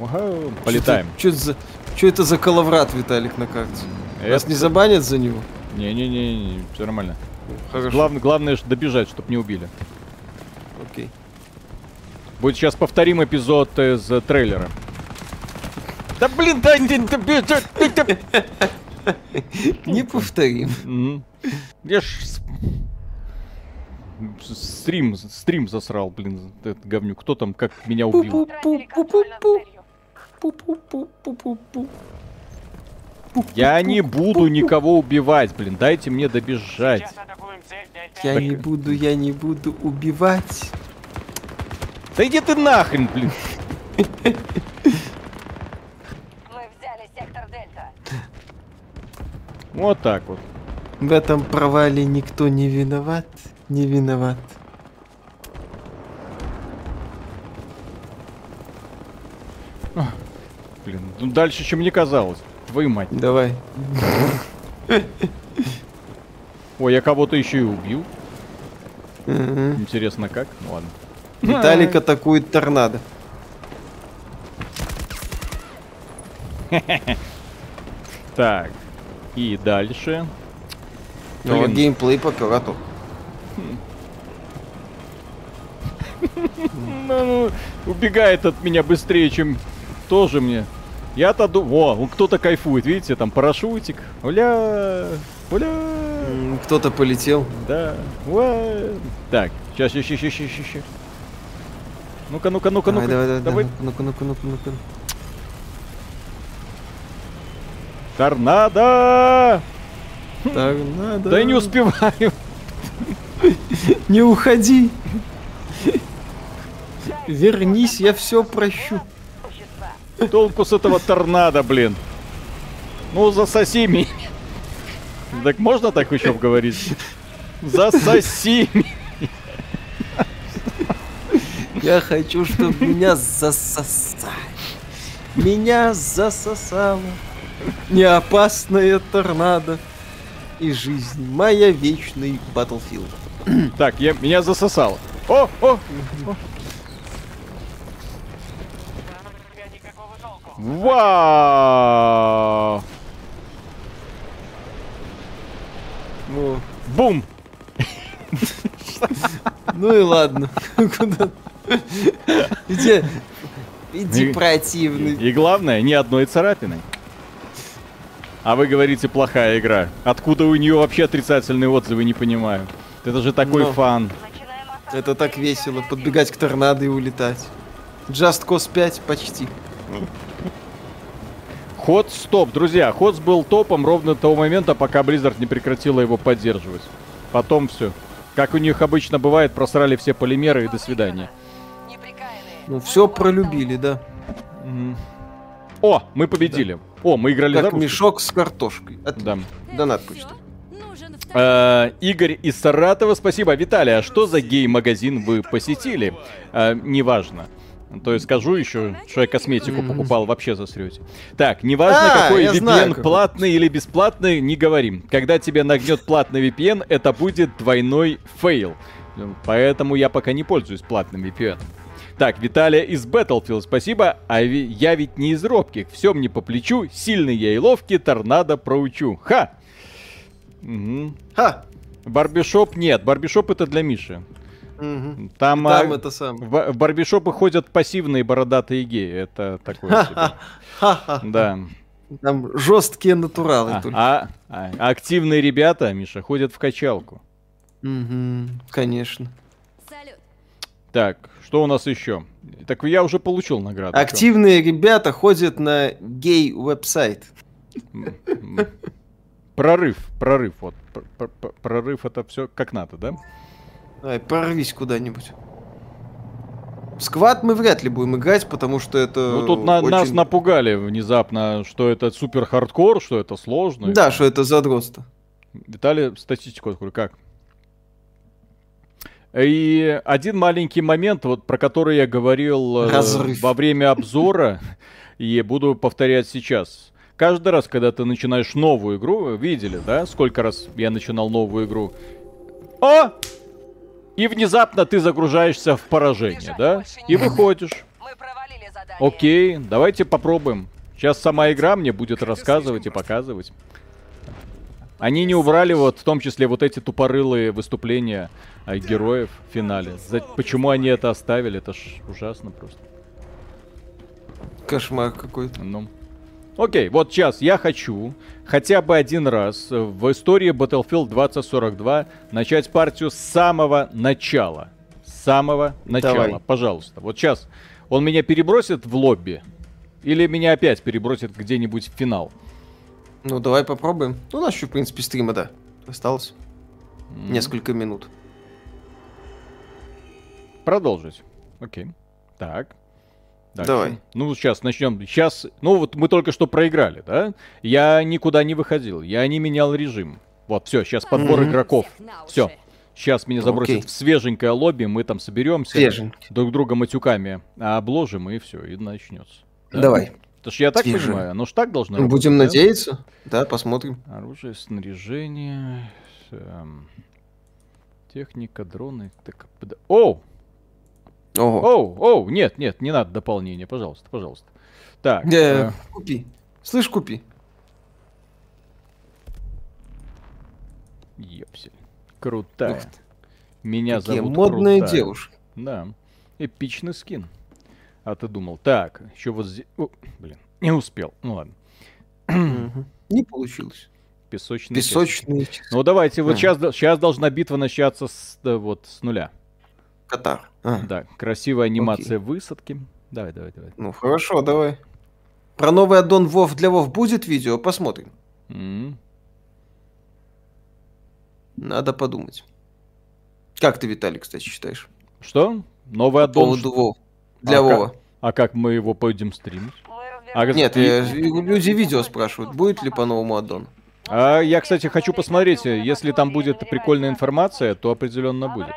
Вау, Полетаем. Что это за, чё это за коловрат, Виталик, на карте? Нас Это- не забанят за него? Не-не-не, все нормально. Хорошо. Главное, главное добежать, чтобы не убили. Будет сейчас повторим эпизод из э, трейлера. Да блин, да, да. Не повторим. Я ж стрим, стрим засрал, блин, этот говнюк. Кто там как меня убил? Я не буду никого убивать, блин, дайте мне добежать. Я Так- не буду, я не буду убивать. Да иди ты нахрен, блин. Мы взяли сектор Дельта. Вот так вот. В этом провале никто не виноват. Не виноват. Блин, ну дальше, чем мне казалось. Твою мать. Давай. Ой, я кого-то еще и убил. Интересно, как? Ну ладно. Виталик атакует торнадо. Так. И дальше. Ну, а геймплей попер, а то. Ну, ну, убегает от меня быстрее, чем тоже мне. Я-то думаю... О, кто-то кайфует, видите, там парашютик. Уля! Уля! Кто-то полетел. Да. Уа! Так, сейчас, сейчас, сейчас, сейчас, сейчас. Ну-ка, ну-ка, ну-ка, ну-ка. давай, давай. давай. Ну-ка, ну-ка, ну-ка, ну-ка. Торнадо! Торнадо. Да я не успеваю. Не уходи. Вернись, я все прощу. Толку с этого торнадо, блин. Ну, засоси меня. Так можно так еще говорить? Засоси меня. Я хочу, чтобы меня засосали. Меня засосало. Неопасная торнадо. И жизнь моя вечный Battlefield. Так, я, меня засосало. О, о, толку. вау! Ну, Бум! ну и ладно. Куда? Иди, иди И- противный. И главное, ни одной царапины. А вы говорите, плохая игра. Откуда у нее вообще отрицательные отзывы, не понимаю. Это же такой Ну. фан. Это так весело, подбегать к торнадо и улетать. Just Cause 5 почти. Ход стоп, друзья. Ходс был топом ровно до того момента, пока Blizzard не прекратила его поддерживать. Потом все. Как у них обычно бывает, просрали все полимеры и до свидания. Ну, все пролюбили, да. О, мы победили. О, мы играли за Как русских. мешок с картошкой. От- Да. Донат. Нужен Э, Игорь из Саратова, спасибо. Виталий, а что за гей-магазин вы посетили? Э, неважно. То есть скажу еще, что я косметику покупал, вообще засрете. Так, неважно, А, какой VPN, знаю, какой. платный или бесплатный, не говорим. Когда тебе нагнет платный VPN, это будет двойной фейл. Поэтому я пока не пользуюсь платным VPN. Так, Виталия из Battlefield, спасибо. А ви- я ведь не из робких. Все мне по плечу. Сильный я и ловкий, торнадо проучу. Ха! Мгм. Ха! Барбишоп нет, барбишоп это для Миши. Мгм. Там, Там а, это сам. в, в барбишопы ходят пассивные бородатые геи. Это такое себе. Да. Там жесткие натуралы А, только. а- а активные ребята, Миша, ходят в качалку. Мгм, Конечно. Салют. Так, что у нас еще? Так я уже получил награду. Активные ребята ходят на гей-веб-сайт. Прорыв, прорыв, вот. Пр- пр- пр- Прорыв это все как надо, да? Давай, прорвись куда-нибудь. Сквад мы вряд ли будем играть, потому что это Ну тут на- очень- нас напугали внезапно, что это супер хардкор, что это сложно. Да, что это задротство. Виталий, статистику открой, как? И один маленький момент, вот про который я говорил э, Разрыв. во время обзора, и буду повторять сейчас. Каждый раз, когда ты начинаешь новую игру, вы видели, да, сколько раз я начинал новую игру? О! И внезапно ты загружаешься в поражение, да? И выходишь. Окей, давайте попробуем. Сейчас сама игра мне будет рассказывать и показывать. Они не убрали вот в том числе вот эти тупорылые выступления а, героев в финале. За- Почему они это оставили? Это ж ужасно просто. Кошмар какой-то. Ну. Окей, вот сейчас я хочу хотя бы один раз в истории Battlefield 2042 начать партию с самого начала. С самого начала. Давай. Пожалуйста. Вот сейчас он меня перебросит в лобби или меня опять перебросит где-нибудь в финал. Ну, давай попробуем. Ну, у нас еще, в принципе, стрима, да. Осталось М, несколько минут. Продолжить. Окей. Так. Дальше. Давай. Ну, сейчас начнем. Сейчас, ну вот мы только что проиграли, да? Я никуда не выходил, я не менял режим. Вот, все, сейчас подбор Мгм. игроков. Все. Сейчас меня забросят Окей. в свеженькое лобби, мы там соберемся. Свеженький. Друг друга матюками обложим, и все, и начнется. Да? Давай. Потому что я так Свежее. понимаю, оно ж так должно Ну, Будем работать, да? надеяться. Да, посмотрим. Оружие, снаряжение, эм, техника, дроны. Так, под- Оу! Ого. Оу, оу, нет, нет, не надо дополнения, пожалуйста, пожалуйста. Так, Э, э, Купи. Слышь, купи. ёпсель. Крутая. Меня Какие зовут модные Крутая. девушки. Да, эпичный скин. А ты думал, так, еще вот здесь... О, блин, не успел. Ну ладно. Не получилось. Песочный часик. Песочный часы. Ну давайте, вот Ага. сейчас, сейчас должна битва начаться с, вот, с нуля. Катар. А, Да, красивая анимация высадки. Давай, давай, давай. Ну, хорошо, давай. Про новый аддон Вов для Вов будет видео? Посмотрим. М. Надо подумать. Как ты, Виталий, кстати, считаешь? Что? Новый По аддон? поводу Вов. Для А как- Вова. А как мы его пойдем стримить? А. Нет, и- люди видео спрашивают, будет ли по новому аддону. А я, кстати, хочу посмотреть, если там будет прикольная информация, то определенно будет.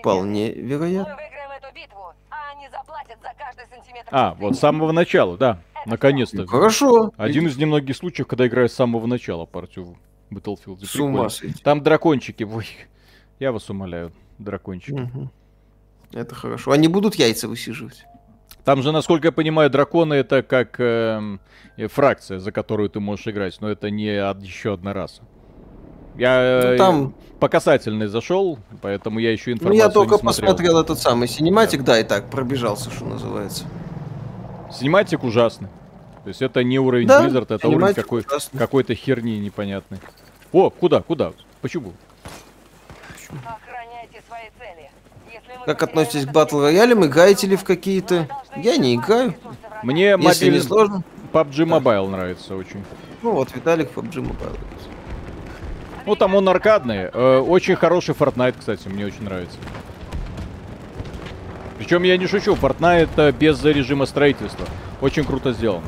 Вполне вероятно. а. А, вот с самого начала, да. Наконец-то. Ну, хорошо. Один из немногих случаев, когда играю с самого начала партию в Battlefield. С ума сойти. Там дракончики, ой, я вас умоляю, дракончики. Мгм. Это хорошо. Они будут яйца высиживать. Там же, насколько я понимаю, драконы это как эм, э, фракция, за которую ты можешь играть, но это не еще одна раса. Я Ну, э, там- по касательной зашел, поэтому я еще Ну, информацию я только посмотрел этот самый синематик, да, и так пробежался, что называется. Синематик ужасный. То есть это не уровень Да, Blizzard, это уровень какой, какой-то херни непонятной. О, куда, куда? Почему? Охраняйте свои цели. Если мы Как относитесь к батл роялям? Играете ли в какие-то? Я не играю. Мне Если не мобильный сложно. PUBG Mobile нравится очень. Ну вот, Виталик PUBG Mobile. Ну, там он аркадный. Э, очень хороший Fortnite, кстати, мне очень нравится. Причем я не шучу, Fortnite э, без режима строительства. Очень круто сделан.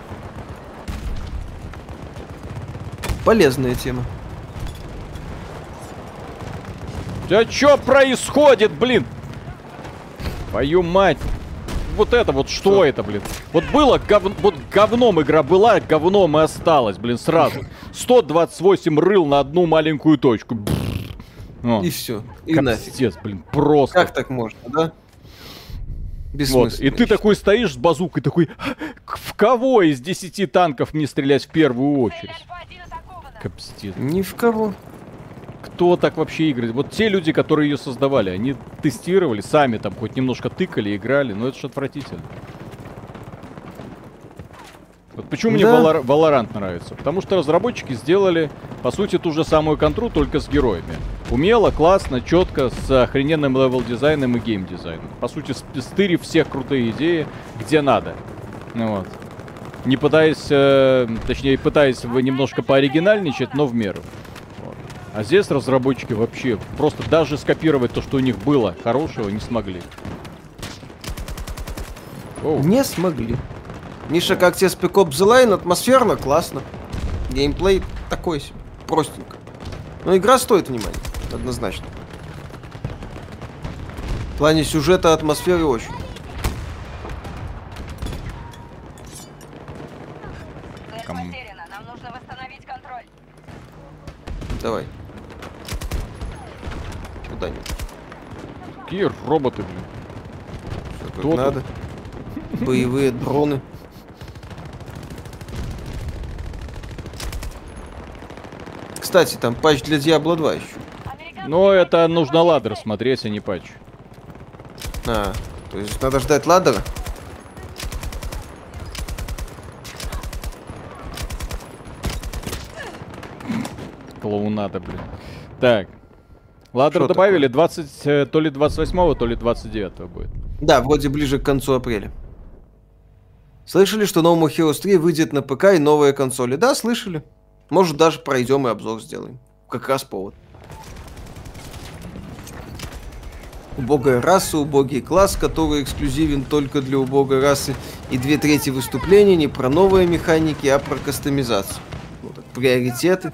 Полезная тема. Да что происходит, блин? Твою мать. Вот это вот, что это, блин? Вот было говн... вот говном игра была, говном и осталась, блин, сразу. 128 рыл на одну маленькую точку. О, И все. И нафиг. капздец, блин, просто. Как так можно, да? Вот, и ты такой стоишь с базукой, такой, «К- в кого из 10 танков мне стрелять в первую очередь? Альфа-1 атакована. Капстец. Ни в кого. Кто так вообще играет? Вот те люди, которые ее создавали, они тестировали, сами там хоть немножко тыкали, играли, но это же отвратительно. Вот почему мне Да. Valor- Valorant нравится? Потому что разработчики сделали, по сути, ту же самую контру, только с героями. Умело, классно, четко, с охрененным левел-дизайном и гейм-дизайном. По сути, стырив всех крутые идеи, где надо. Ну вот. Не пытаясь, э, точнее, пытаясь немножко пооригинальничать, но в меру. А здесь разработчики вообще просто даже скопировать то, что у них было хорошего, не смогли. Оу. Не смогли. Миша, как тебе Spec Ops The Line? Атмосферно, классно. Геймплей такой себе, простенько. Но игра стоит внимания, однозначно. В плане сюжета, атмосферы очень. Кому? Давай. Куда-нибудь. Какие роботы, блин. Кто тут? надо. Боевые дроны. Кстати, там патч для Diablo 2 еще. Но это нужно ладер смотреть, а не патч. А, то есть надо ждать ладера? Клоунада, блин. Так. Ладер Что добавили 20, э, то ли 28, то ли 29 будет. Да, вроде ближе к концу апреля. Слышали, что новому Heroes 3 выйдет на ПК и новые консоли? Да, слышали. Может, даже пройдем и обзор сделаем. Как раз повод. Убогая раса, убогий класс, который эксклюзивен только для убогой расы. И две трети выступления не про новые механики, а про кастомизацию. Ну, так, приоритеты.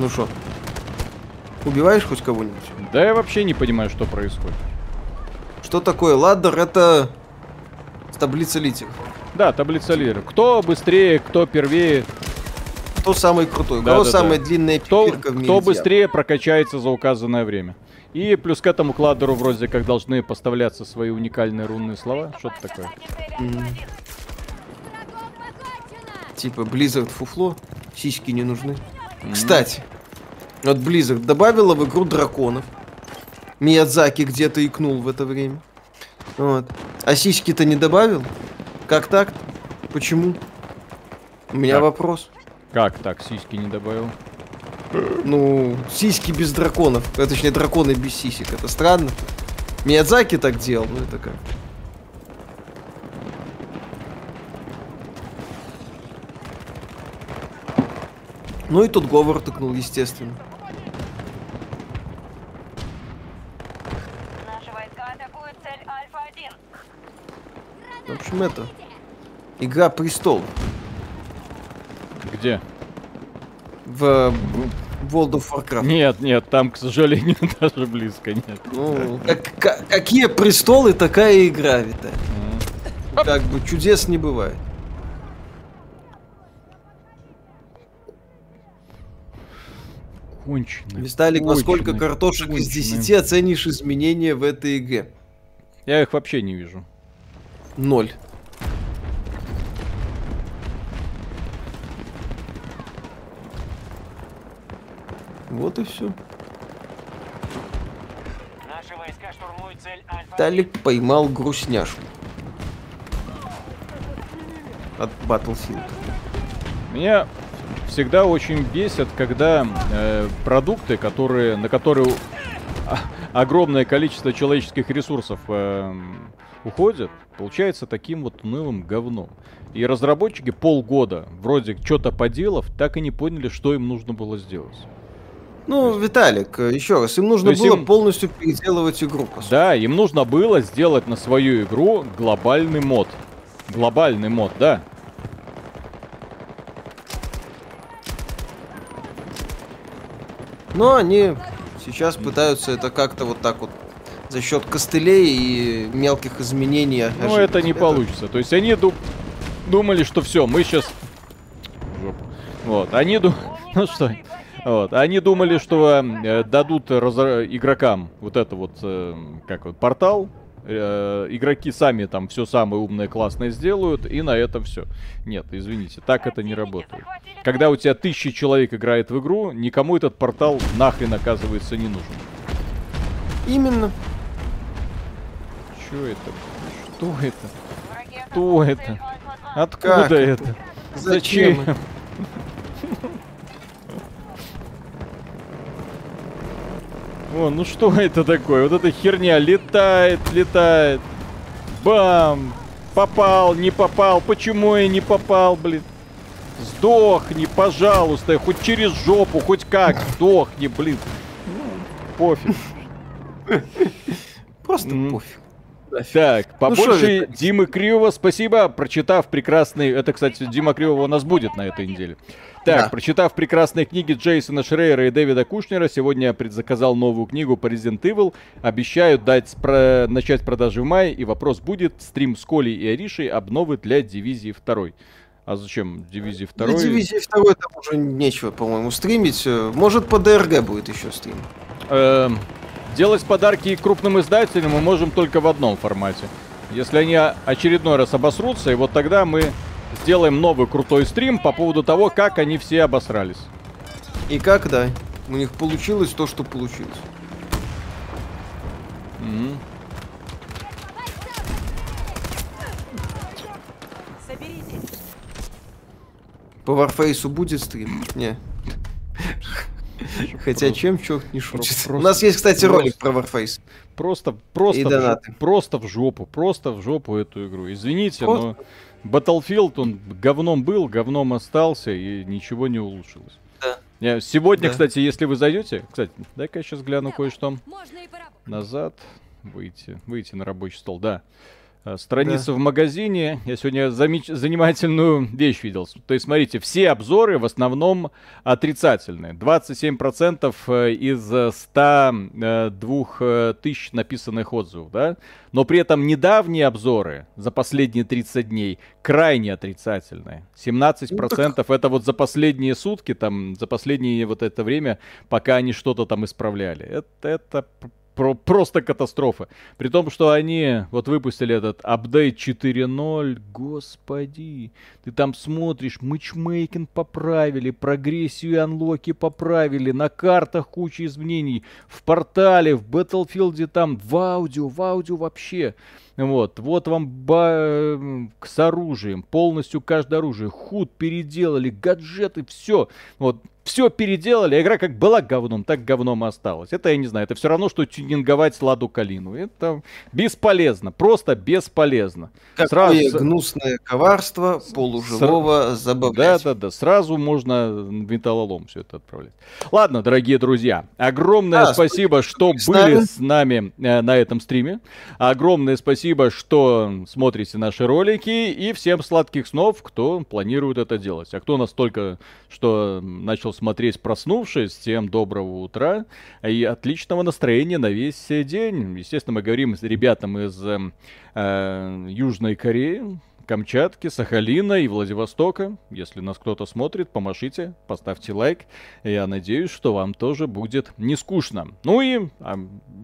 Ну что, убиваешь хоть кого-нибудь? Да я вообще не понимаю, что происходит. Что такое ладдер? Это таблица лидеров. Да, таблица лидеров. Кто быстрее, кто первее, Кто самый крутой? Да, кого да, самая да. длинная кто, в мире? кто быстрее прокачается за указанное время. И плюс к этому к вроде как должны поставляться свои уникальные рунные слова. Что-то такое. Альфа-1. Типа Blizzard фуфло, сиськи не нужны. Кстати, вот Blizzard добавила в игру драконов. Миядзаки где-то икнул в это время. Вот. А сиськи-то не добавил? Как так? Почему? У меня Так. вопрос. Как так, сиськи не добавил? Ну, сиськи без драконов. А, точнее, драконы без сисек. Это странно. Миядзаки так делал, ну это как? Ну и тут Говор тыкнул, естественно. Наши войска атакуют цель Альфа-1. В общем, это... Игра престол Где? в World of Warcraft. Нет, нет, там, к сожалению, даже близко нет. Ну, как- ка- какие престолы, такая игра, Виталий. М. Как бы чудес не бывает. Конченый. Виталик, во сколько картошек из конченый. 10 оценишь изменения в этой игре? Я их вообще не вижу. Ноль. Вот и все. Наши войска штурмуют цель Альфа. Талик поймал грустняшку. От Battlefield. Меня всегда очень бесит, когда э, продукты, которые, на которые огромное количество человеческих ресурсов э, уходит, получается таким вот унылым говном. И разработчики полгода вроде что-то поделав, так и не поняли, что им нужно было сделать. Ну, Виталик, еще раз, им нужно было им... полностью переделывать игру. Да, им нужно было сделать на свою игру глобальный мод. Глобальный мод, да. Но они сейчас пытаются это как-то вот так вот за счет костылей и мелких изменений. Ну, это не это... получится. То есть они ду- думали, что все, мы сейчас... Вот, они ду... Ну что, вот. Они думали, что э, дадут разра... игрокам вот это вот, э, как вот, портал, э, игроки сами там все самое умное, классное сделают, и на этом все. Нет, извините, так это не работает. Когда у тебя тысячи человек играет в игру, никому этот портал нахрен оказывается не нужен. Именно. Что это? Что это? Кто это? Откуда как это? Зачем? Зачем? О, ну что это такое? Вот эта херня летает, летает. Бам! Попал, не попал. Почему я не попал, блин? Сдохни, пожалуйста. Хоть через жопу, хоть как. Сдохни, блин. Ну, пофиг. Просто пофиг. Так, побольше ну, Димы Кривого, спасибо. Прочитав прекрасный... Это, кстати, Дима Кривого у нас будет на этой неделе. Так, да. прочитав прекрасные книги Джейсона Шрейера и Дэвида Кушнера, сегодня я предзаказал новую книгу по Resident Evil. Обещаю дать про... начать продажи в мае, и вопрос будет. Стрим с Колей и Аришей обновы для дивизии 2. А зачем дивизии 2? Для дивизии 2 там уже нечего, по-моему, стримить. Может, по ДРГ будет еще стрим. Эм, делать подарки крупным издателям мы можем только в одном формате. Если они очередной раз обосрутся, и вот тогда мы сделаем новый крутой стрим по поводу того, как они все обосрались. И как, да. У них получилось то, что получилось. Mm-hmm. По Warface будет стрим? Не. Хотя чем черт не шутит. Просто, У нас есть, кстати, просто, ролик про Warface. Просто, просто, в жопу, просто в жопу, просто в жопу эту игру. Извините, но Battlefield, он говном был, говном остался, и ничего не улучшилось. Да. Сегодня, да. кстати, если вы зайдете, кстати, дай-ка я сейчас гляну кое-что. Назад, выйти, выйти на рабочий стол, да. Э, страница да. в магазине. Я сегодня замеч- занимательную вещь видел. То есть, смотрите, все обзоры в основном отрицательные. 27% э, из 102 э, тысяч написанных отзывов, да? Но при этом недавние обзоры за последние 30 дней крайне отрицательные. 17% ну, так... это вот за последние сутки, там, за последнее вот это время, пока они что-то там исправляли. Это, это про просто катастрофа. При том, что они вот выпустили этот апдейт 4.0, господи, ты там смотришь, матчмейкинг поправили, прогрессию и анлоки поправили, на картах куча изменений, в портале, в Battlefield там, в аудио, в аудио вообще. Вот, вот вам ба- с оружием, полностью каждое оружие, худ переделали, гаджеты, все. Вот, все переделали, а игра как была говном, так говном и осталась. Это я не знаю, это все равно, что тюнинговать Ладу Калину. Это бесполезно, просто бесполезно. Какое сразу... гнусное коварство полуживого С... забавлять. Да-да-да, сразу можно металлолом все это отправлять. Ладно, дорогие друзья, огромное а, спасибо, что с были нами. с нами э, на этом стриме. Огромное спасибо, что смотрите наши ролики. И всем сладких снов, кто планирует это делать. А кто настолько, что начал смотреть проснувшись, всем доброго утра и отличного настроения на весь день. Естественно, мы говорим с ребятам из э, Южной Кореи, Камчатки, Сахалина и Владивостока. Если нас кто-то смотрит, помашите, поставьте лайк. Я надеюсь, что вам тоже будет не скучно. Ну и, а,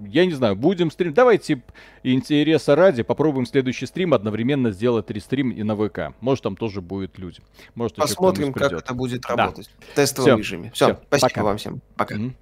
я не знаю, будем стрим. Давайте интереса ради попробуем следующий стрим одновременно сделать рестрим и на ВК. Может, там тоже будет люди. Может, Посмотрим, как это будет работать. Да. В тестовом Всё. режиме. Все, спасибо Пока. вам всем. Пока. Mm-hmm.